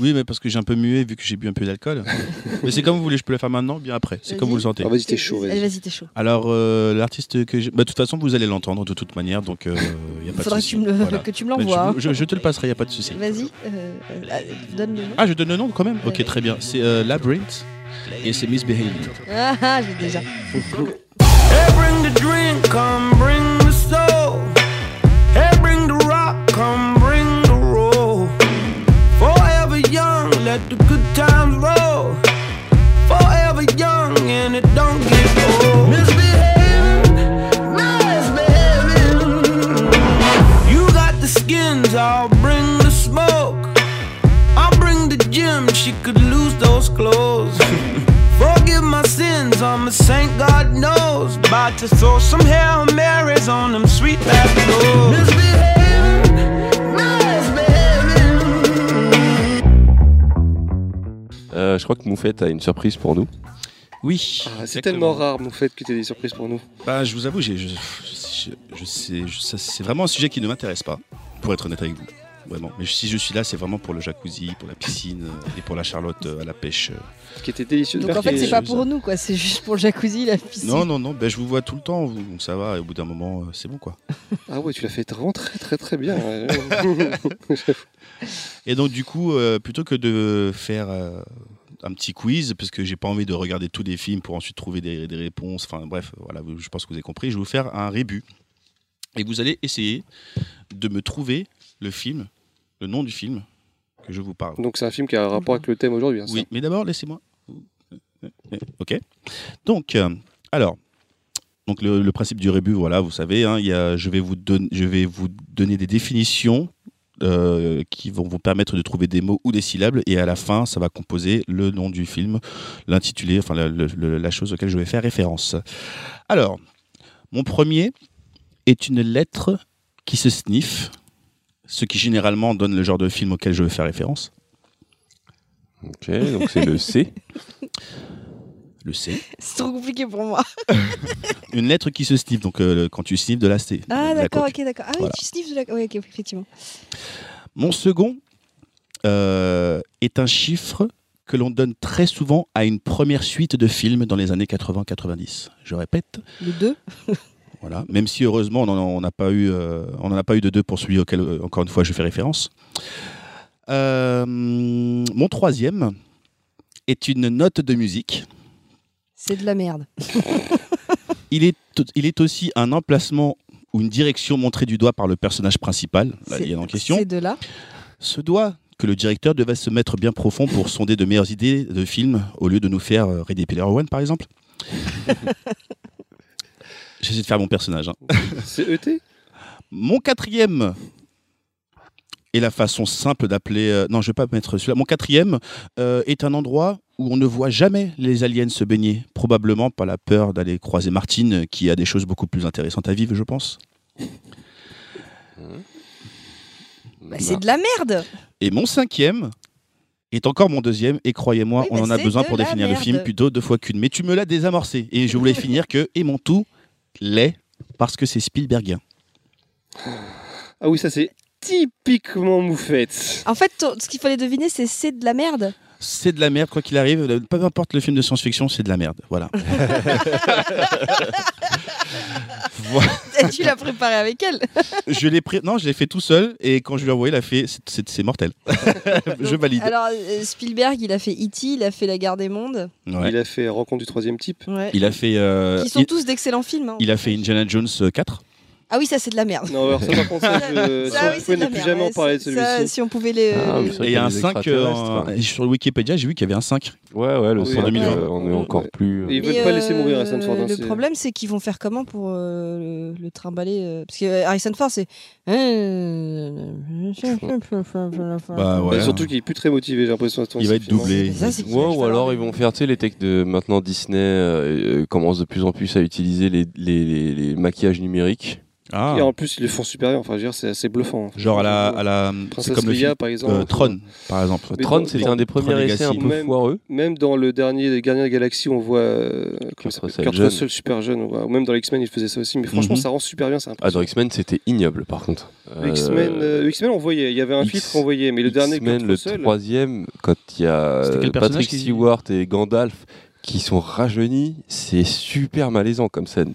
Oui, mais parce que j'ai un peu mué vu que j'ai bu un peu d'alcool. mais c'est comme vous voulez, je peux le faire maintenant ou bien après. C'est comme vous le sentez. Ah, vas-y, t'es chaud. Allez, Vas-y. t'es chaud. Alors, euh, l'artiste que j'ai. Bah, de toute façon, vous allez l'entendre de toute manière, donc il n'y a pas Faudra de que souci. tu me, le- Voilà. que tu me l'envoies. je, je- je te le passerai, il n'y a pas de souci. Vas-y, euh, euh, donne le nom. Ah, je donne le nom quand même Ok, très bien. C'est euh, Labyrinth et c'est Misbehaving. Ah, ah, j'ai déjà. Hey, bring the drink, come bring let the good times roll. Forever young, and it don't get old. Misbehaving, misbehaving. You got the skins, I'll bring the smoke. I'll bring the gym, she could lose those clothes. Forgive my sins, I'm a saint, God knows. About to throw some Hail Marys on them sweet back doors. Je crois que Moufette a une surprise pour nous. Oui. Ah, c'est tellement rare, mon fait, que tu aies des surprises pour nous. Bah, je vous avoue, j'ai- je, je, je sais, je- ça, c'est vraiment un sujet qui ne m'intéresse pas, pour être honnête avec vous. Vraiment. Mais si je suis là, c'est vraiment pour le jacuzzi, pour la piscine euh, et pour la Charlotte euh, à la pêche. euh. Qui était délicieux. Donc en fait, c'est pas pour nous, quoi. C'est juste pour le jacuzzi, la piscine. Non, non, non, ben, je vous vois tout le temps, vous- donc ça va, et au bout d'un moment, c'est bon quoi. Ah ouais, tu l'as fait vraiment très très très bien. Et donc, du coup, euh, plutôt que de faire euh, un petit quiz, parce que j'ai pas envie de regarder tous les films pour ensuite trouver des, des réponses, enfin bref, voilà, je pense que vous avez compris, je vais vous faire un rébut. Et vous allez essayer de me trouver le film, le nom du film que je vous parle. Donc c'est un film qui a un rapport avec le thème aujourd'hui. hein. Oui, mais d'abord, laissez-moi. Ok. Donc, euh, alors, donc le, le principe du rébut, voilà, vous savez, hein, il y a, je, vais vous donner, je vais vous donner des définitions euh, qui vont vous permettre de trouver des mots ou des syllabes, et à la fin, ça va composer le nom du film, l'intitulé, enfin la, la chose auquel je vais faire référence. Alors, mon premier est une lettre qui se sniffe, ce qui généralement donne le genre de film auquel je veux faire référence. Ok, donc c'est le C. Le C. C'est trop compliqué pour moi. Une lettre qui se sniffe, donc euh, quand tu sniffes de la C. Ah, d'accord, ok, d'accord. Ah oui, tu sniffes de la. Oui, ok, effectivement. Mon second euh, est un chiffre que l'on donne très souvent à une première suite de films dans les années 80-90. Je répète, Le 2. voilà. Même si heureusement on n'en a pas eu, euh, on a pas eu de deux pour celui auquel euh, encore une fois je fais référence. Euh, mon troisième est une note de musique. C'est de la merde. Il est, il est aussi un emplacement ou une direction montrée du doigt par le personnage principal, est en question. C'est de là. Ce doigt que le directeur devait se mettre bien profond pour sonder de meilleures idées de films au lieu de nous faire euh, Ready Player One par exemple. J'essaie de faire mon personnage. hein. C'est ET Mon quatrième est la façon simple d'appeler. euh, non, je vais pas mettre celui-là. Mon quatrième euh, est un endroit où on ne voit jamais les aliens se baigner. Probablement par la peur d'aller croiser Martine, qui a des choses beaucoup plus intéressantes à vivre, je pense. Bah, c'est de la merde. Et mon cinquième est encore mon deuxième, et croyez-moi, Oui, on en a besoin pour définir le film plutôt deux fois qu'une. Mais tu me l'as désamorcé, et je voulais finir que et mon tout l'est parce que c'est Spielbergien. Ah oui, ça c'est typiquement moufette. En fait, ce qu'il fallait deviner, c'est c'est de la merde. C'est de la merde, quoi qu'il arrive. Peu importe le film de science-fiction, c'est de la merde. Voilà. Tu l'as préparé avec elle. Je l'ai pris. Non, je l'ai fait tout seul, et quand je lui ai envoyé, il a fait. c'est- mortel. je valide. Alors, euh, Spielberg, il a fait E.T., il a fait La Guerre des Mondes. Ouais. Il a fait Rencontre du troisième type. Ouais. Il a fait. euh, Qui sont il, tous d'excellents films. hein. il a fait Indiana Jones 4. Ah oui, ça, c'est de la merde. Non, alors ça par contre, ça, je, Ça, si oui, on pouvait ne plus merde, jamais en parler de celui-ci. Si on pouvait les. Ah, oui, Et il y a un des 5 extraterrestres, ouais. sur le Wikipédia, j'ai vu qu'il y avait un 5. Ouais, ouais, le Oui, son en 2020, 2020. on est encore Ouais. plus. euh, Et ils veulent pas laisser mourir euh, Harrison Ford. hein, Le c'est- problème, c'est qu'ils vont faire comment pour euh, le, le trimballer euh, Parce que euh, Harrison Ford, c'est. Bah ouais. Bah, surtout qu'il est plus très motivé, j'ai l'impression. à ce Il va être finalement. doublé. Ou alors ils vont faire, tu sais, les techs de maintenant Disney euh, euh, commencent de plus en plus à utiliser les maquillages numériques. Ah. Et en plus, ils le font super bien. Enfin, je veux dire, c'est assez bluffant. Genre à la, à la c'est Princesse comme le Leia, film par exemple. euh, Tron, par exemple. Mais Tron, dans- un des Tron premiers essais un peu Même- foireux. Même dans le dernier des Gardiens de la Galaxie, on voit euh, comment Kurt ça s'appelle Russell Kurt. Russell super jeune. on Ou même dans X-Men, il faisait ça aussi. Mais franchement, Mhm. ça rend super bien. C'est Ah, dans. X-Men, c'était ignoble par contre. Le X-Men, Euh, euh, X-Men, on voyait. Il y avait un X- filtre qu'on voyait. Mais le dernier, X-Men, le troisième, quand il y a C'était quel euh, personnage Patrick Stewart et Gandalf qui sont rajeunis, c'est super malaisant comme scène.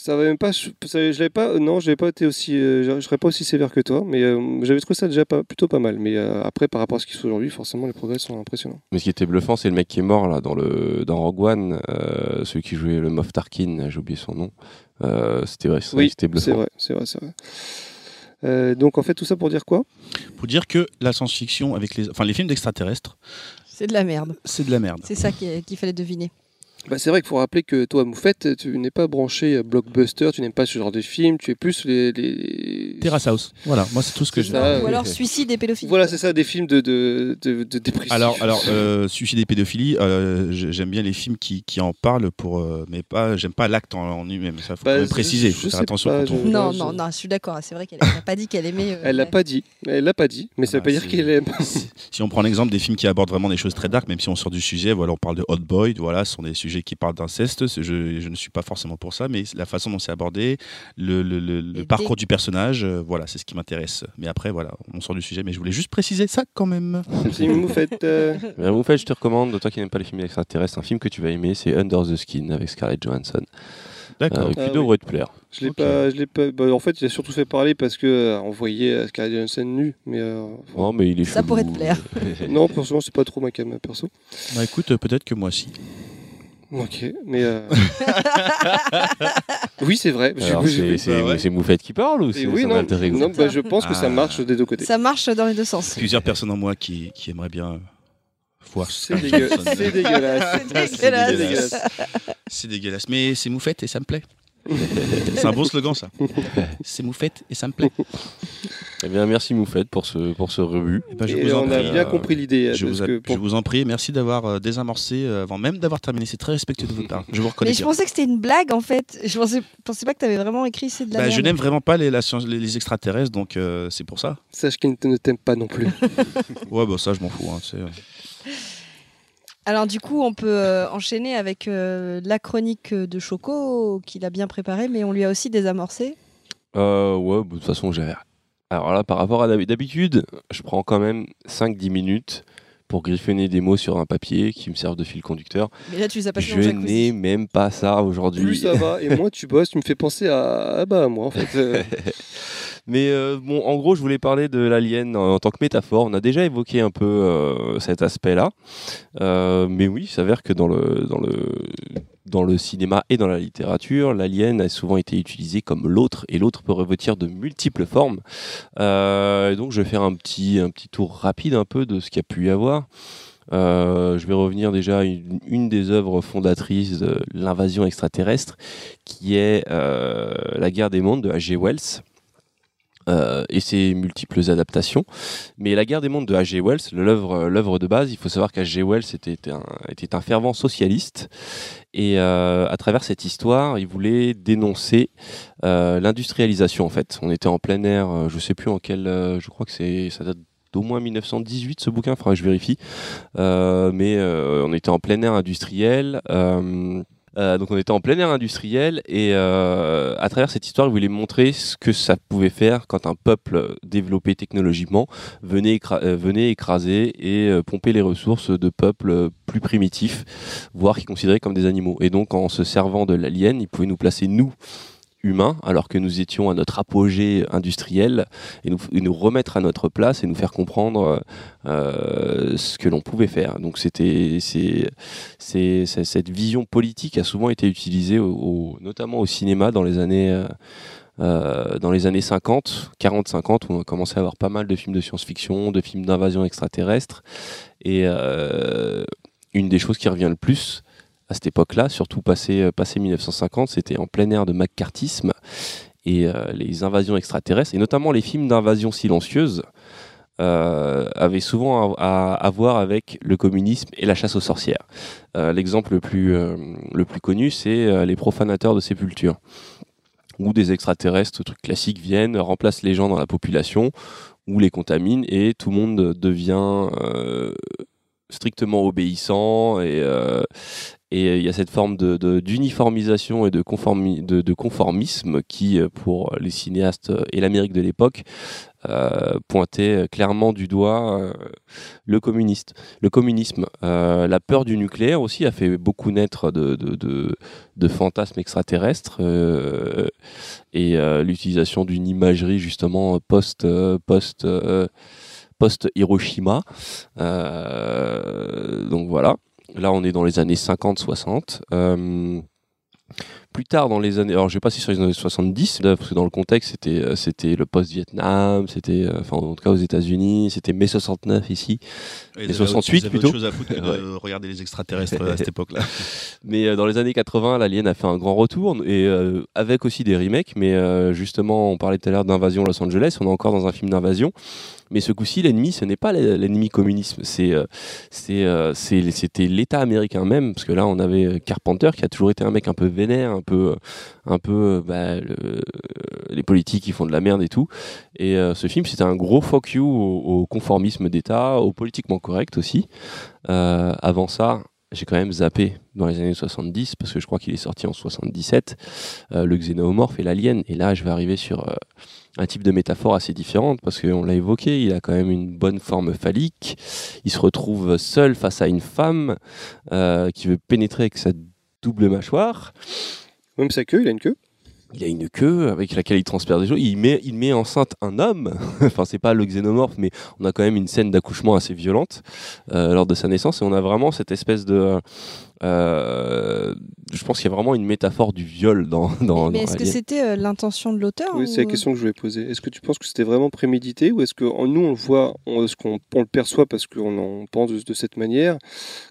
Ça va même pas. Je ça- je l'avais pas. Non, je n'avais pas été aussi. euh, je serais pas aussi sévère que toi. Mais euh, j'avais trouvé ça déjà pas, plutôt pas mal. Mais euh, après, par rapport à ce qu'ils sont aujourd'hui, forcément, les progrès sont impressionnants. Mais ce qui était bluffant, c'est le mec qui est mort là dans le dans Rogue One, euh, celui qui jouait le Moff Tarkin, j'ai oublié son nom. Euh, c'était vrai, Oui, c'était c'est bluffant. vrai, c'est vrai, c'est vrai. Euh, donc en fait tout ça pour dire quoi? Pour dire que la science-fiction avec les, enfin les films d'extraterrestres, C'est de la merde. c'est de la merde. C'est ça qui- qu'il fallait deviner. Bah, c'est vrai qu'il faut rappeler que toi, Moufette, tu n'es pas branché euh, blockbuster, tu n'aimes pas ce genre de film, tu es plus les. les... Terrace House. Voilà, moi c'est tout ce que ça, Ou alors suicide et pédophilie. Voilà, c'est ça, des films de, de, de, de dépression. Alors, alors euh, suicide et pédophilie, euh, j'aime bien les films qui, qui en parlent, pour, euh, mais pas, j'aime pas l'acte en, en lui-même. Ça faut Bah, je- préciser. je faut faire sais attention pas, quand on. je- Non, non, non, je suis d'accord. C'est vrai qu'elle n'a pas dit qu'elle aimait. euh, Elle l'a pas dit. Elle l'a pas dit. Mais ça Ah veut bah, pas dire c'est- qu'elle aime. Si on prend l'exemple des films qui abordent vraiment des choses très dark, même si on sort du sujet, voilà, on parle de Hot Boy, voilà, ce sont des sujets qui parlent d'inceste. c'est- Je, je ne suis pas forcément pour ça, mais la façon dont c'est abordé, le, le- le- le Et parcours dès- du personnage, euh, voilà, c'est ce qui m'intéresse. Mais après, voilà, on sort du sujet, mais je voulais juste préciser ça quand même. Moufette. euh, Mais en fait, je te recommande, toi qui n'aimes pas les films extraterrestres, un film que tu vas aimer, c'est Under the Skin avec Scarlett Johansson, D'accord. euh, qui Ah devrait te plaire. Je l'ai pas, je l'ai pas. bah, en fait, il a surtout fait parler parce que euh, on voyait euh, Scarlett Johansson nue, mais euh, Non, mais il est Ça chelou. pourrait te plaire. non, personnellement, c'est pas trop ma cam perso. Bah écoute, peut-être que moi aussi. Ok, mais euh, oui, c'est vrai. Je- Alors, je- c'est je- c'est- Bah ouais. c'est Moufette qui parle ou c'est oui, non, non, bah, je pense que ça Ah. marche des deux côtés. Ça marche dans les deux sens. Plusieurs personnes en moi qui, qui aimeraient bien voir. C'est dégueu- c'est dégueulasse. C'est dégueulasse. dégueulasse. C'est dégueulasse, mais c'est moufette et ça me plaît. C'est un bon slogan ça. C'est moufette et ça me plaît. Eh bien, merci Moufette pour ce, pour ce rebut. Eh ben, je Et vous en on a prie. bien euh, compris l'idée. Je parce vous, a- que pour- je vous en prie, merci d'avoir euh, désamorcé euh, avant même d'avoir terminé. C'est très respectueux de votre part. Je vous reconnais Mais je bien. pensais que c'était une blague en fait. Je pensais, pensais pas que tu avais vraiment écrit c'est de la Bah, je n'aime vraiment pas les, la science- les, les extraterrestres, donc euh, c'est pour ça. Sache qu'il ne t'aime pas non plus. Ouais, bah ça, je m'en fous. hein, tu sais. Alors du coup, on peut euh, enchaîner avec euh, la chronique de Choco qu'il a bien préparée, mais on lui a aussi désamorcé. Euh, ouais, bah, de toute façon, j'avais. Alors là, par rapport à d'hab- d'habitude, je prends quand même 5-10 minutes pour griffonner des mots sur un papier qui me servent de fil conducteur. Mais là, tu les as pas Je n'ai même pas ça Plus aujourd'hui. ça va, et moins tu bosses, tu me fais penser à, ah bah, à moi en fait. Mais euh, bon, en gros, je voulais parler de l'alien en, tant que métaphore. On a déjà évoqué un peu euh, cet aspect-là. Euh, mais oui, il s'avère que dans le, dans, le, dans le cinéma et dans la littérature, l'alien a souvent été utilisé comme l'autre, et l'autre peut revêtir de multiples formes. Donc, je vais faire un petit, un petit tour rapide un peu de ce qu'il y a pu y avoir. Je vais revenir déjà à une, des œuvres fondatrices de l'invasion extraterrestre, qui est La guerre des mondes de H.G. Wells euh, et ses multiples adaptations. Mais La guerre des mondes de H.G. Wells, l'œuvre l'œuvre de base, il faut savoir qu'H.G. Wells était un, fervent socialiste. Et euh, à travers cette histoire, il voulait dénoncer euh, l'industrialisation, en fait. On était en plein air, euh, je sais plus en quel... euh, je crois que c'est ça date d'au moins 1918 ce bouquin, faudra que je vérifie. Euh, mais euh, on était en plein air industriel. Euh, donc on était en plein air industriel et euh, à travers cette histoire, il voulait montrer ce que ça pouvait faire quand un peuple développé technologiquement venait, euh, venait écraser et pomper les ressources de peuples plus primitifs, voire qui considéraient comme des animaux. Et donc en se servant de l'alien, il pouvait nous placer nous humains, alors que nous étions à notre apogée industriel, et nous, et nous remettre à notre place et nous faire comprendre euh, ce que l'on pouvait faire. Donc c'était, c'est, cette vision politique a souvent été utilisée, notamment au cinéma dans les années. euh, euh, dans les années 50, 40-50, où on a commencé à avoir pas mal de films de science-fiction, de films d'invasion extraterrestre. Et une des choses qui revient le plus à cette époque-là, surtout passé, euh, passé 1950, c'était en plein air de macartisme et euh, les invasions extraterrestres, et notamment les films d'invasion silencieuse, euh, avaient souvent à, voir avec le communisme et la chasse aux sorcières. Euh, L'exemple le, plus, euh, le plus connu, c'est euh, les profanateurs de sépultures où des extraterrestres, trucs classiques, viennent, remplacent les gens dans la population, ou les contaminent, et tout le monde devient euh, strictement obéissant, et euh, et il y a cette forme de- d'uniformisation et de, conformi- de, de conformisme qui, euh, pour les cinéastes et l'Amérique de l'époque, euh, pointait clairement du doigt euh, le, communiste, le communisme. Euh, la peur du nucléaire aussi a fait beaucoup naître de, de, de- fantasmes extraterrestres euh, et euh, l'utilisation d'une imagerie justement post, euh, post, euh, post Hiroshima. Euh, donc voilà. Là, on est dans les années 50-60. Euh, plus tard dans les années, alors je vais pas si sur les années 70, là, parce que dans le contexte c'était euh, c'était le post-Vietnam, c'était euh, enfin en tout cas aux États-Unis, c'était mai 69 ici, Et avaient- 68 ils avaient plutôt. autre chose à foutre que de regarder les extraterrestres à cette époque-là. mais euh, dans les années 80, l'Alien a fait un grand retour et euh, avec aussi des remakes, mais euh, justement on parlait tout à l'heure d'invasion Los Angeles, on est encore dans un film d'invasion. Mais ce coup-ci, l'ennemi, ce n'est pas l'ennemi communisme, c'est, euh, c'est, euh, c'était l'État américain même, parce que là, on avait euh, Carpenter qui a toujours été un mec un peu vénère, un peu, euh, un peu, euh, bah, le- les politiques qui font de la merde et tout. Et euh, ce film, c'était un gros fuck you au, conformisme d'État, au politiquement correct aussi. Avant ça, j'ai quand même zappé dans les années 70, parce que je crois qu'il est sorti en 77, euh, le xénomorphe et l'alien. Et là, je vais arriver sur un type de métaphore assez différente, parce qu'on l'a évoqué, il a quand même une bonne forme phallique. Il se retrouve seul face à une femme qui veut pénétrer avec sa double mâchoire. Même sa queue, il a une queue? Il a une queue avec laquelle il transperce des choses. Il met, enceinte un homme. enfin, c'est pas le xénomorphe, mais on a quand même une scène d'accouchement assez violente euh, lors de sa naissance. Et on a vraiment cette espèce de. Euh, je pense qu'il y a vraiment une métaphore du viol dans. dans Mais est-ce que c'était euh, l'intention de l'auteur Oui, c'est la ou- question que je voulais poser. Est-ce que tu penses que c'était vraiment prémédité ou est-ce que nous on le voit, on, est-ce qu'on on le perçoit parce qu'on en pense de, de cette manière,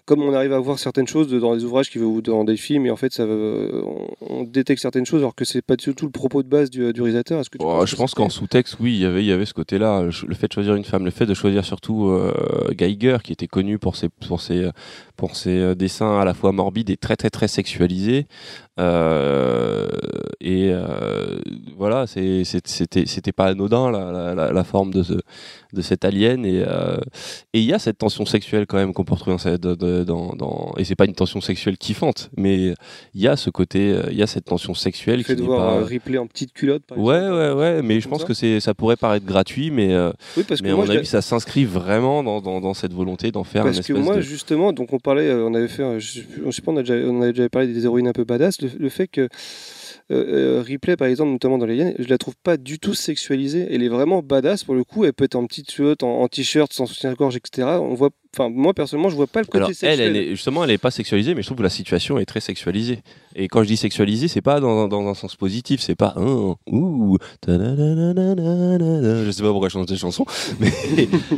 comme on arrive à voir certaines choses de- dans les ouvrages qui, ou dans des films et en fait ça, on, on détecte certaines choses alors que c'est pas du tout le propos de base du, du réalisateur. Est-ce que tu Oh, penses je que pense qu'en sous-texte, oui, il y avait, il y avait ce côté-là. Le fait de choisir une femme, le fait de choisir surtout euh, Geiger, qui était connu pour ses, pour ses, pour ses euh, dessins à la fois morbides et très très très sexualisés. Euh, et euh, voilà, c'était pas anodin la, la, la- la forme de, ce, de cet alien. Et euh, et il y a cette tension sexuelle quand même qu'on peut retrouver dans, cette- dans, dans et c'est pas une tension sexuelle kiffante, mais il y a ce côté, il y a cette tension sexuelle le fait qui de voir pas. Ripley en petite culotte par Ouais, exemple, ouais, ouais, mais je pense ça. que c'est, ça pourrait paraître gratuit, mais, Oui, parce que mais à moi, mon avis, ça s'inscrit vraiment dans, dans, cette volonté d'en faire une Parce que espèce moi, de. justement, donc on parlait, on avait fait, je sais plus, je sais pas, on, a déjà, on avait déjà parlé des héroïnes un peu badass, le, le fait que euh, euh, Ripley, par exemple, notamment dans les Liens, je la trouve pas du tout sexualisée. Elle est vraiment badass pour le coup. Elle peut être en petite culotte, en, en t-shirt, sans soutien-gorge, etc. On voit, enfin, moi personnellement, je vois pas le côté Alors, elle, sexuel. elle est, justement, elle n'est pas sexualisée, mais je trouve que la situation est très sexualisée. Et quand je dis sexualisée, c'est pas dans, dans un sens positif, c'est pas un ouh, je sais pas pourquoi je chante des chansons, mais,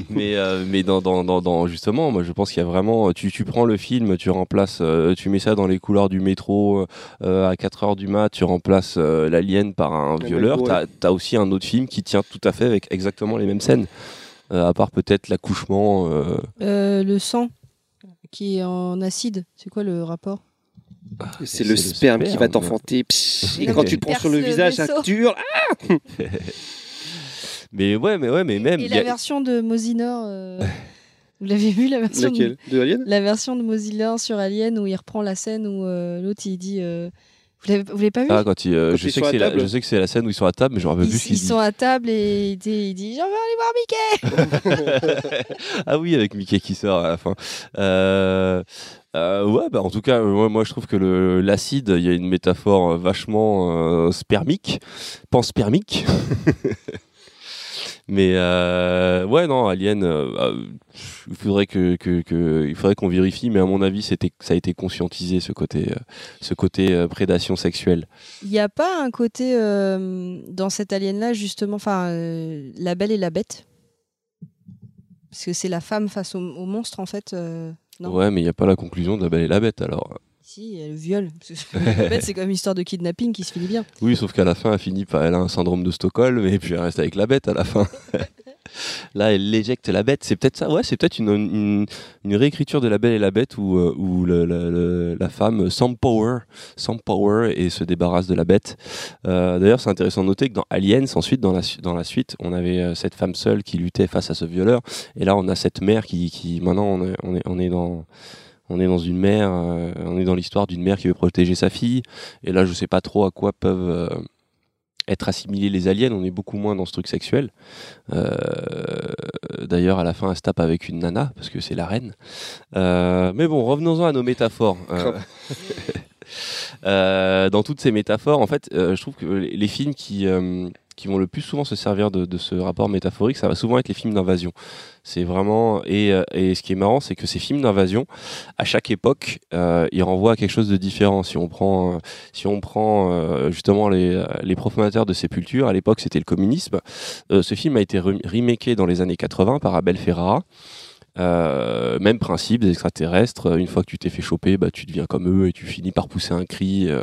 mais, euh, mais dans, dans, dans, justement, moi je pense qu'il y a vraiment, tu, tu prends le film, tu remplaces, euh, tu mets ça dans les couloirs du métro euh, à 4 heures du mat, tu remplaces l'alien par un violeur, t'as as aussi un autre film qui tient tout à fait avec exactement les mêmes scènes. Euh, à part peut-être l'accouchement. euh, Euh, le sang qui est en acide, c'est quoi le rapport? C'est le sperme qui va t'enfanter. Et quand tu le prends sur le le visage, ça hurle. Ah Mais ouais, mais ouais, mais même. Et a- la version de Mosinor, euh, vous l'avez vu la version de, Alien? La version de Mosinor sur Alien où il reprend la scène où euh, l'autre il dit euh, vous l'avez vous l'avez pas vu Ah, quand il, euh, Quand je, ils sais que c'est la, table. je sais que c'est la scène où ils sont à table, mais je me rappelle ils, plus ils dit. sont à table et il dit, il dit j'en veux aller voir Mickey ah oui, avec Mickey qui sort à la fin. Euh, euh, ouais, bah en tout cas, moi, moi je trouve que le- l'acide, il y a une métaphore vachement euh, spermique, panspermique. Mais euh, ouais, non, Alien, euh, euh, il faudrait que, que- que- il faudrait qu'on vérifie, mais à mon avis, c'était, ça a été conscientisé ce côté, euh, ce côté prédation sexuelle. il n'y a pas un côté dans cet alien là justement enfin la belle et la bête? Parce que c'est la femme face au, au monstre en fait non? Ouais, mais il n'y a pas la conclusion de la Belle et la Bête alors. Si elle viole c'est comme une histoire de kidnapping qui se finit bien Oui, sauf qu'à la fin, elle finit par. Elle a un syndrome de Stockholm et puis elle reste avec la bête à la fin. Là, elle l'éjecte la bête. C'est peut-être ça. Ouais, c'est peut-être une, une, une réécriture de La Belle et la Bête où, euh, où le- le- le- la femme sans power, sans power et se débarrasse de la bête. Euh, D'ailleurs, c'est intéressant de noter que dans Aliens, ensuite, dans la, su- dans la suite, on avait euh, cette femme seule qui luttait face à ce violeur. Et là, on a cette mère qui. qui maintenant, on est, on est, on est dans. On est dans une mère, euh, on est dans l'histoire d'une mère qui veut protéger sa fille. Et là, je sais pas trop à quoi peuvent euh, être assimilés les aliens. On est beaucoup moins dans ce truc sexuel. Euh, D'ailleurs, à la fin, elle se tape avec une nana parce que c'est la reine. Mais bon, revenons-en à nos métaphores. Dans toutes ces métaphores, en fait, je trouve que les films qui, qui vont le plus souvent se servir de, ce rapport métaphorique, ça va souvent être les films d'invasion. C'est vraiment et, euh, et ce qui est marrant, c'est que ces films d'invasion, à chaque époque, euh, ils renvoient à quelque chose de différent. Si on prend, euh, si on prend justement les, les profanateurs de sépulture, à l'époque c'était le communisme. Ce film a été re- remaké dans les années 80 par Abel Ferrara. Euh, même principe des extraterrestres. Une fois que tu t'es fait choper, bah, tu deviens comme eux et tu finis par pousser un cri. euh,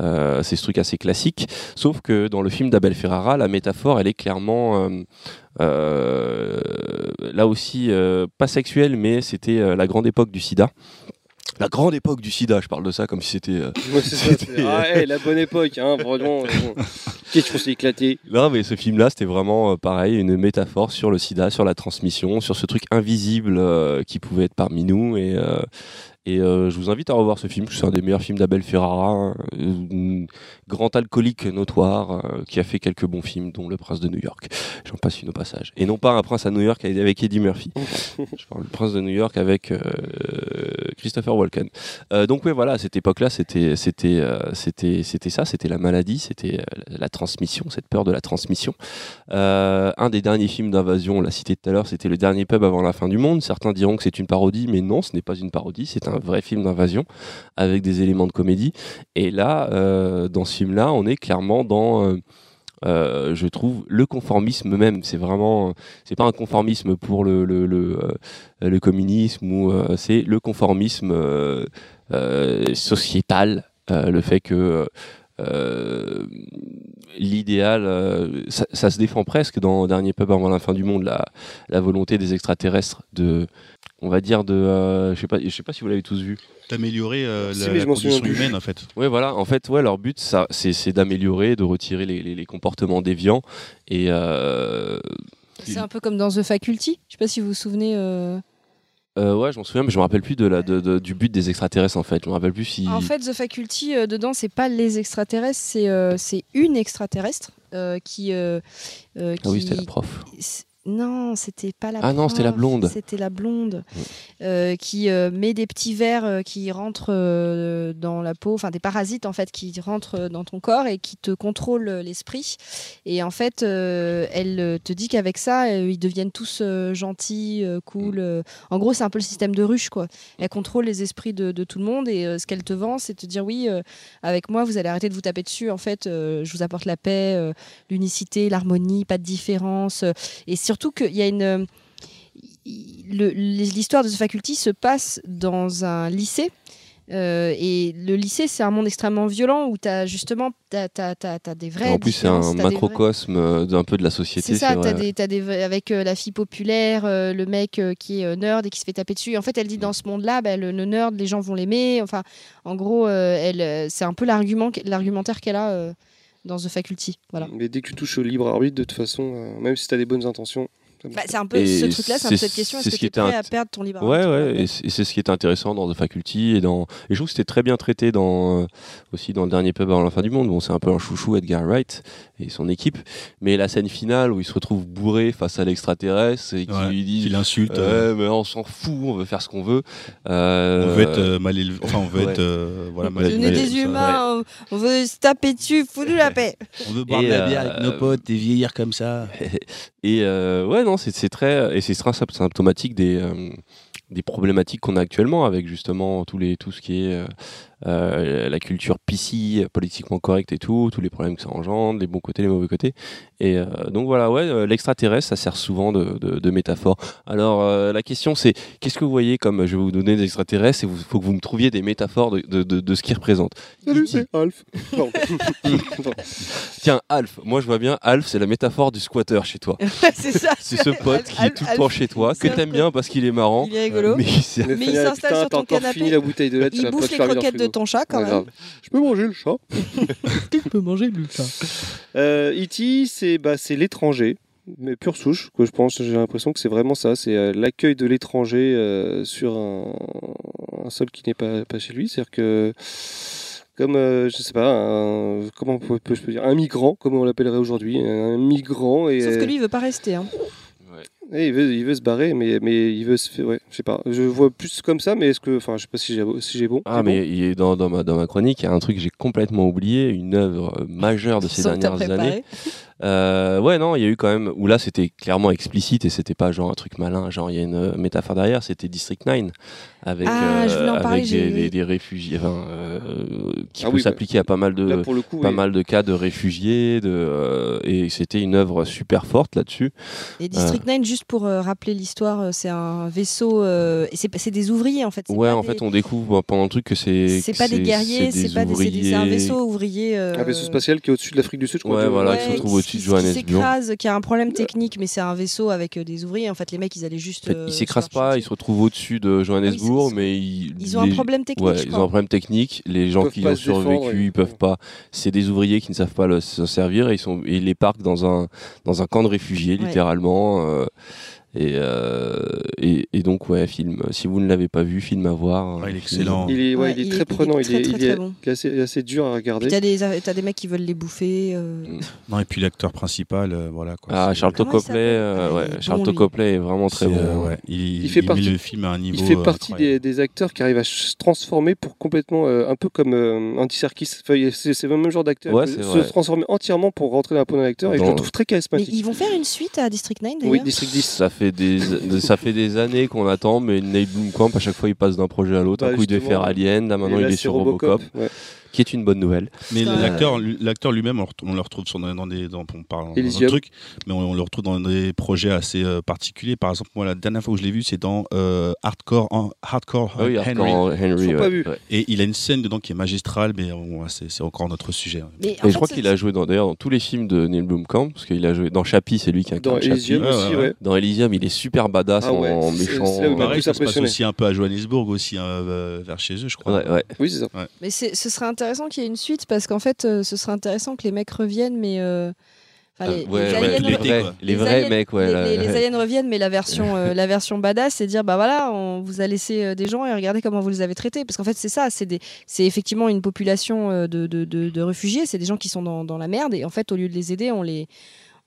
euh, c'est ce truc assez classique. Sauf que dans le film d'Abel Ferrara, la métaphore, elle est clairement euh, euh, là aussi euh, pas sexuelle, mais c'était euh, la grande époque du SIDA. La grande époque du SIDA, je parle de ça comme si c'était. euh, Ouais, c'est- Ah, hey, la bonne époque, hein, vraiment. euh. Qu'est-ce qu'on s'est éclaté? Non, mais ce film-là, c'était vraiment euh, pareil, une métaphore sur le sida, sur la transmission, sur ce truc invisible euh, qui pouvait être parmi nous. Et, euh, et euh, je vous invite à revoir ce film. C'est un des meilleurs films d'Abel Ferrara, hein, un grand alcoolique notoire euh, qui a fait quelques bons films, dont Le Prince de New York. J'en passe une au passage. Et non pas un prince à New York avec Eddie Murphy. je parle du Prince de New York avec euh, Christopher Walken. Euh, donc oui, voilà, à cette époque-là, c'était c'était euh, c'était c'était ça, c'était la maladie, c'était euh, la transmission, cette peur de la transmission. Euh, un des derniers films d'invasion, on l'a cité tout à l'heure, c'était le dernier pub avant la fin du monde. Certains diront que c'est une parodie, mais non, ce n'est pas une parodie, c'est un vrai film d'invasion avec des éléments de comédie. Et là, euh, dans ce film-là, on est clairement dans euh, euh, je trouve le conformisme même. C'est vraiment, c'est pas un conformisme pour le le, communisme c'est le conformisme sociétal, le fait que l'idéal, ça, se défend presque dans Dernier peuple avant la fin du monde, la, la volonté des extraterrestres de, on va dire de, euh, je sais pas, je sais pas si vous l'avez tous vu. D'améliorer euh, Si, la, condition humaine, en fait. Ouais, voilà. En fait, ouais, leur but, ça, c'est, c'est d'améliorer, de retirer les, les- les comportements déviants et euh, C'est un peu comme dans The Faculty. Je sais pas si vous vous souvenez. euh, euh, ouais, je m'en souviens, mais je me rappelle plus de la, de- de- du but des extraterrestres en fait. Je me rappelle plus si. En fait, The Faculty, euh, dedans, c'est pas les extraterrestres, c'est euh, c'est une extraterrestre euh, qui, euh, euh, ah oui, qui- c'était la prof. Non, c'était pas la Ah non, c'était la blonde. C'était la blonde euh, qui euh, met des petits vers euh, qui rentrent euh, dans la peau, enfin des parasites en fait qui rentrent dans ton corps et qui te contrôlent l'esprit. Et en fait, elle te dit qu'avec ça, ils deviennent tous gentils, cool. En gros, c'est un peu le système de ruche quoi. Elle contrôle les esprits de, de tout le monde et ce qu'elle te vend, c'est te dire oui, avec moi, vous allez arrêter de vous taper dessus. En fait, je vous apporte la paix, l'unicité, l'harmonie, pas de différence. et surtout qu'il y a une. L'histoire de The Faculty se passe dans un lycée. euh, et le lycée, c'est un monde extrêmement violent où tu as justement t'as- t'as- t'as des vraies. en plus, c'est un vrais- macrocosme euh, d'un peu de la société. c'est ça, t'as des, t'as des, avec euh, la fille populaire, euh, le mec qui est nerd et qui se fait taper dessus. En fait, elle dit dans ce monde-là, bah, le, le nerd, les gens vont l'aimer. Enfin, en gros, elle, c'est un peu l'argument, l'argumentaire qu'elle a dans The Faculty. Mais dès que tu touches au libre arbitre, de toute façon, euh, même si tu as des bonnes intentions. Bah, c'est un peu Et ce truc-là, c'est un peu cette question. Est-ce ce que tu es prêt int- à perdre ton libre Ouais, arbitre ouais, voilà. et c'est ce qui est intéressant dans The Faculty et dans. Et je trouve que c'était très bien traité dans euh, aussi dans le dernier pub avant la fin du monde. Bon, c'est un peu un chouchou Edgar Wright et son équipe, mais la scène finale où il se retrouve bourré face à l'extraterrestre et qui Ouais, lui dit Il insulte. euh, Ouais, mais on s'en fout, on veut faire ce qu'on veut. Euh, On veut être euh, mal élevé. Enfin, on veut ouais. être. euh, voilà, mal On est des humains, on- on veut se taper dessus, fous-nous la paix. On veut boire de la bière euh, avec nos potes et vieillir comme ça. Et euh, ouais, non, c'est très et c'est très symp- symptomatique des euh, des problématiques qu'on a actuellement avec justement tous les tout ce qui est euh, la culture PC, politiquement correcte et tout, tous les problèmes que ça engendre, les bons côtés, les mauvais côtés. Et euh, donc voilà, ouais, euh, l'extraterrestre, ça sert souvent de, de, de métaphore. Alors euh, la question c'est, qu'est-ce que vous voyez comme, je vais vous donner des extraterrestres et il faut que vous me trouviez des métaphores de, de, de, de ce qu'ils représentent. Salut, c'est Alf. Tiens, Alf, moi je vois bien, Alf c'est la métaphore du squatter chez toi. c'est ça. C'est ce pote qui est Alf- tout le Alf- temps chez toi, que t'aimes bien parce qu'il est marrant. Il est rigolo. Mais il s'installe sur ton canapé. fini la bouteille de lait. Il bouffe les croquettes de. Ton chat quand Ouais, même. grave. Je peux manger le chat. Tu peux manger le chat. Euh, E.T., c'est bah, c'est l'étranger, mais pure souche, que je pense. J'ai l'impression que c'est vraiment ça. C'est euh, l'accueil de l'étranger euh, sur un, un sol qui n'est pas, pas chez lui. C'est-à-dire que, comme, euh, je sais pas, un, comment on peut, peut- je peux dire, un migrant, comme on l'appellerait aujourd'hui, un migrant. Et, Sauf que euh, lui, il veut pas rester. hein. Et il, veut, il veut se barrer, mais, mais il veut se faire. Ouais, je sais pas. Je vois plus comme ça, mais est-ce que. Enfin, je sais pas si j'ai si j'ai bon. Ah, mais bon il est dans, dans, ma, dans ma chronique, il y a un truc que j'ai complètement oublié, une œuvre majeure de ces Sans dernières années. Euh, ouais, non, il y a eu quand même où là c'était clairement explicite et c'était pas genre un truc malin, genre il y a une euh, métaphore derrière, c'était District 9 avec, Ah, en avec parler, des, j'ai- des- des réfugiés, enfin, euh, qui Ah peut oui, bah, s'appliquer à pas mal de Là, pour le coup, pas oui. mal de cas de réfugiés, de, euh, et c'était une œuvre super forte là-dessus. Et District 9, juste pour euh, rappeler l'histoire, euh, c'est un vaisseau. euh, et c'est des ouvriers en fait. Ouais, en des- fait, on découvre pendant le truc que c'est C'est pas des guerriers, c'est pas des, c'est un ouvriers. vaisseau ouvrier. euh, Un vaisseau spatial qui est au-dessus de l'Afrique du Sud, je crois. Ouais, voilà, qui se trouve au-dessus de qui- s'écrase, qui a un problème technique, mais c'est un vaisseau avec euh, des ouvriers. En fait, les mecs, ils allaient juste. En fait, euh, ils sur s'écrasent pas, ils se retrouvent au-dessus de Johannesburg, Ah oui, mais ils, Ils ont un problème technique. Ouais, ils ont un problème technique. Les gens qui ont se défendre, survécu, ils peuvent pas. C'est des ouvriers qui ne savent pas le, s'en servir et ils, sont, et ils les parquent dans un, dans un camp de réfugiés, Ouais. littéralement. euh, et, euh, et, et donc, ouais, film. Si vous ne l'avez pas vu, film à voir. Ouais, il est excellent. Il est, ouais, Ouais, il est il très est- il est prenant, il est, très, très bon. assez, assez dur à regarder. T'as des, t'as des mecs qui veulent les bouffer. euh, Non, et puis l'acteur principal, euh, voilà quoi. Ah, Charlton Copley, euh, Ah, ouais, est bon, vraiment très bon. euh, Il, Il fait met partie- le film à un niveau. Il fait euh, partie incroyable. des, des acteurs qui arrivent à se transformer pour complètement, euh, un peu comme euh, Andy Serkis. Enfin, c'est le même genre d'acteur. Se transformer entièrement pour rentrer dans la peau d'un acteur et je le trouve très charismatique. ils vont faire une suite à District 9 d'ailleurs. Oui, District 10. Ça fait des ça fait des années qu'on attend, mais Neil Blomkamp à chaque fois il passe d'un projet à l'autre. Bah, un coup il devait faire Alien, là maintenant là, il est sur Robocop, ouais. Qui est une bonne nouvelle. Mais Putain. l'acteur, l'acteur lui-même, on, le retrouve sur, dans des, dans, on parle dans un Elysium. truc, mais on, on le retrouve dans des projets assez euh, particuliers. Par exemple, moi, la dernière fois où je l'ai vu, c'est dans euh, Hardcore, en- Hardcore Ah oui, Henry, Hardcore Henry. Pas ouais, vu. et il a une scène dedans qui est magistrale, mais c'est, c'est encore notre sujet. hein. Mais Et fait, je crois qu'il a joué dans d'ailleurs dans tous les films de Neil Blomkamp, parce qu'il a joué dans Chappie, c'est lui qui Dans incarne Chappie. Elysium Ouais, aussi, ouais, ouais. ouais. Dans Elysium, il est super badass Ah ouais, en méchant. c'est euh, Pareil, ça se passe aussi un peu à Johannesburg, aussi euh, vers chez eux, je crois. Ouais, ouais. Oui, c'est ça. Mais c'est- ce serait intéressant qu'il y ait une suite parce qu'en fait, euh, ce serait intéressant que les mecs reviennent, mais. euh, enfin, les, ouais, les ouais, aliens les vrais, quoi. les Les vrais aliens- mecs, ouais. les, là, les- les ouais. aliens reviennent, mais la version, euh, la version badass, c'est dire bah voilà, on vous a laissé euh, des gens et regardez comment vous les avez traités. Parce qu'en fait, c'est ça, c'est des- c'est effectivement une population euh, de, de, de- de réfugiés, c'est des gens qui sont dans, dans la merde et en fait, au lieu de les aider, on les.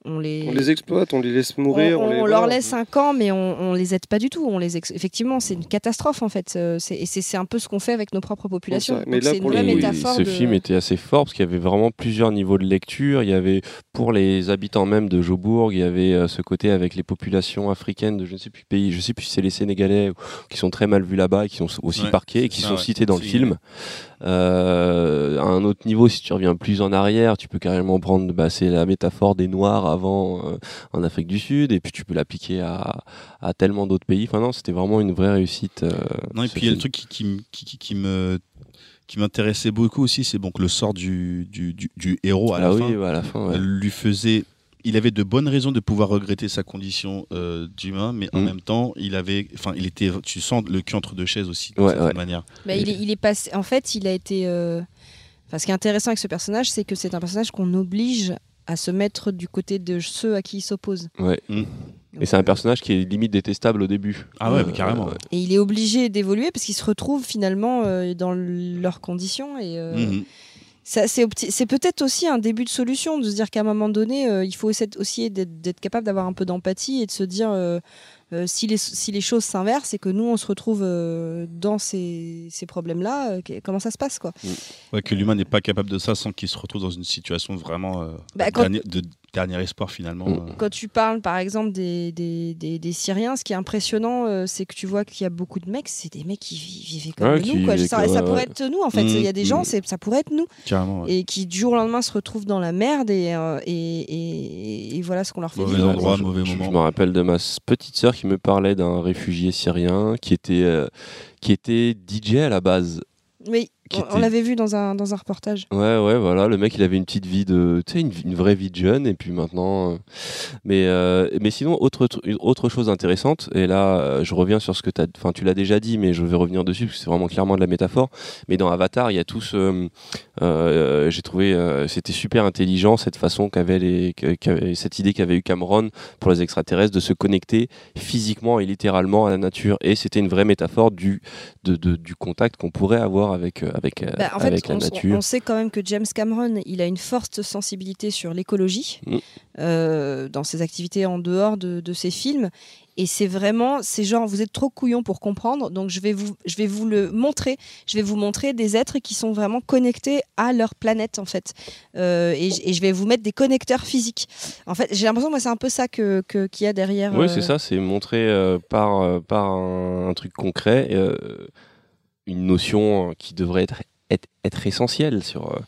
On les, On les exploite, on les laisse mourir. on, on les- on leur laisse un camp, mais on, on les aide pas du tout. On les ex- effectivement, c'est une catastrophe en fait. Euh, c'est- Et c'est c'est un peu ce qu'on fait avec nos propres populations. Mais là, c'est une pour Oui, métaphore. ce de- film était assez fort parce qu'il y avait vraiment plusieurs niveaux de lecture. Il y avait pour les habitants même de Jobourg, il y avait euh, ce côté avec les populations africaines de je ne sais plus pays, je sais plus si c'est les Sénégalais qui sont très mal vus là-bas et qui sont aussi Ouais, parqués et qui ça, sont ouais. cités dans le film. Euh, à un autre niveau, si tu reviens plus en arrière, tu peux carrément prendre, bah, c'est la métaphore des Noirs avant euh, en Afrique du Sud et puis tu peux l'appliquer à, à tellement d'autres pays. Enfin non, c'était vraiment une vraie réussite. euh, Non, et puis il y a le film. truc qui, qui, m- qui, qui- qui me qui m'intéressait beaucoup aussi, c'est donc le sort du, du, du, du héros à la ah fin. oui, ouais, à la fin. ouais. lui faisait. Il avait de bonnes raisons de pouvoir regretter sa condition euh, d'humain, mais en Mm. même temps, il avait, enfin, il était, tu sens le cul entre deux chaises aussi, d'une Ouais, manière. Bah, il, est, il est passé. En fait, il a été. euh, Enfin, ce qui est intéressant avec ce personnage, c'est que c'est un personnage qu'on oblige à se mettre du côté de ceux à qui il s'oppose. Ouais. Mm. Et c'est un personnage qui est limite détestable au début. Ah ouais, Euh, mais carrément. ouais. Et il est obligé d'évoluer parce qu'il se retrouve finalement euh, dans leurs conditions. Et euh, Mhm. C'est peut-être aussi un début de solution de se dire qu'à un moment donné, euh, il faut aussi être, aussi d'être capable d'avoir un peu d'empathie et de se dire euh, euh, si, les, si les choses s'inversent et que nous on se retrouve dans ces, ces problèmes-là, comment ça se passe quoi? Ouais, que l'humain n'est pas capable de ça sans qu'il se retrouve dans une situation vraiment Bah, quand- de dernier espoir finalement. Mm. euh. Quand tu parles par exemple des, des, des, des Syriens, ce qui est impressionnant, euh, c'est que tu vois qu'il y a beaucoup de mecs, c'est des mecs qui vi- vivaient comme Ouais, nous. Quoi. vivaient Ça, comme- ça ouais, pourrait être nous en fait. Mhm. Il y a des gens, c'est- ça pourrait être nous. Carrément. ouais. Et qui du jour au lendemain se retrouvent dans la merde et, euh, et, et, et voilà ce qu'on leur fait Mauvais vivre. endroit, je, mauvais je- moment. Je me rappelle de ma s- petite sœur qui me parlait d'un réfugié syrien qui était, euh, qui était DJ à la base. Oui, Qui on, l'avait vu dans un, dans un reportage. Ouais, ouais, voilà. Le mec, il avait une petite vie de, tu sais, une, une vraie vie de jeune, et puis maintenant. euh, Mais, euh, mais sinon, autre, autre chose intéressante, et là, euh, je reviens sur ce que tu as, enfin, tu l'as déjà dit, mais je vais revenir dessus parce que c'est vraiment clairement de la métaphore. Mais dans Avatar, il y a tout ce, euh, j'ai trouvé, c'était super intelligent cette façon qu'avait les, cette idée qu'avait eu Cameron pour les extraterrestres de se connecter physiquement et littéralement à la nature, et c'était une vraie métaphore du, de, de- du contact qu'on pourrait avoir avec, avec, euh, Bah, en fait, avec la on, nature. on sait quand même que James Cameron, il a une forte sensibilité sur l'écologie Mm. euh, dans ses activités en dehors de, de ses films. Et c'est vraiment, c'est genre, vous êtes trop couillon pour comprendre, donc je vais vous, je vais vous le montrer. Je vais vous montrer des êtres qui sont vraiment connectés à leur planète en fait, Euh, et, je vais vous mettre des connecteurs physiques. En fait, j'ai l'impression, moi, c'est un peu ça que que- qu'il y a derrière. Oui, euh, c'est ça, c'est montrer euh, par, par un, un truc concret une notion euh, qui devrait être, être, être essentielle sur, euh,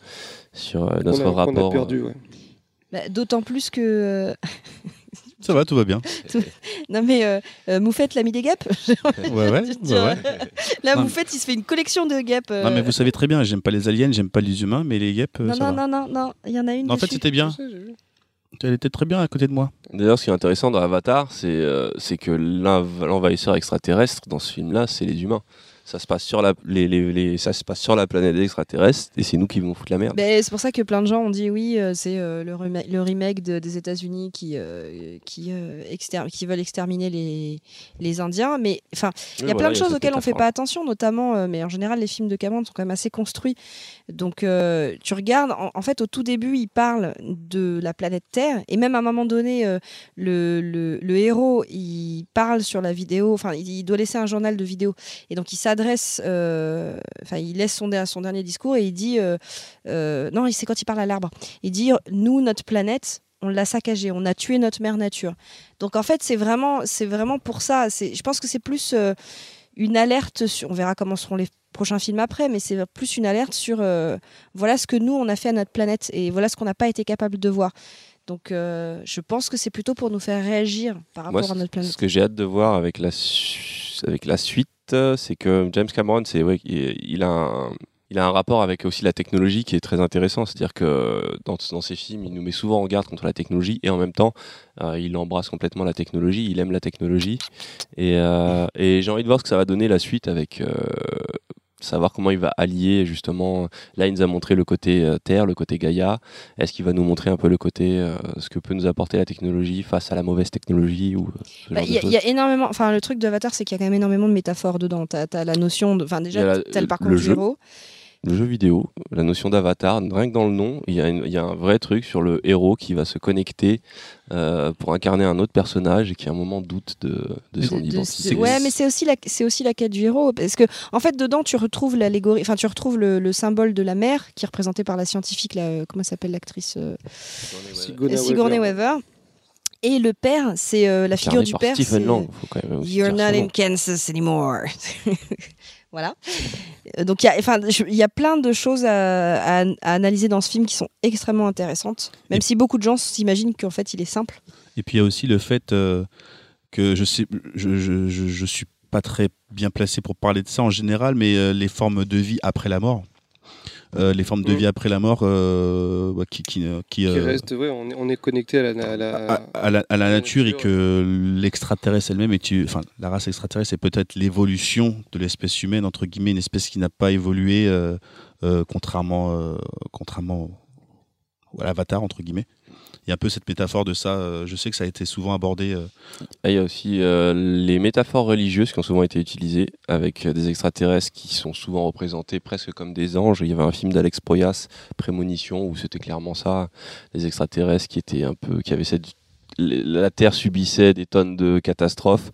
sur euh, notre a, qu'on a rapport. perdu. ouais. bah, D'autant plus que Ça va, tout va bien. non mais euh, euh, Moufette l'a mis des guêpes. Ouais, ouais. Là, Non, Moufette, il se fait une collection de guêpes. euh, Non, mais vous savez très bien, j'aime pas les aliens, j'aime pas les humains, mais les guêpes, euh, Non, ça non, va. non, non, non, il y en a une. Non, en fait, c'était bien. Elle était très bien à côté de moi. D'ailleurs, ce qui est intéressant dans Avatar, c'est euh, c'est que l'env- l'envahisseur extraterrestre dans ce film-là, c'est les humains. Ça se passe sur la, les, les- les- ça se passe sur la planète extraterrestre et c'est nous qui vont foutre la merde. Ben, c'est pour ça que plein de gens ont dit oui, euh, c'est euh, le, rema- le remake de- des États-Unis qui, euh, qui, exter- qui veulent exterminer les, les Indiens. Mais enfin, il y a plein de choses auxquelles on fait pas attention, notamment, mais en général, les films de Cameron sont quand même assez construits. Donc, euh, tu regardes, en, fait, au tout début, il parle de la planète Terre, et même à un moment donné, euh, le, le, héros, il parle sur la vidéo, enfin, il, doit laisser un journal de vidéo, et donc il s'adresse, euh, enfin, il laisse son, son dernier discours et il dit, non, c'est quand il parle à l'arbre, il dit, nous, notre planète, on l'a saccagée, on a tué notre mère nature. Donc en fait, c'est vraiment, vraiment pour ça. Je pense que c'est plus une alerte. On verra comment seront les prochains films après, mais c'est plus une alerte sur euh, voilà ce que nous on a fait à notre planète et voilà ce qu'on n'a pas été capable de voir. Donc euh, je pense que c'est plutôt pour nous faire réagir par rapport Moi, à notre ce planète. que j'ai hâte de voir avec la, su- avec la suite, euh, c'est que James Cameron, c'est ouais, il, il a un, il a un rapport avec aussi la technologie qui est très intéressant. C'est-à-dire que dans, dans ses films, il nous met souvent en garde contre la technologie et en même temps, euh, il embrasse complètement la technologie. Il aime la technologie et, euh, et j'ai envie de voir ce que ça va donner la suite avec. Euh, savoir comment il va allier justement là il nous a montré le côté euh, terre le côté Gaïa est-ce qu'il va nous montrer un peu le côté euh, ce que peut nous apporter la technologie face à la mauvaise technologie ou euh, ce Bah, Il y, a- choses il y a énormément. Enfin, le truc d'Avatar, c'est qu'il y a quand même énormément de métaphores dedans. T'as as la notion de. Enfin, Il déjà, t'as le parcours du jeu. héros. Le jeu vidéo, la notion d'avatar, rien que dans le nom, il y, a une- il y a un vrai truc sur le héros qui va se connecter euh, pour incarner un autre personnage et qui à un moment doute de, de son De- de- identité. ouais, mais c'est aussi la c'est aussi la quête du héros parce que en fait dedans tu retrouves l'allégorie, enfin tu retrouves le, le symbole de la mer qui est représenté par la scientifique euh, comment s'appelle l'actrice euh, Sigourney Sigourney Weaver. Weaver. Et le père, c'est euh, la figure du par père. Stephen c'est- Lang, faut quand même You're not in. Kansas anymore. voilà. Euh, Donc il y a, enfin, il y a plein de choses à, à- à analyser dans ce film qui sont extrêmement intéressantes, même Et- si beaucoup de gens s'imaginent qu'en fait il est simple. Et puis il y a aussi le fait euh, que je sais, je, je, je, je suis pas très bien placé pour parler de ça en général, mais euh, les formes de vie après la mort. Euh, les formes de Mm. vie après la mort euh, ouais, qui, qui, euh, qui, Qui reste, ouais, on est, on est connecté à la, à la- à, à la, à la la nature et que l'extraterrestre elle-même est enfin la race extraterrestre c'est peut-être l'évolution de l'espèce humaine entre guillemets une espèce qui n'a pas évolué contrairement contrairement à l'avatar entre guillemets il y a un peu cette métaphore de ça euh, je sais que ça a été souvent abordé euh, Ah, Il y a aussi euh, les métaphores religieuses qui ont souvent été utilisées avec des extraterrestres qui sont souvent représentés presque comme des anges. Il y avait un film d'Alex Proyas, Prémonition, où c'était clairement ça, des extraterrestres qui étaient un peu, qui avaient cette la Terre subissait des tonnes de catastrophes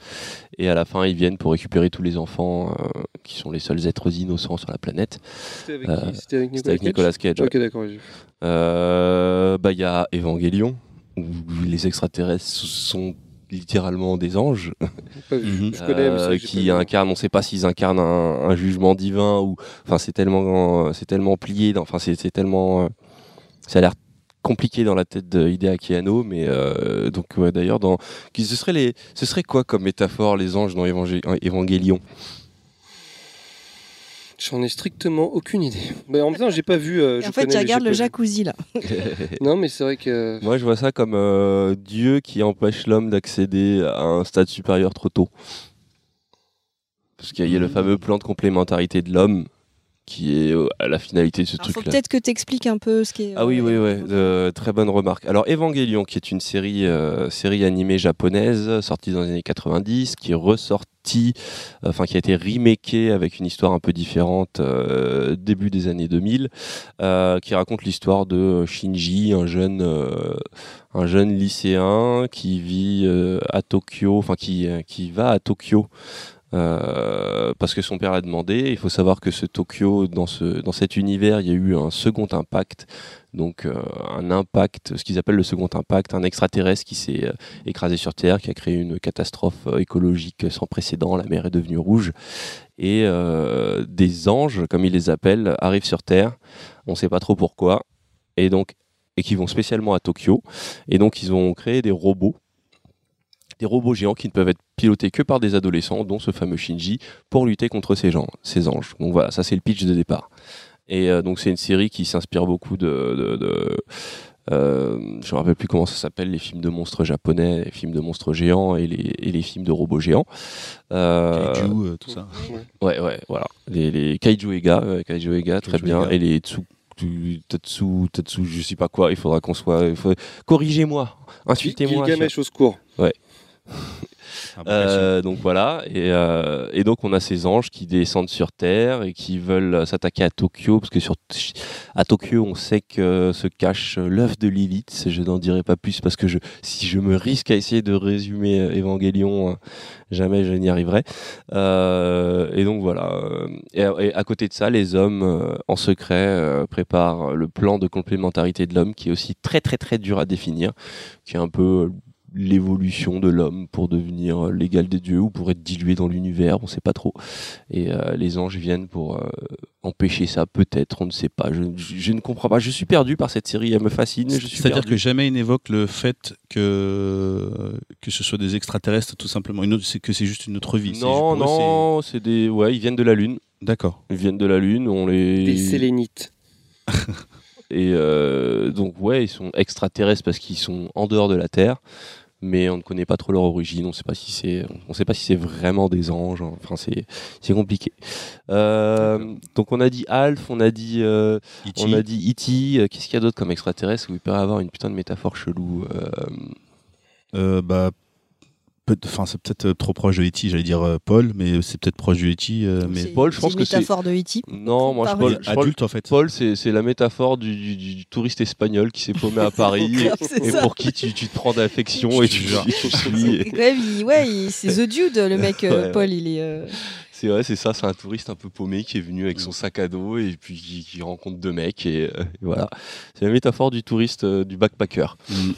et à la fin ils viennent pour récupérer tous les enfants euh, qui sont les seuls êtres innocents sur la planète. C'était avec, Euh, qui C'était avec C'était avec Nicolas Cage. Ok, d'accord. Euh, bah, il y a Evangelion, où les extraterrestres sont littéralement des anges, Pas vu. Mhm. Je connais, mais pas qui vu. incarnent, on ne sait pas s'ils incarnent un, un jugement divin ou, enfin, c'est tellement, c'est tellement plié, enfin, c'est c'est tellement, ça a l'air compliqué dans la tête de Hideaki Anno, mais euh, donc ouais, d'ailleurs, dans, qui- ce serait les, ce serait quoi comme métaphore les anges dans Évangé- Evangelion? J'en ai strictement aucune idée. Mais en même temps, j'ai pas vu. euh, je en fait, connais, tu regardes le jacuzzi là. Non, mais c'est vrai que. Moi, je vois ça comme euh, Dieu qui empêche l'homme d'accéder à un stade supérieur trop tôt. Parce qu'il y a le Mhm. fameux plan de complémentarité de l'homme qui est euh, à la finalité de ce truc-là. peut-être que tu expliques un peu ce qui est. Ah oui, euh, oui, oui, euh, très bonne remarque. Alors, Evangelion, qui est une série, euh, série animée japonaise, sortie dans les années 90, qui est ressortie, enfin, qui a été remakée avec une histoire un peu différente début des années 2000, euh, qui raconte l'histoire de Shinji, un jeune, un jeune lycéen qui vit euh, à Tokyo, enfin, qui, qui va à Tokyo. Euh, parce que son père l'a demandé. Il faut savoir que ce Tokyo, dans, ce, dans cet univers, il y a eu un second impact. Donc euh, un impact, ce qu'ils appellent le second impact, un extraterrestre qui s'est euh, écrasé sur Terre, qui a créé une catastrophe écologique sans précédent, la mer est devenue rouge, et des anges, comme ils les appellent, arrivent sur Terre, on ne sait pas trop pourquoi, et donc et qui vont spécialement à Tokyo, et donc ils ont créé des robots, des robots géants qui ne peuvent être pilotés que par des adolescents, dont ce fameux Shinji, pour lutter contre ces, gens, ces anges. Donc voilà, ça c'est le pitch de départ. Et euh, donc c'est une série qui s'inspire beaucoup de, de, de- euh, je me rappelle plus comment ça s'appelle, les films de monstres japonais, les films de monstres géants et les, et les films de robots géants. Euh, Kaiju, euh, tout ça. ouais, ouais, voilà. Les, les Kaiju Ega, euh, Kaiju Ega, très Kaiju bien. Ega. Et les Tsu, Tatsu, Tatsu, je sais pas quoi, il faudra qu'on soit. Corrigez-moi, insultez-moi. Gilgamesh au secours. Bon, Euh, donc voilà, et, euh, et donc on a ces anges qui descendent sur Terre et qui veulent s'attaquer à Tokyo, parce que sur, à Tokyo on sait que se cache l'œuf de Lilith, je n'en dirai pas plus parce que si je me risque à essayer de résumer Evangelion, euh, jamais je n'y arriverai. Euh, et donc voilà, euh, et, à côté de ça, les hommes euh, en secret euh, préparent le plan de complémentarité de l'homme qui est aussi très très très dur à définir, qui est un peu euh, l'évolution de l'homme pour devenir euh, l'égal des dieux ou pour être dilué dans l'univers, on sait pas trop. Et euh, les anges viennent pour euh, empêcher ça, peut-être, on ne sait pas. Je, je- je ne comprends pas. Je suis perdu par cette série, elle me fascine. C'est-à-dire que jamais il n'évoque le fait que, que ce soit des extraterrestres, tout simplement. Une autre, c'est que c'est juste une autre vie. Non, non, c'est des, ouais, ils viennent de la lune. D'accord. Ils viennent de la lune, on les. Des sélénites. Et euh, donc ouais, ils sont extraterrestres parce qu'ils sont en dehors de la Terre, mais on ne connaît pas trop leur origine. On ne sait pas si c'est, on sait pas si c'est vraiment des anges. Enfin, c'est, c'est compliqué. Euh, donc on a dit Alf, on a dit, euh, E.T. on a dit E.T. Qu'est-ce qu'il y a d'autre comme extraterrestre où il peut y avoir une putain de métaphore chelou euh, Euh, bah, enfin, c'est peut-être euh, trop proche de E.T. J'allais dire euh, Paul, mais c'est peut-être proche de E.T. euh, mais c'est- Paul, je pense que c'est- métaphore de E E.T. Non, moi je. Paul, je adulte en fait. Paul, c'est, la métaphore du, du- du touriste espagnol qui s'est paumé à Paris et pour qui tu, tu te prends d'affection et tu, jure. tu suis. Ouais, ouais, c'est The Dude, le mec, euh, Ouais, Paul, il est. euh, C'est vrai, c'est ça, c'est un touriste un peu paumé qui est venu avec son sac à dos et puis qui, qui rencontre deux mecs et, euh, et voilà. C'est la métaphore du touriste, euh, du backpacker. Mm.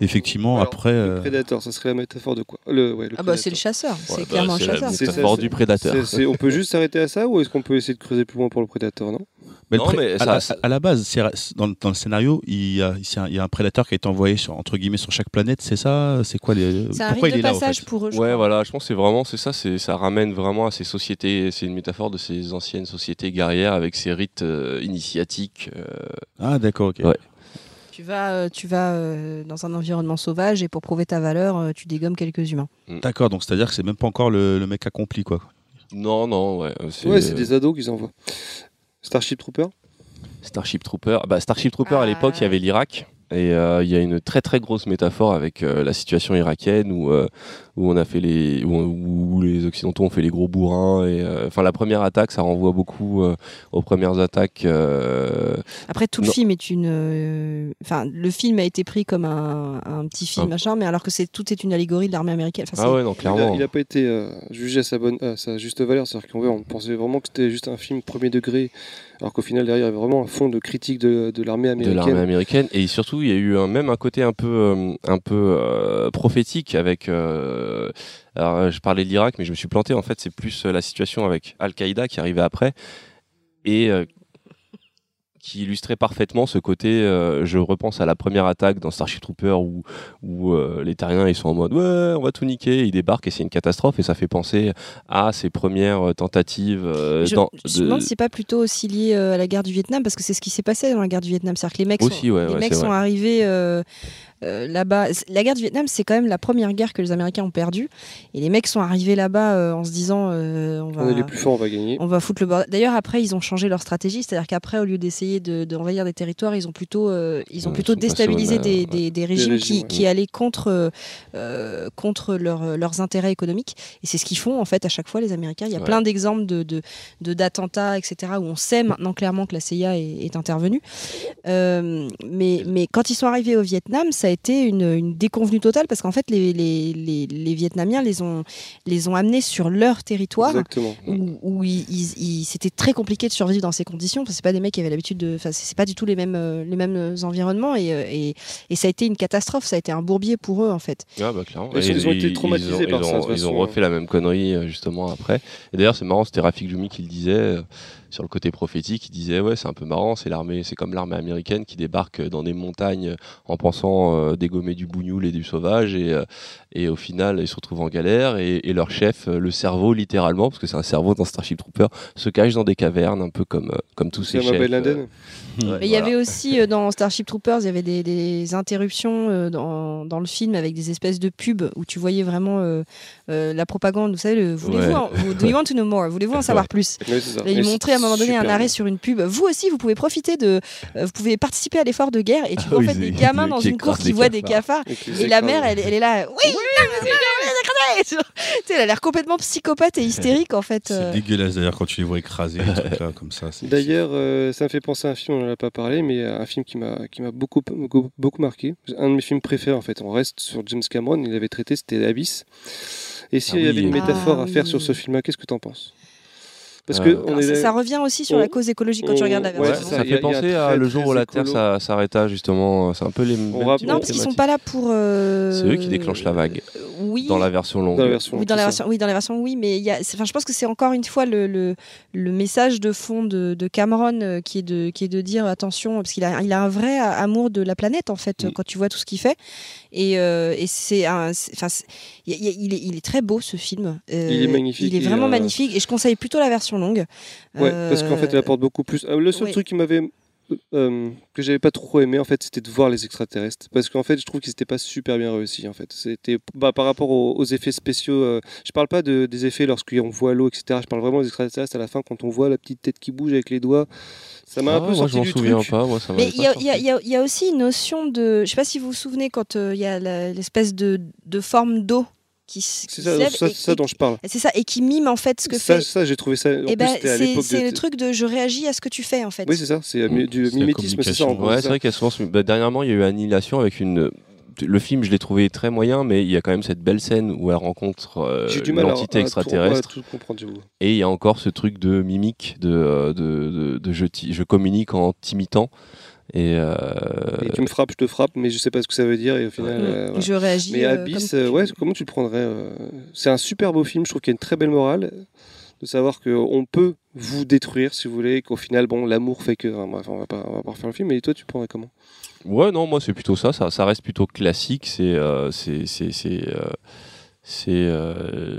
Effectivement, Alors, après, Le euh, prédateur, ça serait la métaphore de quoi? Le, ouais, le Ah bah c'est le chasseur, Ouais, c'est bah, clairement la chasseur. C'est ça, métaphore du prédateur. On peut juste s'arrêter à ça ou est-ce qu'on peut essayer de creuser plus loin pour le prédateur, non? Mais le Non, pré- mais à, ça- la- à la base, dans, le- dans le scénario, il y, a, il y a un prédateur qui a été envoyé sur, entre guillemets sur chaque planète. C'est ça? C'est quoi les C'est un Pourquoi rite il de est là en passage fait? pour eux. Ouais, crois. voilà, je pense que c'est vraiment, c'est ça, c'est, ça ramène vraiment à ces sociétés, c'est une métaphore de ces anciennes sociétés guerrières avec ces rites euh, initiatiques. euh, Ah d'accord, ok. Tu vas, euh, tu vas euh, dans un environnement sauvage et pour prouver ta valeur, euh, tu dégommes quelques humains. D'accord, donc c'est-à-dire que c'est même pas encore le, le mec accompli quoi. Non, non, ouais. C'est, Ouais, c'est des ados qu'ils envoient. Starship Trooper Starship Trooper. Bah, Starship Trooper, à Ah. l'époque, il y avait l'Irak. Et euh, il y a une très très grosse métaphore avec euh, la situation irakienne où, euh, où on a fait les où, où les occidentaux ont fait les gros bourrins et euh, enfin la première attaque ça renvoie beaucoup euh, aux premières attaques euh, Après, tout le Non. film est une. euh, Enfin, le film a été pris comme un, un petit film, Ah. machin, mais alors que c'est tout est une allégorie de l'armée américaine. Enfin, ah ouais non Il clairement a- Il n'a pas été euh, jugé à sa, bonne, à sa juste valeur. C'est-à-dire qu'on on pensait vraiment que c'était juste un film premier degré, alors qu'au final, derrière, il y avait vraiment un fond de critique de, de l'armée de américaine. l'armée américaine et surtout il y a eu un, même un côté un peu un peu euh, prophétique avec euh, alors je parlais de l'Irak mais je me suis planté en fait c'est plus euh, la situation avec Al-Qaïda qui arrivait après et euh, qui illustrait parfaitement ce côté euh, je repense à la première attaque dans Starship Trooper où, où euh, les terriens ils sont en mode ouais on va tout niquer ils débarquent et c'est une catastrophe et ça fait penser à ces premières euh, tentatives euh, Je, dans- je de- me demande si c'est pas plutôt aussi lié euh, à la guerre du Vietnam, parce que c'est ce qui s'est passé dans la guerre du Vietnam. C'est-à-dire que les mecs Aussi, sont, ouais, les ouais, mecs sont vrai. arrivés euh, là-bas. La guerre du Vietnam, c'est quand même la première guerre que les Américains ont perdue. Et les mecs sont arrivés là-bas euh, en se disant euh, on va. On est les plus forts, on va gagner. On va foutre le bordel. D'ailleurs, après, ils ont changé leur stratégie, c'est-à-dire qu'après, au lieu d'essayer de- d'envahir des territoires, ils ont plutôt, euh, ils ont Ouais, plutôt déstabilisé des, des- des régimes, régimes, qui, ouais. qui allaient contre, contre leur- leurs intérêts économiques. Et c'est ce qu'ils font, en fait, à chaque fois, les Américains. Il y a Ouais. plein d'exemples de, de, de- d'attentats, etc., où on sait maintenant clairement que la CIA est, est intervenue. Euh, mais, mais quand ils sont arrivés au Vietnam, ça a été une, une déconvenue totale, parce qu'en fait, les, les, les, les Vietnamiens les ont, les ont amenés sur leur territoire Exactement. où, où ils- ils- ils- c'était très compliqué de survivre dans ces conditions parce que c'est pas des mecs qui avaient l'habitude de enfin c'est pas du tout les mêmes euh, les mêmes environnements et, euh, et, et ça a été une catastrophe ça a été un bourbier pour eux en fait Ah bah clairement. Ils ont- Et ils ont été traumatisés ils ont- par ils ça, ont- toute Ils ont refait la même connerie euh, justement après. Et d'ailleurs c'est marrant, c'était Rafik Djoumi qui le disait euh, sur le côté prophétique. Il disait ouais c'est un peu marrant, c'est l'armée, c'est comme l'armée américaine qui débarque dans des montagnes en pensant euh, dégommer du bougnoul et du sauvage et, euh, et au final ils se retrouvent en galère et, et leur chef, euh, le cerveau littéralement parce que c'est un cerveau dans Starship Trooper, se cache dans des cavernes un peu comme comme tous ces chefs. Euh, Laden. ouais, mais il y voilà. avait aussi euh, dans Starship Troopers il y avait des, des interruptions euh, dans, dans le film avec des espèces de pubs où tu voyais vraiment euh, euh, la propagande vous savez le, voulez-vous Ouais. en- vous- do you want to know more? Voulez-vous en savoir plus? Ça. Et ils montraient un moment donné un arrêt bien. sur une pub. Vous aussi, vous pouvez profiter de. euh, vous pouvez participer à l'effort de guerre et tu Ah vois en oui, fait des gamins dans une cour qui voient des cafards. les Et la mère, elle, elle est là. Oui, Tu sais, Elle a l'air complètement psychopathe et hystérique en fait. C'est euh. dégueulasse d'ailleurs quand tu les vois écraser, là, comme ça. D'ailleurs, euh, ça me fait penser à un film, on n'en a pas parlé, mais un film qui m'a qui m'a beaucoup, beaucoup marqué. Un de mes films préférés en fait. On reste sur James Cameron, il avait traité, c'était Abyss. Et s'il Ah y avait oui. une métaphore Ah à faire oui. sur ce film-là, qu'est-ce que t'en penses? Parce que Alors, on ça, est ça revient aussi sur on- la cause écologique quand tu on- regardes la ouais, Ouais, version. c'est ça, fait penser à le jour où la Terre s'arrêta justement. C'est un peu les mêmes Non, parce qu'ils sont pas là pour. euh, C'est eux qui déclenchent la vague. euh, Oui. Dans la version longue. dans la version. Oui, dans la version, oui, dans la version, oui, mais il y a, enfin, je pense que c'est encore une fois le, le, le message de fond de, de Cameron euh, qui est de, qui est de dire attention, parce qu'il a, il a un vrai amour de la planète en fait, Mm. quand tu vois tout ce qu'il fait. Et, euh, et c'est, un- enfin, il, est, il est très beau ce film. Euh, Il est magnifique, Il est il vraiment a- magnifique, et je conseille plutôt la version longue. Ouais, parce qu'en fait, elle Euh, apporte beaucoup plus. Euh, le seul ouais. truc qui m'avait euh, que j'avais pas trop aimé en fait, c'était de voir les extraterrestres, parce qu'en fait, je trouve qu'ils n'étaient pas super bien réussis en fait. C'était bah, par rapport aux, aux effets spéciaux. euh, je parle pas de, des effets lorsqu'on voit l'eau, etc. Je parle vraiment des extraterrestres à la fin quand on voit la petite tête qui bouge avec les doigts. Ça m'a Ah, un peu moi, sorti je m'en du souviens truc. pas. Moi, ça Mais il y, a- y y aussi une notion de. Je sais pas si vous vous souvenez quand euh, il y a la- l'espèce de, de forme d'eau qui, s- qui C'est se ça, lève ça, et- ça et- dont je parle. C'est ça, et qui mime en fait ce que ça, fait. ça j'ai trouvé ça. En Et plus, c'était à c'est c'est de. le truc de je réagis à ce que tu fais en fait. Oui, c'est ça. C'est euh, Mm. du C'est mimétisme, c'est ça. en Ouais, c'est c'est vrai qu'il y a souvent. bah, dernièrement, il y a eu Annihilation avec une. Le film, je l'ai trouvé très moyen, mais il y a quand même cette belle scène où elle rencontre euh, J'ai du mal à- l'entité extraterrestre. tout, tout. Et il y a encore ce truc de mimique, de, euh, de, de, de je, ti- je communique en t'imitant. Et, euh, Et tu me frappes, je te frappe, mais je sais pas ce que ça veut dire. Et au final, euh, voilà. Je réagis. Mais Abyss, comme euh, tu- ouais, comment tu le prendrais C'est un super beau film, je trouve qu'il y a une très belle morale, de savoir qu'on peut vous détruire si vous voulez, et qu'au final, bon, l'amour fait que. enfin, bref, on va pas, on va pas refaire le film, mais toi, tu le prendrais comment? Ouais, non, moi c'est plutôt ça, ça, ça reste plutôt classique. C'est, euh, c'est, c'est, c'est, euh, euh,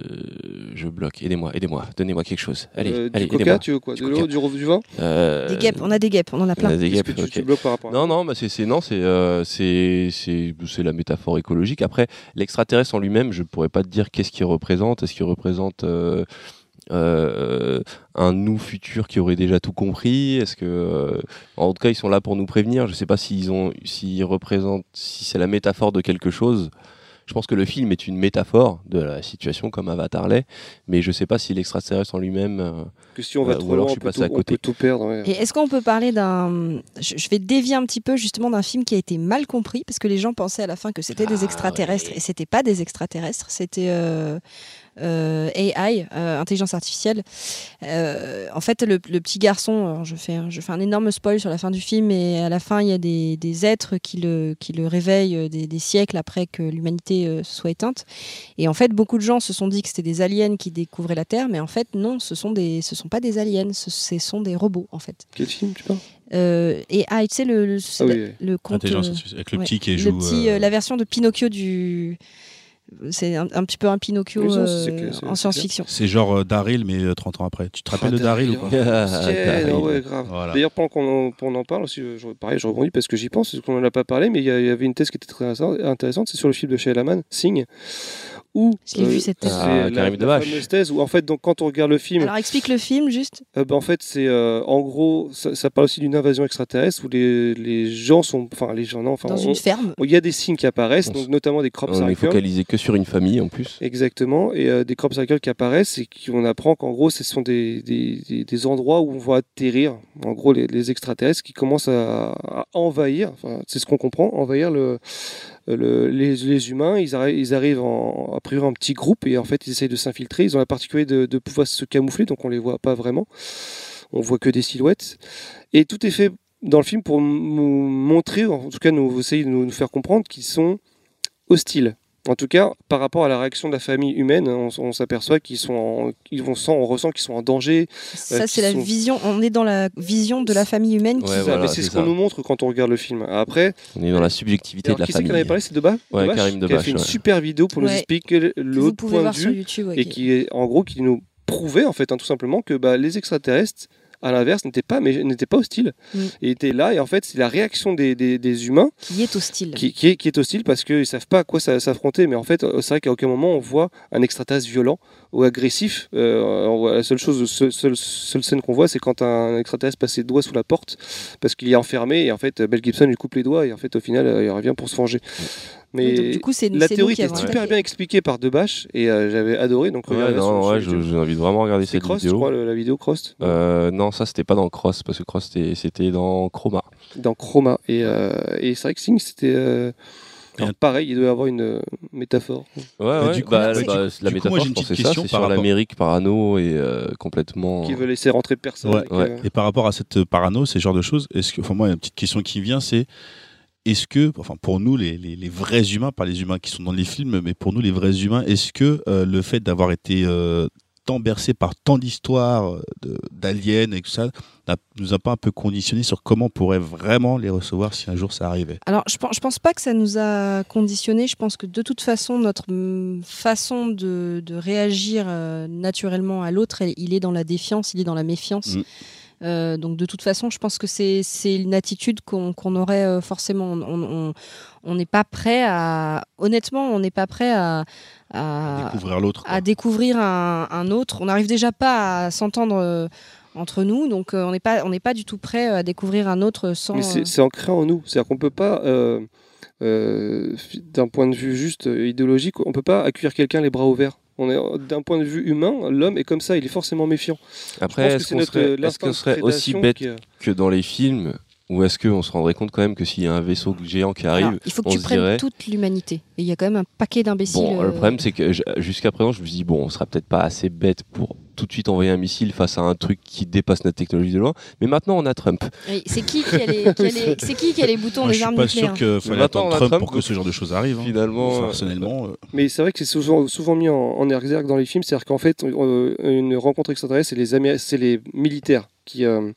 je bloque. Aidez-moi, aidez-moi, donnez-moi quelque chose. Allez, Euh, allez, Du coca, aidez-moi. tu veux quoi Du De l'eau, du, du vin Euh, Des guêpes, on a des guêpes, on en a on plein. a des guêpes. que tu, ok. tu bloques par rapport à Non, non, bah c'est, c'est, non, c'est, euh, c'est, c'est, c'est la métaphore écologique. Après, l'extraterrestre en lui-même, je pourrais pas te dire qu'est-ce qu'il représente. Est-ce qu'il représente euh, euh, un nous futur qui aurait déjà tout compris? Est-ce que, euh, en tout cas, ils sont là pour nous prévenir. Je sais pas s'ils ont, s'ils représentent, si c'est la métaphore de quelque chose. Je pense que le film est une métaphore de la situation comme Avatar l'est, mais je sais pas si l'extraterrestre en lui-même. euh, Que si on va ou trop alors loin, je on suis peut, passé tout, à on côté. peut tout perdre. ouais. Et est-ce qu'on peut parler d'un. Je vais dévier un petit peu justement d'un film qui a été mal compris parce que les gens pensaient à la fin que c'était des Ah, extraterrestres ouais. et c'était pas des extraterrestres, c'était euh, euh, AI, euh, intelligence artificielle. Euh, en fait, le, le petit garçon, je fais, un- je fais un énorme spoil sur la fin du film et à la fin, il y a des, des êtres qui le, qui le réveillent euh, des, des siècles après que l'humanité euh, soit éteinte. Et en fait, beaucoup de gens se sont dit que c'était des aliens qui découvraient la Terre, mais en fait, non, ce sont des, ce sont pas des aliens, ce, ce sont des robots en fait. Quel film tu parles? Euh, et ah, tu sais, le, le, c'est Ah le- oui, oui. le conte. Intelligence euh, artificielle, avec le ouais, petit qui le joue. petit, euh, euh, la version de Pinocchio du. C'est un, un petit peu un Pinocchio ça, euh, que- en science-fiction. C'est genre euh, Daryl, mais euh, 30 ans après. Tu te rappelles de Daryl ou pas? Ah, Daryl. ouais, grave. Voilà. D'ailleurs, pendant qu'on en, parle, aussi, je, pareil, je rebondis parce que j'y pense, parce qu'on n'en a pas parlé, mais il y, avait une thèse qui était très intéressante, c'est sur le film de Shyamalan, Sing, où Je l'ai vu, cette thèse. c'est Ah, la, Karim la Debache. fameuse thèse où en fait, donc, quand on regarde le film, Alors explique le film juste. euh, bah, en fait, c'est euh, en gros, ça, ça parle aussi d'une invasion extraterrestre où les, les gens sont, enfin les gens, non, enfin, Dans on- une ferme. il y a des signes qui apparaissent, On donc notamment des crop On est circles. focalisé que sur une famille en plus. Exactement, et euh, des crop circles qui apparaissent et qu'on apprend qu'en gros, ce sont des, des, des- des endroits où on va atterrir, en gros, les, les extraterrestres qui commencent à, à envahir, enfin, c'est ce qu'on comprend, envahir le, le- les, humains. Ils, arri- ils arrivent en, a priori en petits groupes et en fait, ils essayent de s'infiltrer. Ils ont la particularité de, pouvoir se camoufler, donc on les voit pas vraiment. On voit que des silhouettes. Et tout est fait dans le film pour montrer, en tout cas, nous essayer de nous faire comprendre qu'ils sont hostiles. En tout cas, par rapport à la réaction de la famille humaine, on, on s'aperçoit qu'ils sont, en- ils vont sent, on ressent qu'ils sont en danger. Ça, qui c'est la sont- vision. On est dans la vision de la famille humaine qui. Ouais, Ça, voilà, c'est ce qu'on ça. nous montre quand on regarde le film. Après, On est dans la subjectivité alors, de la qui c'est qui en famille. avait parlé? C'est Debache? Ouais, Debache, Karim qui a Debache, fait une ouais. super vidéo pour nous expliquer l'autre pouvez point de voir sur vue YouTube. ouais, et qui- qui est en gros qui nous prouvait en fait hein, tout simplement que bah, les extraterrestres à l'inverse n'étaient pas mais n'étaient pas hostiles Mm. et étaient là et en fait c'est la réaction des, des- des humains qui est hostile. qui, qui est, qui est hostile parce qu'ils savent pas à quoi s'affronter mais en fait euh, c'est vrai qu'à aucun moment on voit un extraterrestre violent ou agressif Euh, la seule chose seule, seule, seule scène qu'on voit c'est quand un extraterrestre passe ses doigts sous la porte parce qu'il est enfermé et en fait Mel Gibson lui coupe les doigts et en fait au final euh, il revient pour se venger mais donc, du coup, c'est la théorie qui était super bien expliquée par Debache et euh, j'avais adoré. Donc Ouais, non, ouais, je- envie de vraiment regarder C'est cette Cross, je vidéo. crois, le- la vidéo Cross Euh, non, ça c'était pas dans Cross parce que Cross c'était- c'était dans Chroma. dans Chroma. Et, euh, et c'est vrai que Sing, c'était. euh, alors, pareil, il doit y avoir une euh, métaphore. Ouais, ouais, du coup, bah, la du coup, moi, métaphore, j'ai je c'est ça, question c'est par sur l'Amérique parano et euh, complètement. Qui veut laisser rentrer personne. Ouais, et par rapport à cette parano, ces genres de choses, est-ce que, enfin moi, il y a une petite question qui vient, c'est est-ce que, enfin pour nous, les, les- les vrais humains, pas les humains qui sont dans les films, mais pour nous, les vrais humains, est-ce que euh, le fait d'avoir été euh, tant bercé par tant d'histoires euh, d'aliens et tout ça, nous a pas un peu conditionné sur comment on pourrait vraiment les recevoir si un jour ça arrivait? Alors, je pense, je pense pas que ça nous a conditionné. Je pense que de toute façon, notre mm, façon de, de réagir euh, naturellement à l'autre, il est dans la défiance, il est dans la méfiance. Mm. Euh, donc, de toute façon, je pense que c'est une attitude qu'on aurait euh, forcément. On- n'est pas prêt à. Honnêtement, on n'est pas prêt à. à- Découvrir l'autre. à découvrir un, un autre. On n'arrive déjà pas à s'entendre euh, entre nous, donc euh, on n'est pas, on n'est pas du tout prêt à découvrir un autre sans. Mais euh, c'est ancré en nous. C'est-à-dire qu'on peut pas, euh, euh, d'un point de vue juste euh, idéologique, on peut pas accueillir quelqu'un les bras ouverts. On est d'un point de vue humain, l'homme est comme ça, il est forcément méfiant. Après, que est-ce qu'on serait, aussi bête qui, euh, que dans les films ou est-ce qu'on se rendrait compte quand même que s'il y a un vaisseau géant qui arrive, Alors, il faut que on tu prennes dirait- toute l'humanité. Et il y a quand même un paquet d'imbéciles. Bon, le euh, problème, c'est que jusqu'à présent, je me suis dit, bon, on sera peut-être pas assez bête pour tout de suite envoyer un missile face à un truc qui dépasse notre technologie de loin. Mais maintenant, on a Trump. C'est qui qui a les, qui a les- c'est qui qui a les boutons Moi, je des suis armes pas nucléaires sûr qu'il fallait attendre Trump, Trump, pour que ce genre de choses arrivent. hein. Finalement, Enfin, euh, personnellement, euh, Mais c'est vrai que c'est souvent, souvent mis en, en exergue dans les films, c'est-à-dire qu'en fait, euh, une rencontre extraterrestre, c'est les, Amé- c'est les militaires qui, euh,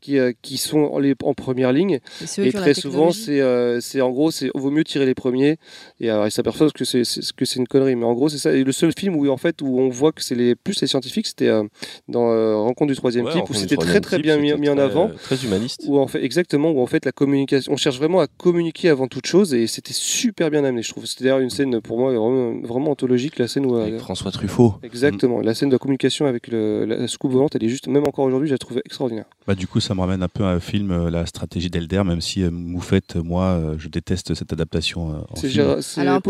qui, euh, qui sont en, les- en première ligne. Et très souvent, c'est euh, c'est en gros, c'est vaut mieux tirer les premiers. Et alors, ils s'aperçoivent que c'est c'est- que c'est une connerie. Mais en gros, c'est ça. Et le seul film où en fait où on voit que c'est les plus les scientifiques, c'était euh, dans euh, Rencontre du troisième ouais, type, où c'était très très type, bien mis, en avant. Très humaniste. Où en fait exactement où en fait la communication, on cherche vraiment à communiquer avant toute chose et c'était super bien amené. Je trouve. C'était d'ailleurs une scène pour moi vraiment, vraiment anthologique, la scène où euh, François Truffaut. Exactement. La scène de communication avec le, la soucoupe volante, elle est juste, même encore aujourd'hui, je la extraordinaire. Bah, du coup, ça me ramène un peu à un film, euh, La stratégie d'Elder, même si euh, Moufette, moi, euh, je déteste cette adaptation euh, en C'est c'est Alors,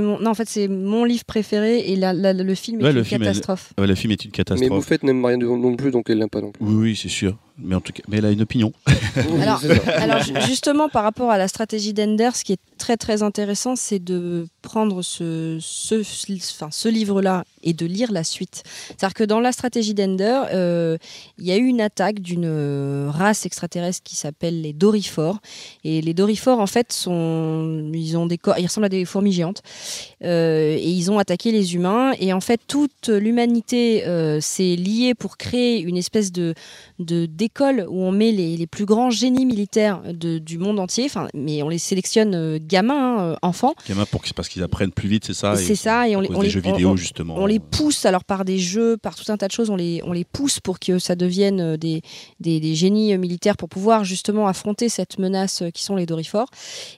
mon, non, en fait, c'est mon livre préféré et la- la- le film est Ouais, une est- catastrophe. Ouais, le film est une Mais catastrophe. Moufette n'aime rien de- non plus, donc elle l'aime pas non plus. Oui, oui, c'est sûr. Mais en tout cas, mais elle a une opinion. Alors, justement, par rapport à la stratégie d'Ender, ce qui est très très intéressant, c'est de prendre ce, ce, enfin, ce livre-là et de lire la suite. C'est-à-dire que dans la stratégie d'Ender, euh, il y a eu une attaque d'une euh, race extraterrestre qui s'appelle les Dorifores. Et les Dorifores, en fait, sont, ils ont des corps, ils ressemblent à des fourmis géantes. Euh, et ils ont attaqué les humains. Et en fait, toute l'humanité euh, s'est liée pour créer une espèce de de- d'école où on met les, les plus grands génies militaires de- du monde entier, mais on les sélectionne euh, gamins, hein, euh, enfants. Gamin, pour, parce qu'ils apprennent plus vite, c'est ça C'est ça, et on les- on jeux vidéo, on- justement. On les pousse alors par des jeux, par tout un tas de choses, on les, on les pousse pour que ça devienne euh, des, des, des génies militaires pour pouvoir justement affronter cette menace qui sont les dorifores.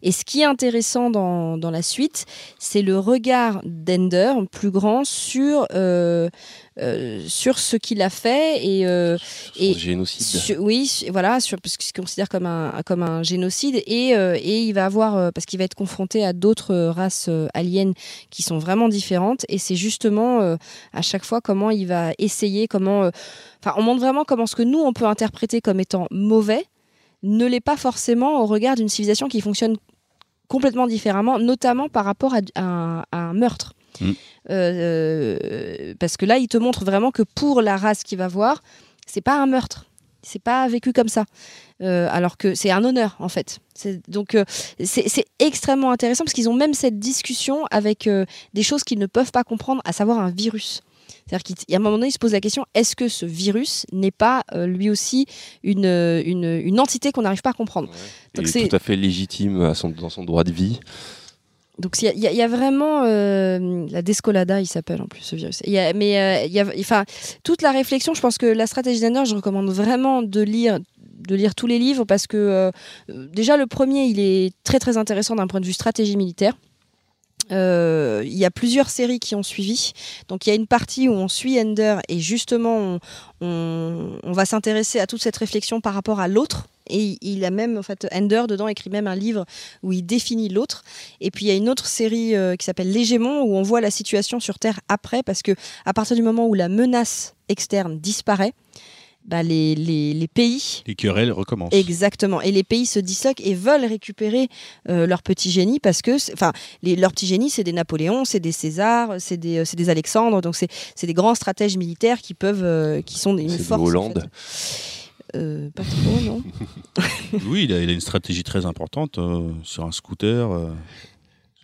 Et ce qui est intéressant dans, dans la suite, c'est le regard d'Ender, plus grand, sur, euh, sur ce qu'il a fait et, euh, et génocide. sur- oui, voilà, sur ce qu'il considère comme un, comme un génocide. Et, euh, et il va avoir, euh, parce qu'il va être confronté à d'autres euh, races euh, aliens qui sont vraiment différentes. Et c'est justement euh, à chaque fois comment il va essayer, comment. euh, Enfin, on montre vraiment comment ce que nous, on peut interpréter comme étant mauvais ne l'est pas forcément au regard d'une civilisation qui fonctionne complètement différemment, notamment par rapport à, à un- à un meurtre. Mm. Euh, parce que là, il te montre vraiment que pour la race qu'il va voir, c'est pas un meurtre. C'est pas vécu comme ça. Euh, alors que c'est un honneur, en fait. C'est- Donc, euh, c'est extrêmement intéressant parce qu'ils ont même cette discussion avec euh, des choses qu'ils ne peuvent pas comprendre, à savoir un virus. C'est-à-dire qu'à un moment donné, ils se posent la question est-ce que ce virus n'est pas euh, lui aussi une, une, une entité qu'on n'arrive pas à comprendre? Donc Il c'est- est tout à fait légitime à son, dans son droit de vie. Donc il y, a- vraiment euh, la descolada, il s'appelle en plus ce virus. Mais euh, toute la réflexion, je pense que la stratégie d'Ender, je recommande vraiment de lire de lire tous les livres parce que euh, déjà le premier il est très très intéressant d'un point de vue stratégie militaire. Il y a plusieurs séries qui ont suivi. Donc il y a une partie où on suit Ender et justement on va s'intéresser à toute cette réflexion par rapport à l'autre. Et il a même, en fait, Ender dedans écrit même un livre où il définit l'autre. Et puis il y a une autre série euh, qui s'appelle L'Hégémon où on voit la situation sur Terre après parce que à partir du moment où la menace externe disparaît, bah, les, les, les pays Les querelles recommencent. Exactement. Et les pays se disloquent et veulent récupérer euh, leur petit génie parce que, enfin, leur petit génie, c'est des Napoléons, c'est des Césars, c'est des, euh, c'est des Alexandres. Donc c'est c'est des grands stratèges militaires qui peuvent, euh, qui sont une force. en Hollande. fait. Euh, pas trop, non. Oui, il a, il a une stratégie très importante euh, sur un scooter.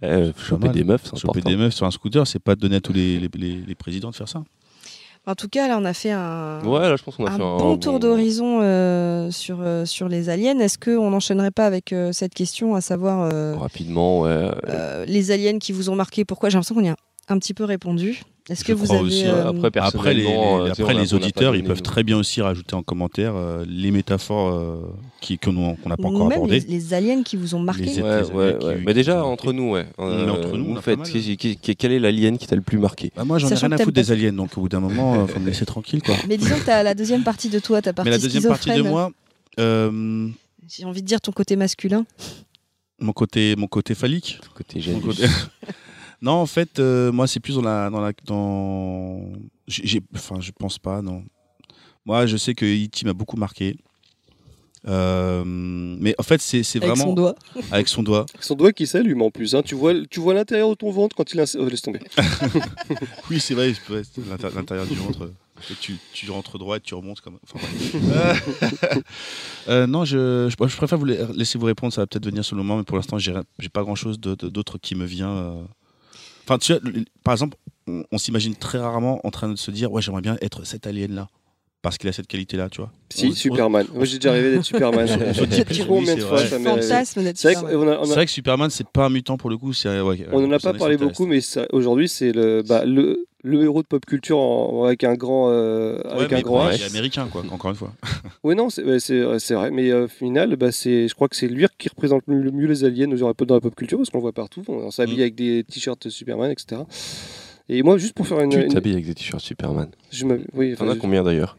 euh, choper mal. des meufs, c'est choper important. des meufs sur un scooter, c'est pas donné à tous les, les- les- les présidents de faire ça. En tout cas, là, on a fait un, Ouais, là, je pense qu'on a un fait un bon tour d'horizon euh, sur, euh, sur les aliens. Est-ce qu'on n'enchaînerait pas avec euh, cette question, à savoir euh, Rapidement, ouais. euh, les aliens qui vous ont marqué? Pourquoi? J'ai l'impression qu'on y a un petit peu répondu. Est-ce que vous avez. aussi, euh, Après, Après, les, euh, après, les auditeurs, ils peuvent très bien aussi rajouter en commentaire euh, les métaphores euh, qui- qu'on n'a pas encore même abordées. les, les aliens qui vous ont marqué. Les- Ouais, les ouais, ouais. qui Mais déjà, entre nous, ouais. Mais entre nous, on vous a faites, pas mal. qui- qui- qui- quel est l'alien qui t'a le plus marqué? Bah, moi, j'en ai rien à foutre des aliens, donc au bout d'un moment, il faut me laisser tranquille. Quoi. Mais disons que t'as la deuxième partie de toi, ta partie Mais la deuxième partie de moi, J'ai envie de dire ton côté masculin. mon, côté, mon côté phallique. Mon côté- non, en fait, euh, moi, c'est plus dans la. Dans la dans... j'ai- j'ai- Enfin, je pense pas, non. Moi, je sais que E.T. m'a beaucoup marqué. Euh, mais en fait, c'est c'est Avec vraiment. son doigt. Avec son doigt. Son doigt qui s'allume en plus. hein. Tu vois, tu vois l'intérieur de ton ventre quand il ins- oh, laisse tomber. Oui, c'est vrai, ouais, l'intérieur du ventre. Et tu, tu rentres droit et tu remontes comme. Enfin. Euh, non, je, je, je préfère vous la- laisser vous répondre, ça va peut-être venir sur le moment, mais pour l'instant, j'ai j'ai pas grand chose d'autre qui me vient. Par exemple, on, on s'imagine très rarement en train de se dire, ouais, j'aimerais bien être cet alien-là. Parce qu'il a cette qualité-là, tu vois. Si, On- Superman. Moi, j'ai déjà rêvé d'être Superman. Combien de c'est fois vrai. ça Fantasme d'être C'est vrai a- que Superman, c'est pas un mutant pour le coup. ouais, on en a pas parlé beaucoup, mais aujourd'hui, c'est le, bah, le, le héros de pop culture en- avec un grand, euh, Ouais, avec mais un grand H. américain, quoi, encore une fois. Oui, non, c'est vrai. Mais euh, au final, bah, c'est, je crois que c'est lui qui représente le mieux les aliens dans la dans la pop culture parce qu'on le voit partout. On s'habille Mm. avec des t-shirts Superman, etc. Et moi, juste pour faire une. Tu une- t'habilles avec des t-shirts Superman. je oui, T'en as je- combien d'ailleurs?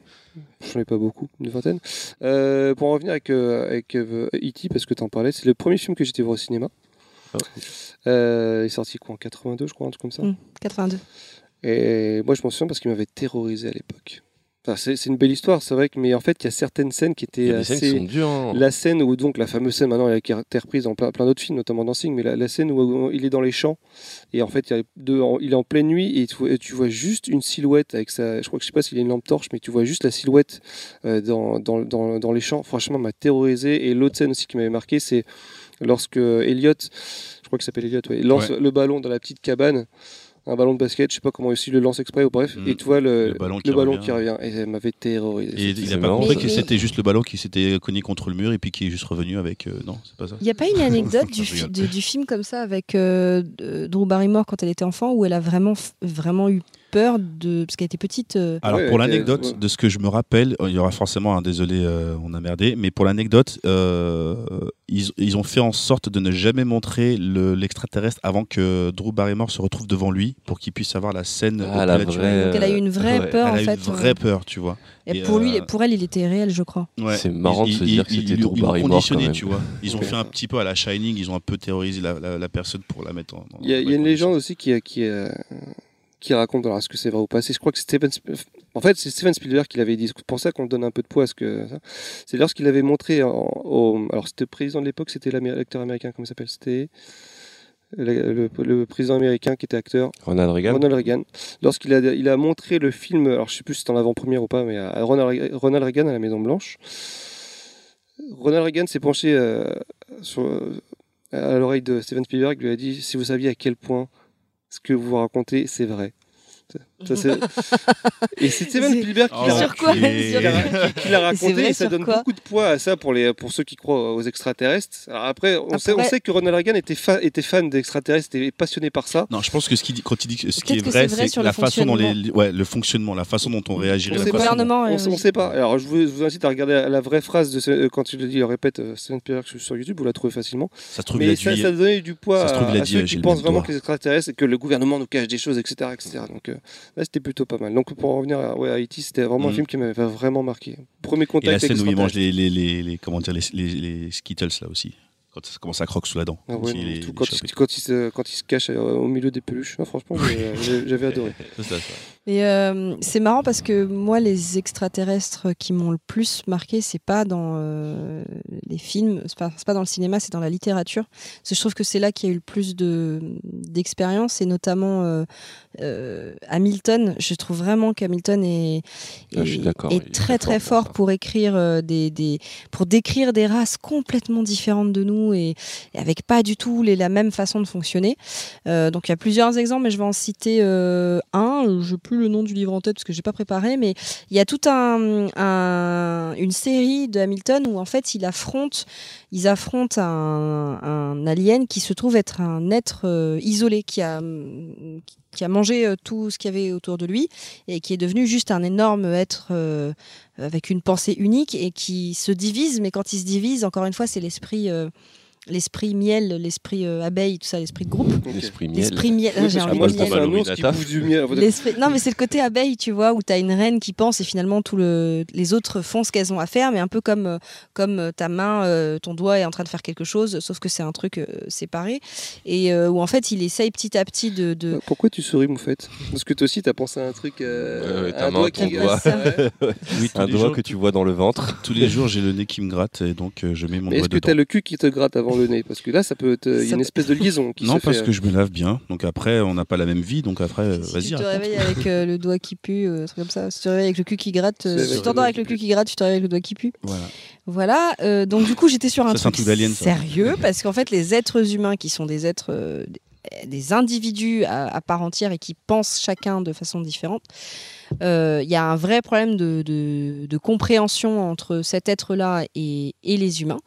J'en ai pas beaucoup, une vingtaine. Euh, pour en revenir avec, euh, avec euh, E.T., parce que tu en parlais, c'est le premier film que j'étais voir au cinéma. Ah. Euh, il est sorti quoi en 82, je crois, un truc comme ça. Mm. 82. Et moi, je m'en souviens parce qu'il m'avait terrorisé à l'époque. Enfin, c'est une belle histoire, c'est vrai, que, mais en fait, il y a certaines scènes qui étaient y a des scènes qui assez. sont dures. hein. La scène où, donc, la fameuse scène, maintenant, elle a été reprise dans plein, plein d'autres films, notamment dans Sing, mais la, la scène où il est dans les champs, et en fait, il, y a deux, en- il est en pleine nuit, et tu, vois- tu vois juste une silhouette avec sa. Je crois que je sais pas s'il a une lampe torche, mais tu vois juste la silhouette euh, dans, dans, dans, dans les champs. Franchement, m'a terrorisé. Et l'autre scène aussi qui m'avait marqué, c'est lorsque Elliot, je crois qu'il s'appelle Elliot, ouais, lance Ouais. le ballon dans la petite cabane. Un ballon de basket, je sais pas comment aussi le lance exprès ou bref, Mm. et tu vois le, Le ballon le qui ballon revient. qui revient. Et elle m'avait terrorisé. Et il c'est a pas compris ça. que c'était juste le ballon qui s'était cogné contre le mur et puis qui est juste revenu avec. euh, non, c'est pas ça. Il n'y a pas une anecdote du, fi- du film comme ça avec euh, Drew Barrymore quand elle était enfant où elle a vraiment, f- vraiment eu peur de parce qu'elle était petite. euh, Alors Ouais, pour l'anecdote, ouais. de ce que je me rappelle, il y aura forcément un désolé, euh, on a merdé, mais pour l'anecdote, euh, ils, ils ont fait en sorte de ne jamais montrer le- l'extraterrestre avant que Drew Barrymore se retrouve devant lui pour qu'il puisse avoir la scène. Ah, la vraie, Donc elle a eu une vraie ouais. peur Elle en a eu fait. une vraie peur, tu vois. Et Et, pour lui, pour elle, il était réel, je crois. Ouais. C'est marrant de se dire que c'était ils- Drew ils Barrymore, conditionné, quand même. tu vois. Ils ont fait un petit peu à la Shining, ils ont un peu terrorisé la, la- la personne pour la mettre en. Il y a, il y a une légende aussi qui, qui, qui raconte, alors est-ce que c'est vrai ou pas C'est- Je crois que Steven, en fait, c'est Steven Spielberg qui l'avait dit. C'est pour ça qu'on donne un peu de poids à ce que. C'est lorsqu'il avait montré, en- au, alors c'était le président de l'époque, c'était l'acteur américain, comment il s'appelle C'était le, le- le président américain qui était acteur, Ronald Reagan. Ronald Reagan. Lorsqu'il a, il a montré le film, alors je sais plus si c'était en avant-première ou pas, mais à Ronald, Ronald Reagan à la Maison Blanche. Ronald Reagan s'est penché euh, sur, euh, à l'oreille de Steven Spielberg, lui a dit si vous saviez à quel point ce que vous racontez, c'est vrai. Ça, c'est- et c'est Steven Spielberg qui Oh, l'a Sur quoi l'enculé. qui l'a- qui l'a Et c'est raconté vrai et ça donne beaucoup de poids à ça pour, les, pour ceux qui croient aux extraterrestres. Alors après, on, Sait, on Après- sait que Ronald Reagan était, fa- était fan d'extraterrestres, était passionné par ça. Non, je pense que ce qu'il dit, quand il dit ce qui est vrai, c'est vrai c'est sur la le façon dont les, fonctionnement. ouais, le fonctionnement, la façon dont on réagirait. On la sait Le pas. façon dont- gouvernement. On euh, ne sait pas. Alors je vous, je vous incite à regarder la, vraie phrase de ce- quand il le dit, il le répète, euh, Steven Spielberg sur YouTube, vous la trouvez facilement. Ça trouve, Mais a ça, ça donnait du poids à, ceux euh, qui pensent vraiment que les extraterrestres et que le gouvernement nous cache des choses, etc. etc. Donc euh, là, c'était plutôt pas mal. Donc pour en revenir à, ouais, à E.T., c'était vraiment un Mhm. film qui m'avait vraiment marqué. Premier Et contact la avec scène où il mange les, les, les, les- comment dire, les, les, les Skittles là aussi. Quand ça commence à croquer sous la dent. Ah ouais, tout- quand, il, quand, il se, quand il se cache euh, au milieu des peluches, Ah, franchement, j'avais adoré. Ça, ça. Et euh, c'est marrant parce que moi, les extraterrestres qui m'ont le plus marqué, c'est pas dans euh, les films, c'est pas, pas dans le cinéma, c'est dans la littérature. Parce que je trouve que c'est là qu'il y a eu le plus de d'expérience et notamment euh, euh, Hamilton. Je trouve vraiment qu'Hamilton est, Ah, est- est très très fort fort pour écrire euh, des, des pour décrire des races complètement différentes de nous et, et avec pas du tout les, la même façon de fonctionner. Euh, donc il y a plusieurs exemples, mais je vais en citer euh, un. Je le nom du livre en tête parce que j'ai pas préparé, mais il y a toute un, un- une série de Hamilton où en fait il affronte, ils affrontent un, alien qui se trouve être un être euh, isolé qui a qui a mangé euh, tout ce qu'il y avait autour de lui et qui est devenu juste un énorme être euh, avec une pensée unique et qui se divise, mais quand il se divise, encore une fois, c'est l'esprit l'esprit miel, l'esprit euh, abeille, tout ça, l'esprit de groupe. L'esprit miel. L'esprit miel, Oui, moi, je pense à un ours qui Illuminata. bouffe du miel. Non, mais c'est le côté abeille, tu vois, où tu as une reine qui pense et finalement tout le... les autres font ce qu'elles ont à faire, mais un peu comme, euh, comme euh, ta main, euh, ton doigt est en train de faire quelque chose, sauf que c'est un truc euh, séparé. Et euh, où en fait, il essaye petit à petit de. de... Pourquoi tu souris, Moufette Parce que toi aussi, t'as pensé à un truc. euh, Ouais, ouais, ta un main, doigt ton qui doigt. Oui, tous Un doigt jours- que tu vois dans le ventre. Tous les jours, j'ai le nez qui me gratte et donc euh, je mets mon Mais doigt est-ce que dedans. t'as le cul qui te gratte avant? Le nez Parce que là, ça peut être. Il y a Ça une espèce de liaison qui Non, se parce fait. que je me lave bien. Donc après, on n'a pas la même vie. Donc après, euh, Si vas-y. tu te raconte. réveilles avec euh, le doigt qui pue, euh, un truc comme ça. Si tu te réveilles avec le cul qui gratte, euh, si tu t'endors avec le cul qui gratte, tu te réveilles avec le doigt qui pue. Voilà. Voilà, euh, donc du coup j'étais sur un Ça, c'est un truc sérieux parce qu'en fait les êtres humains qui sont des êtres, euh, des- individus à, à part entière et qui pensent chacun de façon différente, euh, il y a un vrai problème de, de- de compréhension entre cet être-là et, et les humains.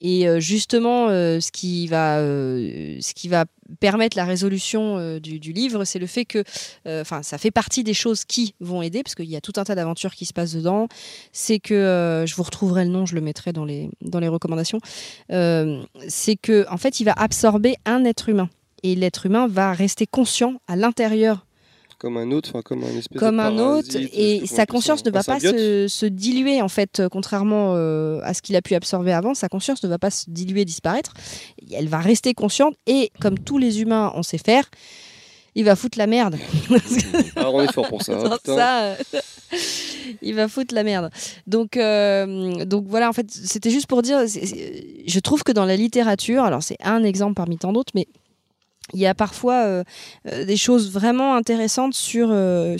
Et euh, justement, euh, ce, qui va, euh, ce qui va permettre la résolution du, livre, c'est le fait que, enfin, ça fait partie des choses qui vont aider, parce qu'il y a tout un tas d'aventures qui se passent dedans. C'est que, je vous retrouverai le nom, je le mettrai dans les, dans les recommandations. C'est que, en fait, il va absorber un être humain. Et l'être humain va rester conscient à l'intérieur Comme un autre, enfin, comme un espèce comme de un autre parasite, et sa conscience on ne va pas se, se diluer en fait euh, contrairement euh, à ce qu'il a pu absorber avant sa conscience ne va pas se diluer disparaître elle va rester consciente et comme tous les humains on sait faire il va foutre la merde Alors on est fort pour ça. hein, ça, euh, il va foutre la merde. Donc, euh, donc voilà, en fait, c'était juste pour dire, je trouve que dans la littérature, alors c'est un exemple parmi tant d'autres, mais il y a parfois euh, euh, des choses vraiment intéressantes sur, euh,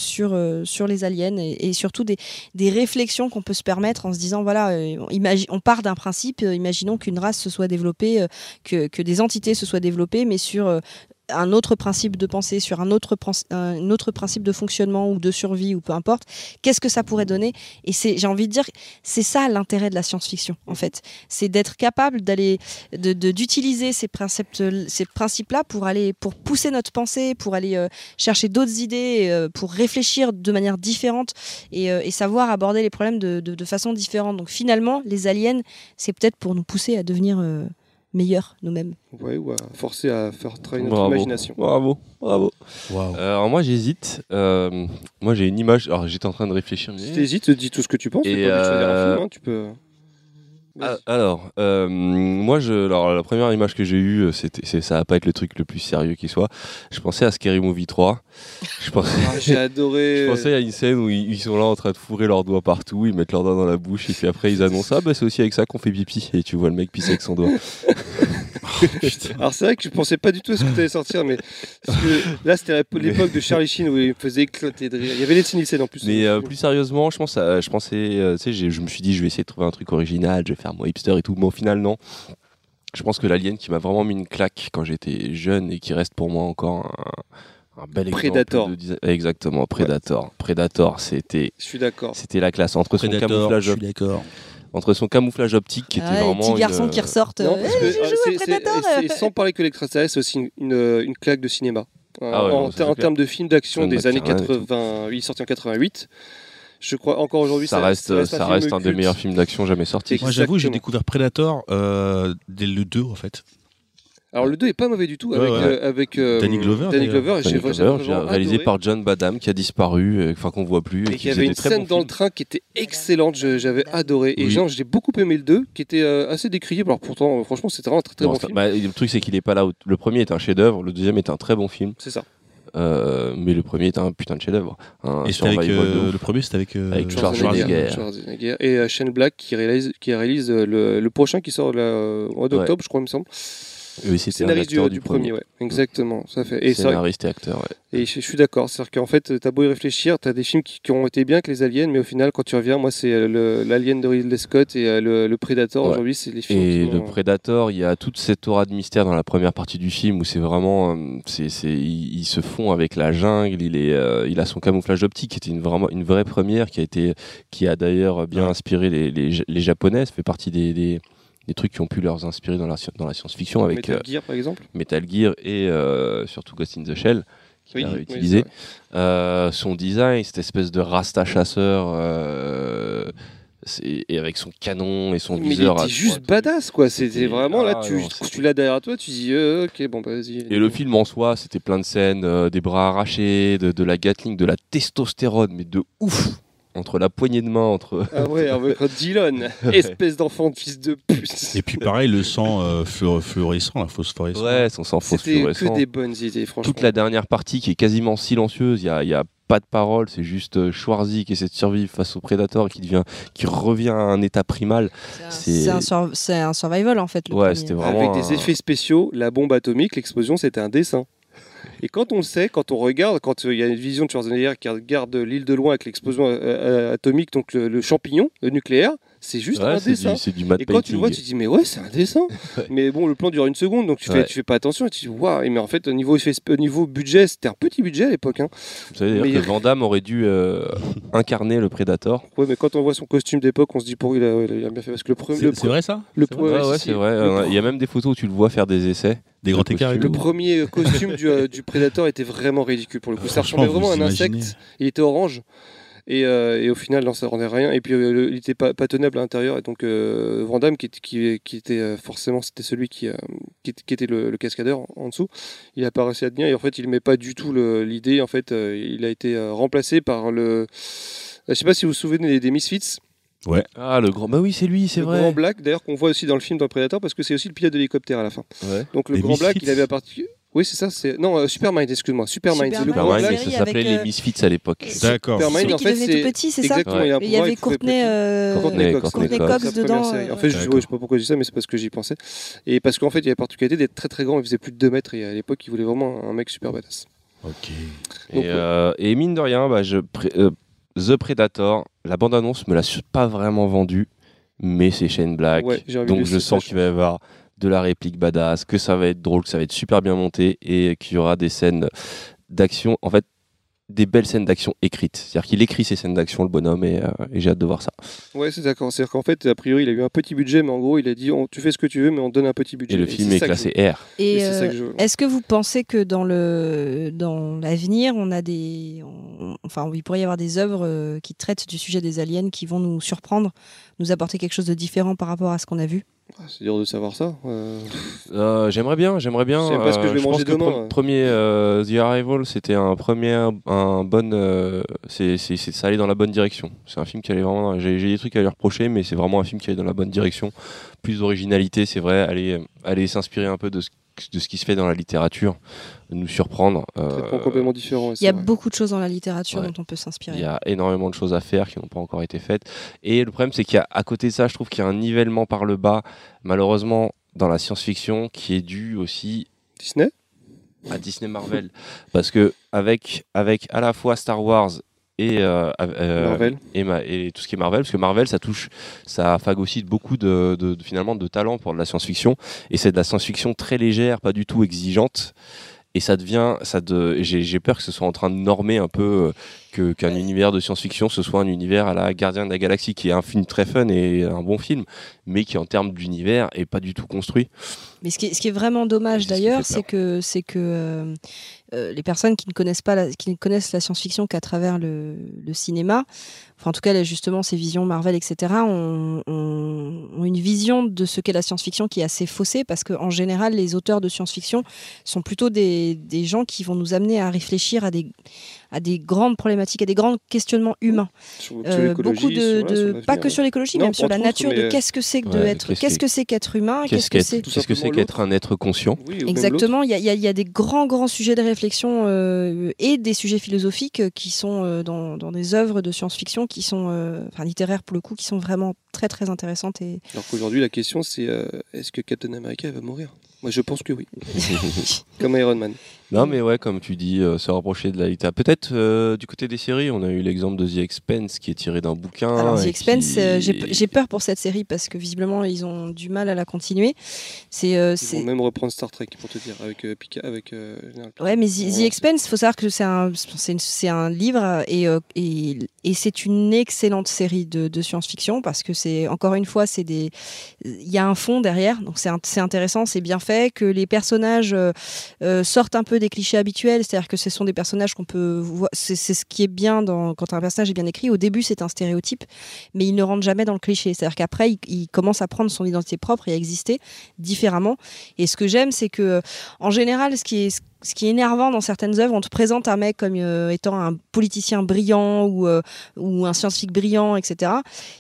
les aliens et, surtout des, réflexions qu'on peut se permettre en se disant voilà, on, part d'un principe, imaginons qu'une race se soit développée, que, des entités se soient développées, mais sur un autre principe de pensée, sur un autre, prin- un autre principe de fonctionnement ou de survie ou peu importe, qu'est-ce que ça pourrait donner? Et c'est, j'ai envie de dire, c'est ça l'intérêt de la science-fiction en fait, c'est d'être capable d'aller, de, de- d'utiliser ces principes, ces principes-là pour aller, pour pousser notre pensée, pour aller euh, chercher d'autres idées, euh, pour réfléchir de manière différente et, euh, et savoir aborder les problèmes de, de- de façon différente. Donc finalement, les aliens, c'est peut-être pour nous pousser à devenir euh, meilleurs nous-mêmes. Ouais, ou à forcer à faire travailler notre Bravo. imagination. Bravo, bravo. Euh, alors moi j'hésite. Euh, moi j'ai une image. Alors j'étais en train de réfléchir. mais- Si t'hésites, dis tout ce que tu penses. Et, pas euh, film, hein, tu peux. Ah, alors, euh, moi, je, alors, la première image que j'ai eue, c'était, c'est, ça va pas être le truc le plus sérieux qui soit. Je pensais à Scary Movie 3. Je pensais, Ah, J'ai adoré. je pensais à une scène où ils, ils sont là en train de fourrer leurs doigts partout, ils mettent leurs doigts dans la bouche et puis après ils annoncent ah bah c'est aussi avec ça qu'on fait pipi et tu vois le mec pisser avec son doigt. Alors c'est vrai que je pensais pas du tout à ce que tu allais sortir, mais parce que là c'était l'époque de Charlie Sheen où il me faisait éclater de rire. Il y avait les Nielsen en plus. Mais euh, plus sérieusement, je pense, à- je pensais, euh, tu sais, j'ai- je me suis dit je vais essayer de trouver un truc original, je vais faire mon hipster et tout, mais au final non. Je pense que l'alien qui m'a vraiment mis une claque quand j'étais jeune et qui reste pour moi encore un, un bel exemple. Predator. de design- Exactement, Predator. Predator, c'était Je suis d'accord. c'était la classe entre son Predator, je camouflage suis d'accord. Entre son camouflage optique qui était Ah, les vraiment petits garçons une- qui ressortent. Non, euh, parce Eh, que, je euh, c'est- et c'est- sans parler que l'extraterrestre, c'est aussi une, une, une claque de cinéma. Euh, Ah ouais, en, ça, termes de films d'action des années McTiernan et tout. 80, il est sorti en 88. Je crois encore aujourd'hui, ça reste, un, ça reste un des meilleurs films d'action jamais sortis. Et- Moi, j'avoue, j'ai découvert Predator euh, dès le 2, en fait. Alors le 2 est pas mauvais du tout avec, ouais. euh, avec euh, Danny Glover, Danny. Glover, et Danny j'ai Glover, vraiment j'ai réalisé adoré. par John Badham qui a disparu, euh, enfin qu'on voit plus. Et qui y faisait avait une très scène dans le train qui était excellente, j'avais adoré. Et Oui. genre, j'ai beaucoup aimé le 2, qui était euh, assez décrié. Alors pourtant, euh, franchement, c'était vraiment un très très Non, bon film. bah, le truc c'est qu'il est pas là. où- Le premier est un chef-d'œuvre, le deuxième est un très bon film, C'est ça. euh, mais le premier est un putain de chef-d'œuvre. Un Et c'était avec. euh, le premier, c'était avec. euh, Avec Schwarzenegger. Schwarzenegger. Schwarzenegger. Et euh, Shane Black qui réalise, qui réalise euh, le, le prochain qui sort là, euh, au mois d'octobre, je crois, il me semble. Oui, c'était un Scénariste du, acteur du premier, ouais. Exactement, ça fait. Et, Scénariste et acteur. ouais. et je, je suis d'accord, c'est-à-dire qu'en fait, t'as beau y réfléchir, t'as des films qui, qui ont été bien que les aliens, mais au final, quand tu reviens, moi, c'est euh, l'Alien de Ridley Scott et euh, le, le Predator. Ouais. Aujourd'hui, c'est les films. Et qui le m'ont- Predator, il y a toute cette aura de mystère dans la première partie du film où c'est vraiment, euh, c'est, c'est, il, il se fond avec la jungle. Il est, euh, il a son camouflage optique, qui était une vraiment une vraie première, qui a été, qui a d'ailleurs bien inspiré les, les, les Japonais. Ça fait partie des, des, des trucs qui ont pu leur inspirer dans la, sci- dans la science-fiction avec Metal euh, Gear, par exemple. Metal Gear et euh, surtout Ghost in the Shell. Qu'il a oui, réutilisé. vrai. Euh, son design, cette espèce de rasta chasseur, et avec son canon et son Mais viseur. était juste badass, quoi. C'était vraiment là, ah, tu, non, tu l'as derrière toi, tu dis, euh, ok, bon, bah vas-y. Et le film en soi, c'était plein de scènes, euh, des bras arrachés, de, de la Gatling, de la testostérone, mais de ouf entre la poignée de main, entre. Ah ouais, avec Dylan, espèce d'enfant de fils de pute. Et puis pareil, le sang euh, fluor- fluorescent, la phosphorescent. Ouais, son sang C'était phosphorescent. que des bonnes idées, franchement. Toute la dernière partie qui est quasiment silencieuse, il y a, il y a pas de parole, c'est juste euh, Schwarzy qui essaie de survivre face au prédateur qui devient, qui revient à un état primal. C'est- un, sur- c'est un survival en fait. le Ouais, c'était vraiment. Avec des un- effets spéciaux, la bombe atomique, l'explosion, c'était un dessin. Et quand on sait, quand on regarde, quand euh, il y a une vision de Schwarzenegger qui regarde l'île de loin avec l'explosion euh, euh, atomique, donc le, le champignon nucléaire, c'est juste Ouais, un c'est dessin. du, c'est du Et quand tu le vois, tu te dis, mais ouais, c'est un dessin. mais bon, le plan dure une seconde, donc tu, Ouais. fais, tu fais pas attention. Et tu dis, waouh, mais en fait, au niveau, effet- au niveau budget, c'était un petit budget à l'époque. Hein. Vous savez d'ailleurs mais- que Van Damme aurait dû euh, incarner le prédateur. Ouais, mais quand on voit son costume d'époque, on se dit, pour il a, il a bien fait. Parce que le premier. C'est vrai ça? le- C'est vrai ouais, c'est vrai. Euh, Il y a même des photos où tu le vois faire des essais. Des grands Le écarts costume. Le premier costume du, euh, du Predator était vraiment ridicule pour le coup. Ça ressemblait vraiment à un insecte. Il était orange. Et, euh, et au final, non, ça rendait rien. Et puis, euh, le- il était pas, pas tenable à l'intérieur. Et donc, euh, qui, était- qui, qui était euh, forcément, c'était celui qui, euh, qui, était- qui était le, le cascadeur en, en dessous, il a pas réussi à tenir. Et en fait, il met pas du tout le- l'idée. En fait, euh, il a été euh, remplacé par le. Je sais pas si vous vous souvenez des, des Misfits, Ah, le grand. Bah oui, c'est lui, c'est le vrai. Grand Black, d'ailleurs qu'on voit aussi dans le film dans le Predator, parce que c'est aussi le pilote d'hélicoptère à la fin. Ouais. Donc le Les Grand Black, il avait à partir. Oui, c'est ça. C'est non, euh, Supermind, excuse-moi. Supermind. c'est le Supermind, la Black. ça s'appelait avec, les euh, Misfits à l'époque. D'accord. Superman, Celui en fait, c'est tout petit, c'est ça exactement. Ouais. Il, y avait Courtney, euh, Courtney Ouais, Cox. Courtney Cox. dedans, euh. En fait, je, ouais, je sais pas pourquoi je dis ça, mais c'est parce que j'y pensais. Et parce qu'en fait, il y avait particularité d'être très très grand. Il faisait plus de 2 mètres. Et à l'époque, il voulait vraiment un mec super badass. Ok. Donc, Et, euh, et mine de rien, bah, je pré- euh, The Predator, la bande-annonce me l'a pas vraiment vendue, mais c'est Shane Black. Donc je sens qu'il va y avoir de la réplique badass, que ça va être drôle, que ça va être super bien monté et qu'il y aura des scènes d'action. En fait, des belles scènes d'action écrites. C'est-à-dire qu'il écrit ses scènes d'action, le bonhomme, et, euh, et j'ai hâte de voir ça. Ouais, c'est d'accord. C'est-à-dire qu'en fait, a priori, il a eu un petit budget, mais en gros, il a dit on, tu fais ce que tu veux, mais on te donne un petit budget. Et le film est classé je. R. Et Et c'est ça euh, que je veux. est-ce que vous pensez que dans le dans l'avenir, on a des, on- enfin, il pourrait y avoir des œuvres euh, qui traitent du sujet des aliens qui vont nous surprendre, nous apporter quelque chose de différent par rapport à ce qu'on a vu Ah, C'est dur de savoir ça. euh. Euh, j'aimerais bien, j'aimerais bien. Je sais pas ce que je vais pense manger que le demain, pre- premier euh, The Arrival, c'était un premier, un bon, euh, c'est, c'est, c'est- ça allait dans la bonne direction. C'est un film qui allait vraiment. j'ai des trucs à lui reprocher, mais c'est vraiment un film qui allait dans la bonne direction. Plus d'originalité, c'est vrai. Aller, aller s'inspirer un peu de ce, de ce qui se fait dans la littérature, nous surprendre. euh, complètement différent. Il y a vrai. beaucoup de choses dans la littérature Ouais. dont on peut s'inspirer. Il y a énormément de choses à faire qui n'ont pas encore été faites. Et le problème, c'est qu'à à côté de ça, je trouve qu'il y a un nivellement par le bas, malheureusement, dans la science-fiction, qui est dû aussi Disney? à Disney Marvel parce que avec avec à la fois Star Wars et euh, euh, et, ma- et tout ce qui est Marvel parce que Marvel ça touche ça phagocyte beaucoup de, de- de- finalement de talent pour de la science-fiction et c'est de la science-fiction très légère pas du tout exigeante et ça devient ça de j'ai j'ai peur que ce soit en train de normer un peu euh, que qu'un univers de science-fiction ce soit un univers à la Gardien de la Galaxie qui est un film très fun et un bon film mais qui en termes d'univers est pas du tout construit Mais ce qui est, ce qui est vraiment dommage C'est ce qui d'ailleurs, c'est que, c'est que euh, euh, les personnes qui ne connaissent pas, la, qui ne connaissent la science-fiction qu'à travers le, le cinéma, enfin en tout cas là, justement ces visions Marvel, etc., ont, ont- ont une vision de ce qu'est la science-fiction qui est assez faussée parce qu'en général les auteurs de science-fiction sont plutôt des, des gens qui vont nous amener à réfléchir à des, à des grandes problématiques, à des grands questionnements humains. Sur, sur Euh, beaucoup de, sur- ouais, de- sur pas que sur l'écologie, même sur la nature, mais, de qu'est-ce que c'est que de ouais, être, qu'est-ce que c'est qu'être humain, qu'est-ce qu'est-ce que c'est qu'est-ce que c'est qu'être un être conscient? Exactement, il y a, des grands, grands sujets de réflexion euh, et des sujets philosophiques euh, qui sont euh, dans, dans des œuvres de science-fiction qui sont, euh, enfin littéraires pour le coup, qui sont vraiment très très intéressantes. Et... Alors qu'aujourd'hui, la question, c'est euh, est-ce que Captain America va mourir? Moi, je pense que oui. Comme Iron Man. Non, mais ouais, comme tu dis, euh, se rapprocher de la littérature. Peut-être euh, du côté des séries, on a eu l'exemple de The Expense qui est tiré d'un bouquin. Alors The Expense, qui- euh, j'ai j'ai peur pour cette série parce que visiblement ils ont du mal à la continuer. C'est, euh, Ils vont même reprendre Star Trek, pour te dire, avec euh, Pika, avec euh, Général Pika. Ouais, mais The, Expense, faut savoir que c'est un, c'est une- c'est un livre et, euh, et, et c'est une excellente série de, de science-fiction parce que c'est encore une fois, c'est des, il y a un fond derrière, donc c'est intéressant, c'est bien fait, que les personnages euh, euh, sortent un peu des clichés habituels, c'est-à-dire que ce sont des personnages qu'on peut voir, c'est ce qui est bien dans, quand un personnage est bien écrit. Au début, c'est un stéréotype, mais il ne rentre jamais dans le cliché, c'est-à-dire qu'après, il, il commence à prendre son identité propre et à exister différemment. Et ce que j'aime, c'est que en général, ce qui est ce qui est énervant dans certaines œuvres, on te présente un mec comme euh, étant un politicien brillant ou, euh, ou un scientifique brillant, etc.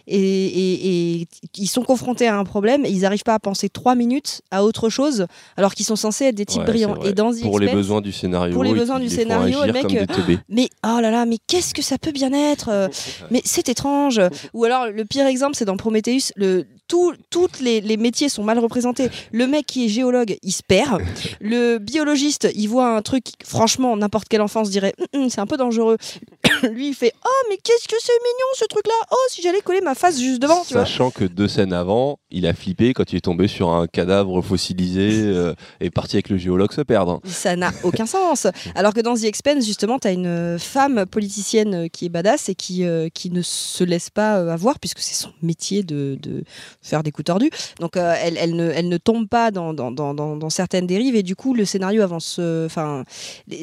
Et, et- et ils sont confrontés à un problème et ils n'arrivent pas à penser trois minutes à autre chose alors qu'ils sont censés être des types Ouais, brillants. Et dans The pour les besoins du scénario. pour les besoins du scénario, le mec, teubés. mais oh là là, mais qu'est-ce que ça peut bien être euh, Mais c'est étrange. Ou alors le pire exemple, c'est dans Prometheus. Le toutes les, les métiers sont mal représentés. Le mec qui est géologue, il se perd. Le biologiste, il voit un truc. Franchement, n'importe quel enfant se dirait, Hum, hum, c'est un peu dangereux. Lui, il fait, oh mais qu'est-ce que c'est mignon ce truc-là. Oh si j'allais coller ma face juste devant, tu vois. Sachant que deux scènes avant, il a flippé quand il est tombé sur un cadavre fossilisé euh, et parti avec le géologue se perdre. Ça n'a aucun sens. Alors que dans The Expense, justement, tu as une femme politicienne qui est badass et qui, euh, qui ne se laisse pas euh, avoir, puisque c'est son métier de, de faire des coups tordus. Donc euh, elle, elle, ne, elle ne tombe pas dans, dans, dans, dans- certaines dérives et du coup, le scénario avance. euh, Enfin,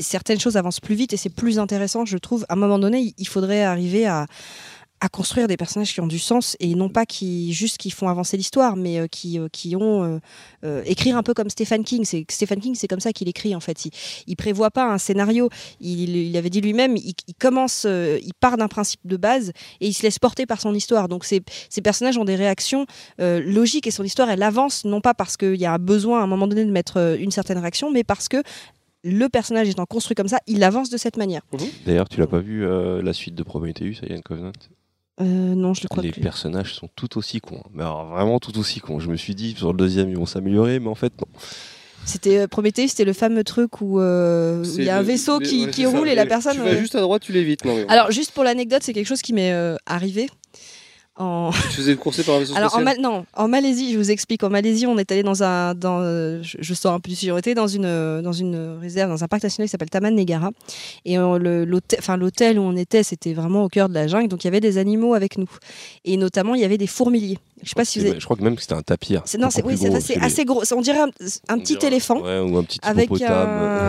certaines choses avancent plus vite et c'est plus intéressant, je trouve. À un moment donné, il faudrait arriver à à construire des personnages qui ont du sens et non pas qui juste qui font avancer l'histoire mais euh, qui, euh, qui ont euh, euh, écrire un peu comme Stephen King. C'est Stephen King c'est comme ça qu'il écrit en fait. Il, il prévoit pas un scénario. Il, il avait dit lui-même il, il commence euh, il part d'un principe de base et il se laisse porter par son histoire. Donc ces, ces personnages ont des réactions euh, logiques et son histoire elle avance non pas parce qu'il y a un besoin à un moment donné de mettre une certaine réaction mais parce que le personnage étant construit comme ça, il avance de cette manière. D'ailleurs, tu l'as pas vu euh, la suite de Prometheus, Alien Covenant? Euh, non, je le crois Les plus. personnages sont tout aussi cons. hein. Mais alors, vraiment tout aussi cons. Je me suis dit, sur le deuxième, ils vont s'améliorer, mais en fait, non. C'était euh, Prometheus, c'était le fameux truc où euh, il y a un le- vaisseau le- qui, ouais, qui c'est ça. roule et la personne. Tu vas euh, juste à droite, tu l'évites. Non, mais bon. Alors, juste pour l'anecdote, c'est quelque chose qui m'est euh, arrivé. En, Tu faisais courser par un vaisseau alors en, Mal- non, en Malaisie, je vous explique. En Malaisie, on est allé dans un, dans, euh, je, je sors un peu du sujet. On était dans une, euh, dans une réserve, dans un parc national qui s'appelle Taman Negara. Et l'hôtel, enfin l'hôtel où on était, c'était vraiment au cœur de la jungle. Donc il y avait des animaux avec nous, et notamment il y avait des fourmiliers. Je sais pas si vous avez. Je crois que même que c'était un tapir. C'est, non, c'est, oui, assez gros. On dirait un, petit dirait- éléphant Ouais, ou un petit avec un,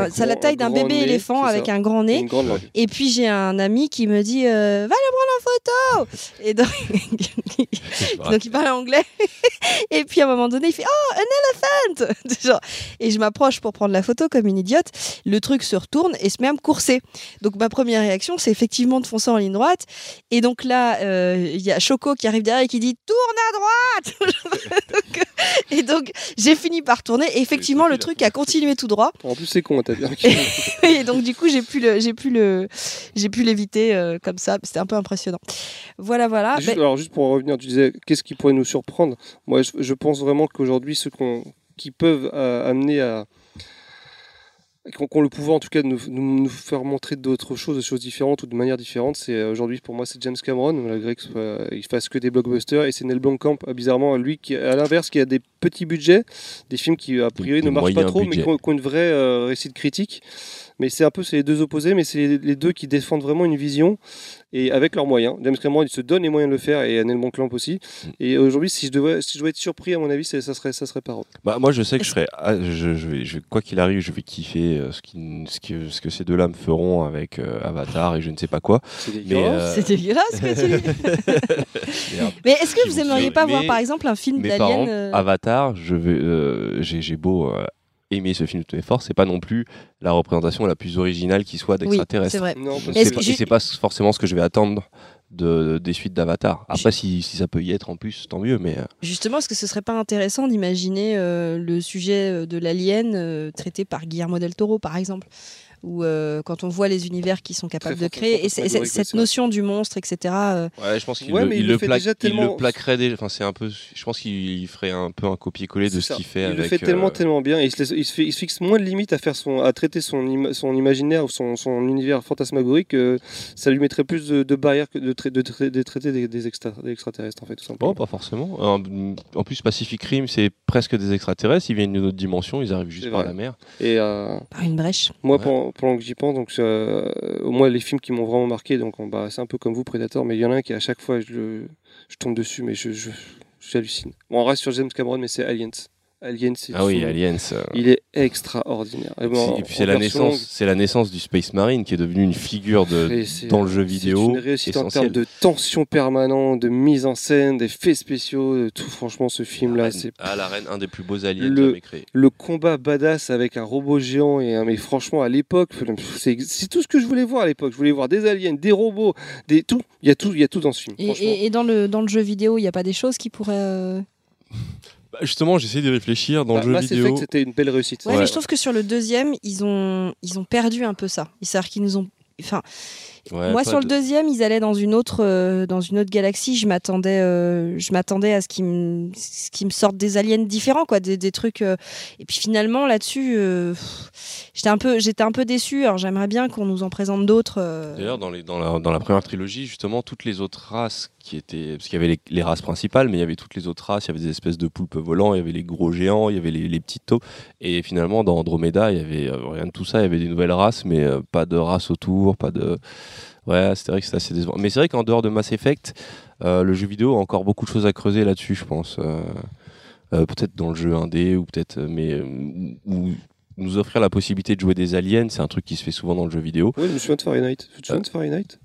Ouais. ça a la taille d'un bébé nez, éléphant avec ça. un grand nez. Une grande langue. Et puis j'ai un ami qui me dit euh, va le prendre en photo. Et donc, donc il parle anglais. Et puis à un moment donné il fait oh un elephant. Genre, et je m'approche pour prendre la photo comme une idiote. Le truc se retourne et se met à me courser. Donc ma première réaction c'est effectivement de foncer en ligne droite. Et donc là euh, il y a Choco qui arrive derrière et qui dit tourne à droite. Donc, et donc j'ai fini par tourner et effectivement le truc a continué tout droit. En plus, c'est con, t'as bien. Et donc du coup, j'ai pu le, j'ai pu le, j'ai pu l'éviter euh, comme ça. C'était un peu impressionnant. Voilà, voilà. Juste- Ben, alors, juste pour en revenir, tu disais qu'est-ce qui pourrait nous surprendre? Moi, je, je pense vraiment qu'aujourd'hui, ceux qu'on- qui peuvent euh, amener à. ont le pouvoir en tout cas de nous, nous- nous faire montrer d'autres choses, de choses différentes ou de manière différente, c'est euh, aujourd'hui pour moi c'est James Cameron, malgré qu'il il fasse que des blockbusters, et c'est Neil Blomkamp, euh, bizarrement, lui qui à l'inverse qui a des petits budgets, des films qui a priori Des ne marchent pas trop, mais qui ont, qui ont une vraie euh, réussite critique. Mais c'est un peu c'est les deux opposés, mais c'est les, les deux qui défendent vraiment une vision et avec leurs moyens. James Cameron, il se donne les moyens de le faire et Neil Blomkamp aussi. Mm. Et aujourd'hui, si je devais, si je devais être surpris, à mon avis, ça serait, ça serait par eux. Bah, moi, je sais que je serais. ah, je, je vais, je- quoi qu'il arrive, je vais kiffer euh, ce, qui, ce, que, ce que ces deux-là me feront avec euh, Avatar et je ne sais pas quoi. C'est Mais, dégueulasse. euh, dégueulasse ce que tu dis. Merde. Mais est-ce que vous aimeriez pas voir par exemple un film d'Alien euh, Avatar, je vais, euh, j'ai, j'ai beau euh, aimer ce film de toutes mes forces, c'est pas non plus la représentation la plus originale qui soit Oui, d'extraterrestres. c'est vrai. Non, parce Mais c'est pas, que et j'ai- c'est pas forcément ce que je vais attendre de, des suites d'Avatar. Après, si, si ça peut y être en plus, tant mieux. Mais euh, Justement, est-ce que ce serait pas intéressant d'imaginer euh, le sujet euh, de l'alien euh, traité par Guillermo del Toro, par exemple? Ou euh, quand on voit les univers qu'ils sont capables de créer, et, cette notion du monstre, etc. euh, ouais, je pense qu'il Ouais, le, mais il il le le plaque- il plaquerait déjà. Enfin, c'est un peu. Je pense qu'il ferait un peu un copier-coller de ce qu'il fait il avec. le fait tellement, euh, tellement bien. Et il, se laisse- il se fait- il se fixe moins de limites à faire son, à traiter son, ima- son imaginaire ou son, son univers fantasmagorique. que ça lui mettrait plus de, de barrières que de, trai- de, trai- de traiter des, des extra- des extraterrestres en fait, tout simplement. Bon, pas forcément. En, en plus, Pacific Rim, c'est presque des extraterrestres. Ils viennent d'une autre dimension. Ils arrivent juste par la mer. Et euh, par une brèche. moi, Ouais. pendant, pendant que j'y pense, donc euh, moi, les films qui m'ont vraiment marqué, donc on- bah, c'est un peu comme vous, Predator, mais il y en a un qui à chaque fois je tombe dessus, mais je, je, j'hallucine. Bon, on reste sur James Cameron, mais c'est Aliens. Aliens, c'est Ah oui, Aliens. euh, Il est extraordinaire. Et bon, puis, et puis en c'est la naissance, c'est la naissance du Space Marine qui est devenu une figure de c'est- dans le jeu C'est vidéo une réussite en termes de tension permanente, de mise en scène, d'effets spéciaux, de tout. Franchement, ce film-là, c'est Ah, la reine, un des plus beaux aliens Le- jamais créés. le combat badass avec un robot géant. Et un- mais franchement, à l'époque, c'est c'est tout ce que je voulais voir à l'époque. Je voulais voir des aliens, des robots, des tout. Il y a tout, il y a tout dans ce film. Et, franchement. et- et dans, le, dans le jeu vidéo, il n'y a pas des choses qui pourraient. euh, Bah, justement, j'essaie de réfléchir dans Bah, le jeu Mass vidéo. C'était une belle réussite. Ouais, Ouais. mais je trouve que sur le deuxième, ils ont, ils ont perdu un peu ça. C'est-à-dire qu'ils nous ont. Enfin, Ouais, moi, sur le de- deuxième, ils allaient dans une autre, euh, dans une autre galaxie. Je m'attendais, euh, je m'attendais à ce qu'ils me, sortent des aliens différents, quoi, des, des trucs. euh, Et puis finalement, là-dessus, euh, j'étais un peu, j'étais un peu déçu. Alors j'aimerais bien qu'on nous en présente d'autres. euh, D'ailleurs, dans, les- dans, la, dans la première trilogie, justement, toutes les autres races qui étaient. Parce qu'il y avait les, races principales, mais il y avait toutes les autres races. Il y avait des espèces de poulpes volants, il y avait les gros géants, il y avait les, les petites taupes. Et finalement, dans Andromeda, il y avait euh, rien de tout ça. Il y avait des nouvelles races, mais euh, pas de race autour, pas de. Ouais, c'est vrai que c'est assez décevant. Mais c'est vrai qu'en dehors de Mass Effect, euh, le jeu vidéo a encore beaucoup de choses à creuser là-dessus, je pense. Peut-être dans le jeu indé, ou peut-être. Mais. ou- nous offrir la possibilité de jouer des aliens, c'est un truc qui se fait souvent dans le jeu vidéo. Oui, je me souviens de Fahrenheit. Tu te souviens de Fahrenheit?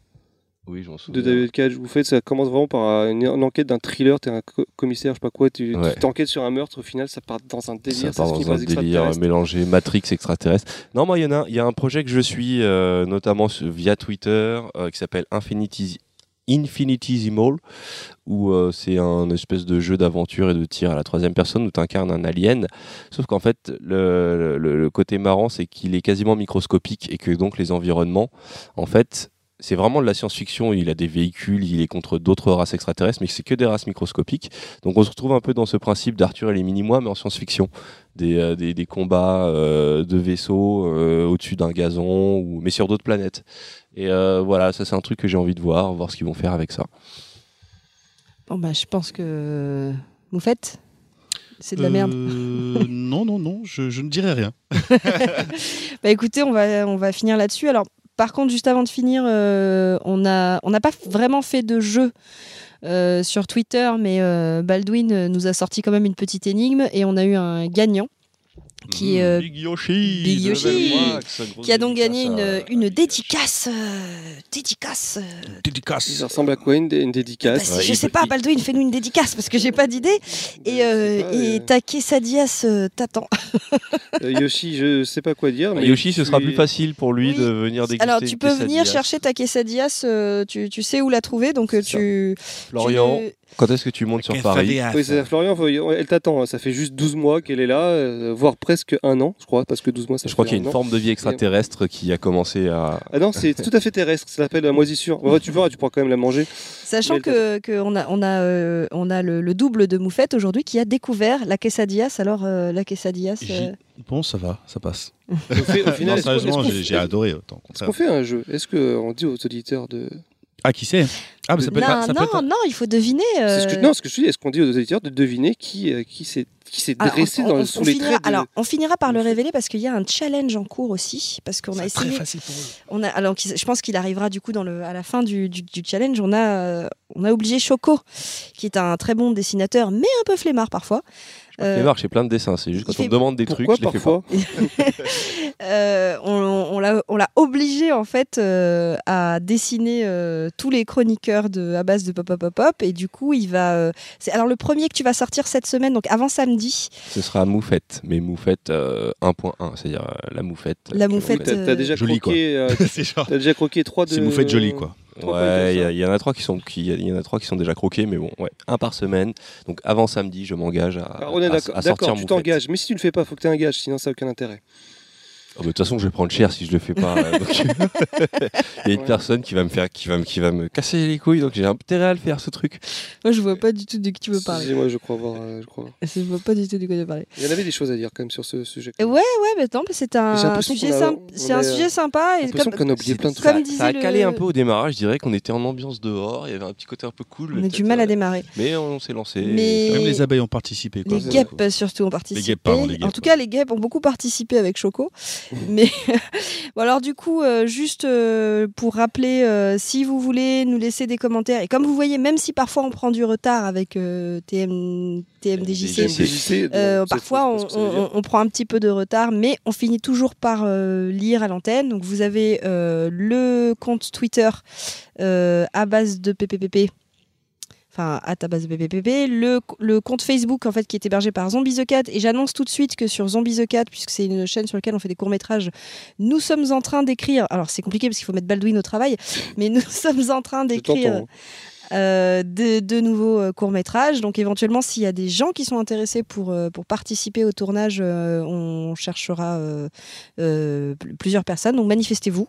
Oui, j'en De souviens. David Cage. Vous faites, ça commence vraiment par une, une enquête d'un thriller. T'es un co- commissaire, je sais pas quoi. Tu Ouais. t'enquêtes sur un meurtre. Au final, ça part dans un délire. ça part dans un délire mélangé Matrix extraterrestre. Non, moi, il y en a, il y a un projet que je suis euh, notamment via Twitter euh, qui s'appelle Infinity Infinitesimal, où euh, c'est un espèce de jeu d'aventure et de tir à la troisième personne où tu incarnes un alien. Sauf qu'en fait, le, le- le côté marrant, c'est qu'il est quasiment microscopique et que donc les environnements, en fait, c'est vraiment de la science-fiction. Il a des véhicules, il est contre d'autres races extraterrestres, mais c'est que des races microscopiques. Donc on se retrouve un peu dans ce principe d'Arthur et les mini-mois, mais en science-fiction. Des, euh, des, des combats euh, de vaisseaux euh, au-dessus d'un gazon, ou, mais sur d'autres planètes. Et euh, voilà, ça c'est un truc que j'ai envie de voir, voir ce qu'ils vont faire avec ça. Bon, bah, je pense que. Moufette C'est de la merde. Euh, non, non, non, je, je ne dirais rien. Bah écoutez, on va, on va finir là-dessus. Alors, par contre, juste avant de finir, euh, on n'a pas vraiment fait de jeu euh, sur Twitter, mais euh, Baldwin nous a sorti quand même une petite énigme et on a eu un gagnant qui est. euh, Big Yoshi Big de Yoshi, Levelwax, grosse qui a donc gagné dédicace à- une, une dédicace. euh, dédicace. euh, Dédicace. Ça ressemble à quoi une, dé- une dédicace bah, ouais, je il sais pas, il- Baldwin, fais-nous une dédicace parce que j'ai pas d'idée. Et, euh, pas, et euh, Take Sadias euh, t'attend. euh, Yoshi, je sais pas quoi dire. Bah, mais Yoshi, ce sera plus facile pour lui Oui. de venir déguster. Alors, tu une peux venir chercher ta quesadillas, euh, tu, tu sais où la trouver, donc euh, tu. Florian, tu- quand est-ce que tu montes sur Paris Oui, c'est Florian, elle t'attend. hein. Ça fait juste 12 mois qu'elle est là, euh, voire presque un an, je crois, parce que 12 mois, ça Je crois qu'il y a un une an. forme de vie extraterrestre qui a commencé à. Ah non, c'est tout à fait terrestre. Ça s'appelle la moisissure. Ouais, tu vois, tu pourras quand même la manger. Sachant que qu'on a on a euh, on a le, le double de Moufette aujourd'hui qui a découvert la quesadillas. Alors euh, la quesadillas. Euh, Bon, ça va, ça passe. Au, fait- au final, Non, sérieusement, j'ai adoré. Est-ce qu'on fait un jeu? Est-ce qu'on dit aux auditeurs de. Ah, qui sait? Ah, mais ça peut non, être. ça peut non, être- non, il faut deviner. C'est ce que- euh, Non, ce que je dis, est-ce qu'on dit aux auditeurs de deviner qui, euh, qui s'est qui s'est alors, dressé on- dans, on- sous on les finira, traits de... alors, on finira par le révéler parce qu'il y a un challenge en cours aussi. Parce qu'on a C'est très essayé. facile pour eux. On a, alors, je pense qu'il arrivera du coup dans le, à la fin du, du- du challenge. On a, euh, on a obligé Choco, qui est un très bon dessinateur, mais un peu flemmard parfois. Euh, Flemmard, j'ai plein de dessins. C'est juste quand on me demande des Pourquoi trucs, je les fais pas. euh, on, on l'a- on l'a obligé en fait euh, à dessiner euh, tous les chroniqueurs de, à base de pop pop pop pop et du coup il va euh, alors le premier que tu vas sortir cette semaine donc avant samedi Ce sera Moufette, mais Moufette euh, 1.1, c'est-à-dire euh, la Moufette. La Moufette, T'as déjà croqué... euh. T'as déjà croqué trois de... C'est Moufette jolie, quoi. Trois Ouais, il y, en a trois qui sont, qui, y en a trois qui sont déjà croqués, mais bon, ouais, un par semaine. Donc avant samedi, je m'engage à, on est à- d'accord, à sortir d'accord, tu t'engages. Mais si tu le fais pas, faut que tu aies un gage, sinon ça n'a aucun intérêt. Oh, bah, De toute façon, je vais prendre cher si je le fais pas. euh, donc- Il y a une Ouais. personne qui va me faire, qui va, me- qui va me casser les couilles, donc j'ai intérêt à le faire ce truc. moi je vois pas du tout de qui tu veux parler Excusez-moi, je crois voir. euh, je crois. je vois pas du tout de quoi tu veux parler Il y en avait des choses à dire quand même sur ce sujet. Et ouais ouais mais mais c'est J'ai un l'impression sujet qu'on a- sympa on c'est un est, sujet euh, sympa J'ai et l'impression comme, qu'on a oublié plein de comme ça, trucs. disait ça a le- calé un peu au démarrage, je dirais qu'on était en ambiance dehors, il y avait un petit côté un peu cool. on a peut-être, du mal à euh, démarrer Mais on s'est lancé. Mais- Même les abeilles ont participé. Quoi. Les guêpes surtout ont participé. guêpes, pardon, les En tout cas, les guêpes ont beaucoup participé avec Choco. Mais bon, alors du coup, euh, juste euh, pour rappeler, euh, si vous voulez nous laisser des commentaires, et comme vous voyez, même si parfois on prend du retard avec euh, TM, TMDJC, euh, parfois on, on- on prend un petit peu de retard, mais on finit toujours par euh, lire à l'antenne. Donc vous avez euh, le compte Twitter euh, à base de PPPP. Enfin, à ta base de PPPP, le, le compte Facebook en fait qui est hébergé par Zombie the Cat et j'annonce tout de suite que sur Zombie the Cat puisque c'est une chaîne sur laquelle on fait des courts métrages, nous sommes en train d'écrire. Alors c'est compliqué parce qu'il faut mettre Baldwin au travail, mais nous sommes en train d'écrire. Euh, de, de nouveaux euh, courts-métrages. Donc éventuellement, s'il y a des gens qui sont intéressés pour, euh, pour participer au tournage, euh, on cherchera euh, euh, pl- plusieurs personnes. Donc manifestez-vous.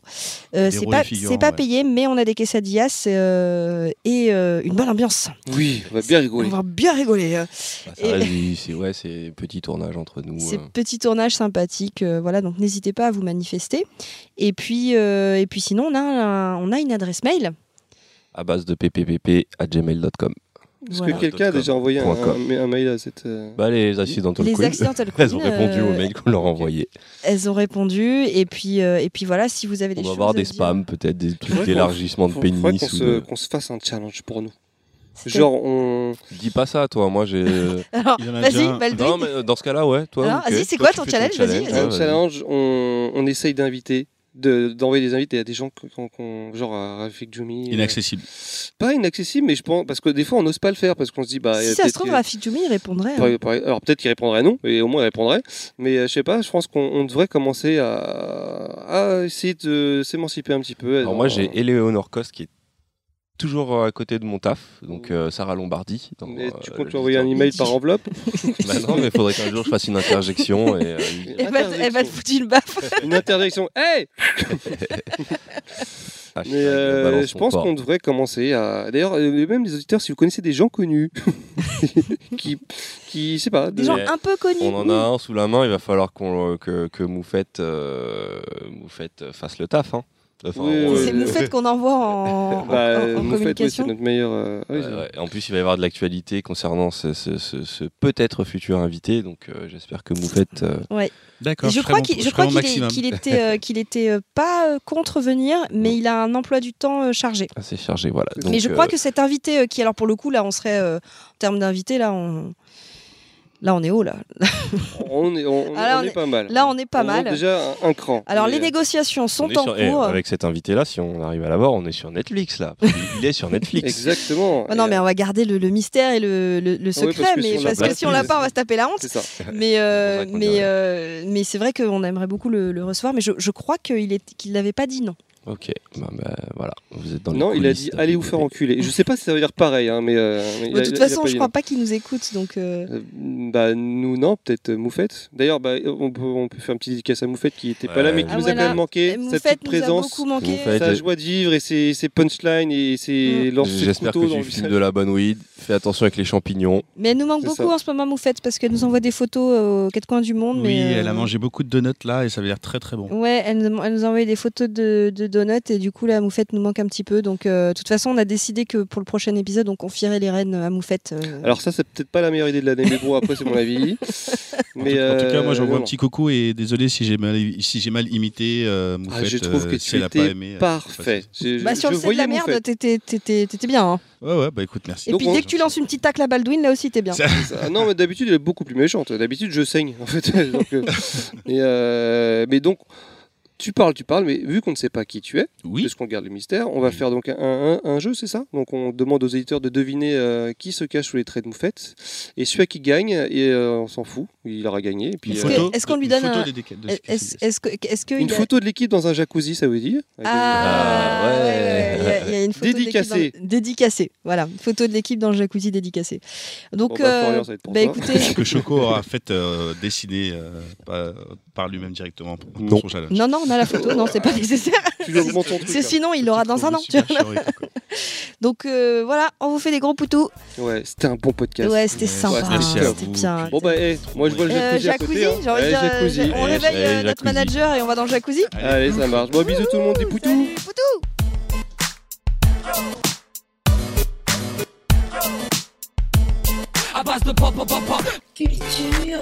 Euh, c'est pas, c'est pas ouais. payé, mais on a des quesadillas euh, et euh, une bonne ambiance. Oui, on va bien On rigoler. va bien rigoler. euh. Bah, ça Et- c'est ouais, c'est petit tournage entre nous. Ces euh. petits tournages sympathiques, euh, voilà, donc n'hésitez pas à vous manifester. Et puis, euh, et puis sinon, on a, un- on a une adresse mail. À base de ppp à gmail.com. Est-ce Voilà. que quelqu'un a déjà envoyé un, mail à cette. euh, Bah, les Accidental Les Accidental elles ont répondu au euh, mail qu'on leur a envoyé. Elles ont répondu. Et puis, euh, et puis voilà, si vous avez des On va choses avoir à des dire- spams, peut-être des trucs d'élargissement de pénis. qu'on ou se, de- qu'on se fasse un challenge pour nous. Genre, on. Dis pas ça, toi. Moi, j'ai. Alors, Il en a vas-y. Baldwin. non, mais dans ce cas-là, ouais. Toi, vas-y, c'est quoi ton challenge? Vas-y, vas-y. Un challenge, on, on essaye d'inviter, de- d'envoyer des invités à des gens qu'on- qu'on- genre à Rafik Djoumi. euh, Inaccessible. pas inaccessible, mais je pense parce que des fois on n'ose pas le faire parce qu'on se dit bah. si euh, ça se trouve, Rafik Djoumi, il répondrait. hein. alors peut-être qu'il répondrait non, et au moins il répondrait. Mais euh, je sais pas, je pense qu'on on devrait commencer à, à essayer de s'émanciper un petit peu. Alors, moi, j'ai Eleonore Coste qui est toujours euh, à côté de mon taf, donc euh, Sarah Lombardi. dans, Mais tu euh, comptes le lui envoyer un email par enveloppe Bah non, mais il faudrait qu'un jour je fasse une interjection et. euh, Elle va, elle va te foutre une baffe. Une interjection. Hey Mais euh, balance je pense qu'on devrait commencer à. D'ailleurs, euh, même les auditeurs, si vous connaissez des gens connus, qui, qui, je sais pas, Des de- gens un peu connus. On en a un sous la main, il va falloir qu'on, que, que Moufette, euh, Moufette fasse le taf. Hein. Enfin, Oui, on- oui, C'est. Moufette qu'on envoie en, Bah, en- en Moufette, oui, c'est communication. notre meilleur. euh, oui, Ouais, c'est- ouais. En plus, il va y avoir de l'actualité concernant ce, ce- ce- ce peut-être futur invité. Donc, euh, j'espère que Moufette. euh, D'accord. Je crois mon- qu'il je ferai crois mon qu'il est- maximum. qu'il était, euh, qu'il était euh, pas euh, contre venir, mais il a un emploi du temps euh, chargé. assez chargé. Voilà. Mais Donc, mais je euh, crois que cet invité, euh, qui alors pour le coup, là, on serait euh, en termes d'invité, là, on. Là, on est haut, là. On est, on, on- Ah, là, on on est est- pas mal. là, on est pas mal. déjà un, un cran. Alors, les euh, négociations on sont en sur- eh, cours. avec cet invité-là, si on arrive à l'avoir, on est sur Netflix là. Il est sur Netflix. Exactement. Ah non, mais on va garder le, le mystère et le, le- le Ah oui, secret, parce que si mais on l'a parce que si on l'a pas, on va se taper la honte. C'est ça. Mais, euh, mais, euh, mais c'est vrai qu'on aimerait beaucoup le, le recevoir, mais je, je crois qu'il n'avait pas dit non. Ok. Bah, bah, voilà. Vous êtes dans les Non, il a dit allez vous petit faire enculer. Je sais pas si ça veut dire pareil, hein, mais. euh, mais de a- toute a façon, je crois pas qu'il nous écoute, donc. euh, Euh, bah nous non, peut-être Moufette. D'ailleurs, bah, on, peut, on peut faire une petite dédicace à Moufette qui était pas là, mais qui nous Ah, a quand voilà. même manqué. Sa Moufette petite nous a présence, beaucoup manqué. Moufette. sa joie de vivre et ses, ses punchlines et ses Mm. lancers de J'espère que tu visage. de la bonne weed. Fais attention avec les champignons. Mais elle nous manque beaucoup ça. en ce moment, Moufette, parce qu'elle nous envoie des photos aux quatre coins du monde. Oui, mais, elle a mangé beaucoup de donuts là et ça avait l'air très très bon. Ouais, elle, nous- elle nous a envoyé des photos de, de donuts et du coup, la Moufette nous manque un petit peu. Donc, euh, de toute façon, on a décidé que pour le prochain épisode, on confierait les rênes à Moufette. euh. Alors ça, c'est peut-être pas la meilleure idée de l'année, mais bon, après c'est mon avis. Mais en tout cas, moi euh, j'envoie un non. petit coucou et désolé si j'ai mal, si j'ai mal imité euh, Moufette. Ah, je trouve que euh, si tu étais aimé, euh, parfait. bah, sur je le set de la merde, t'étais t'étais- t'étais bien. hein. Ouais, ouais, bah écoute, merci. Et Donc, puis, on- dès que tu lances une petite tacle à Baldwin, là aussi, t'es bien. Ça- Ah non, mais d'habitude, elle est beaucoup plus méchante. D'habitude, je saigne, en fait. Donc, euh, et, euh, mais donc, tu parles, tu parles, mais vu qu'on ne sait pas qui tu es, Oui, puisqu'on garde le mystère, on va faire donc un, un- un jeu, c'est ça? Donc, on demande aux éditeurs de deviner euh, qui se cache sous les traits de moufette. Et celui qui gagne, et euh, on s'en fout, il aura gagné. Et puis, Une Est-ce euh, est-ce qu'on lui une donne photo un- des déca- de ce que Est-ce c'est. est-ce que. Est-ce que une a- photo de l'équipe dans un jacuzzi, ça veut dire Ah, Ah, ouais, ouais. ouais, il y a- il y, a une photo de l'équipe Dédicacée. dans- Dédicacée, voilà. Une photo de l'équipe dans le jacuzzi dédicacée. Donc, Bon, bah, euh, Florian, ça va être pour bah, toi. écoutez, que Choco aura fait euh, dessiner euh, par, par lui-même directement pour, pour Non. son challenge? non, non, on la photo, non, c'est pas nécessaire. C'est hein. sinon, il l'aura dans un an. tu vois. Donc euh, voilà, on vous fait des gros poutous. Ouais, c'était un bon podcast. Ouais, c'était Ouais, sympa. C'était bien. Bon, bah, eh, moi, je vois le Euh, jacuzzi à jacuzzi, côté. hein. j'ai envie de Ouais, dire, jacuzzi. euh, on Eh, réveille eh, euh, notre manager et on va dans le jacuzzi. Allez, ça marche. Bon, bisous tout le monde, des poutous. À base de pop, pop, pop, pop. Culture.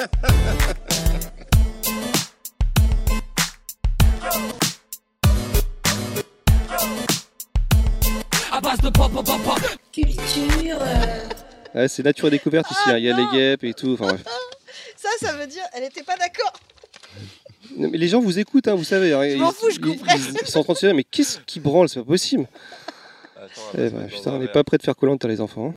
À base de pop, pop, pop, pop. Culture. euh, Ouais, c'est nature et découverte ici. hein. Il y a Ah, les guêpes et tout. Enfin, bref. Ça, ça veut dire, elle était pas d'accord. Non, mais les gens vous écoutent, hein, vous savez. hein. Je m'en Ils- fous, je couperai. Ils, ils sont en train de se dire, mais qu'est-ce qui branle? C'est pas possible. Eh ben, putain, on n'est pas prêt de faire collant, t'as les enfants. hein.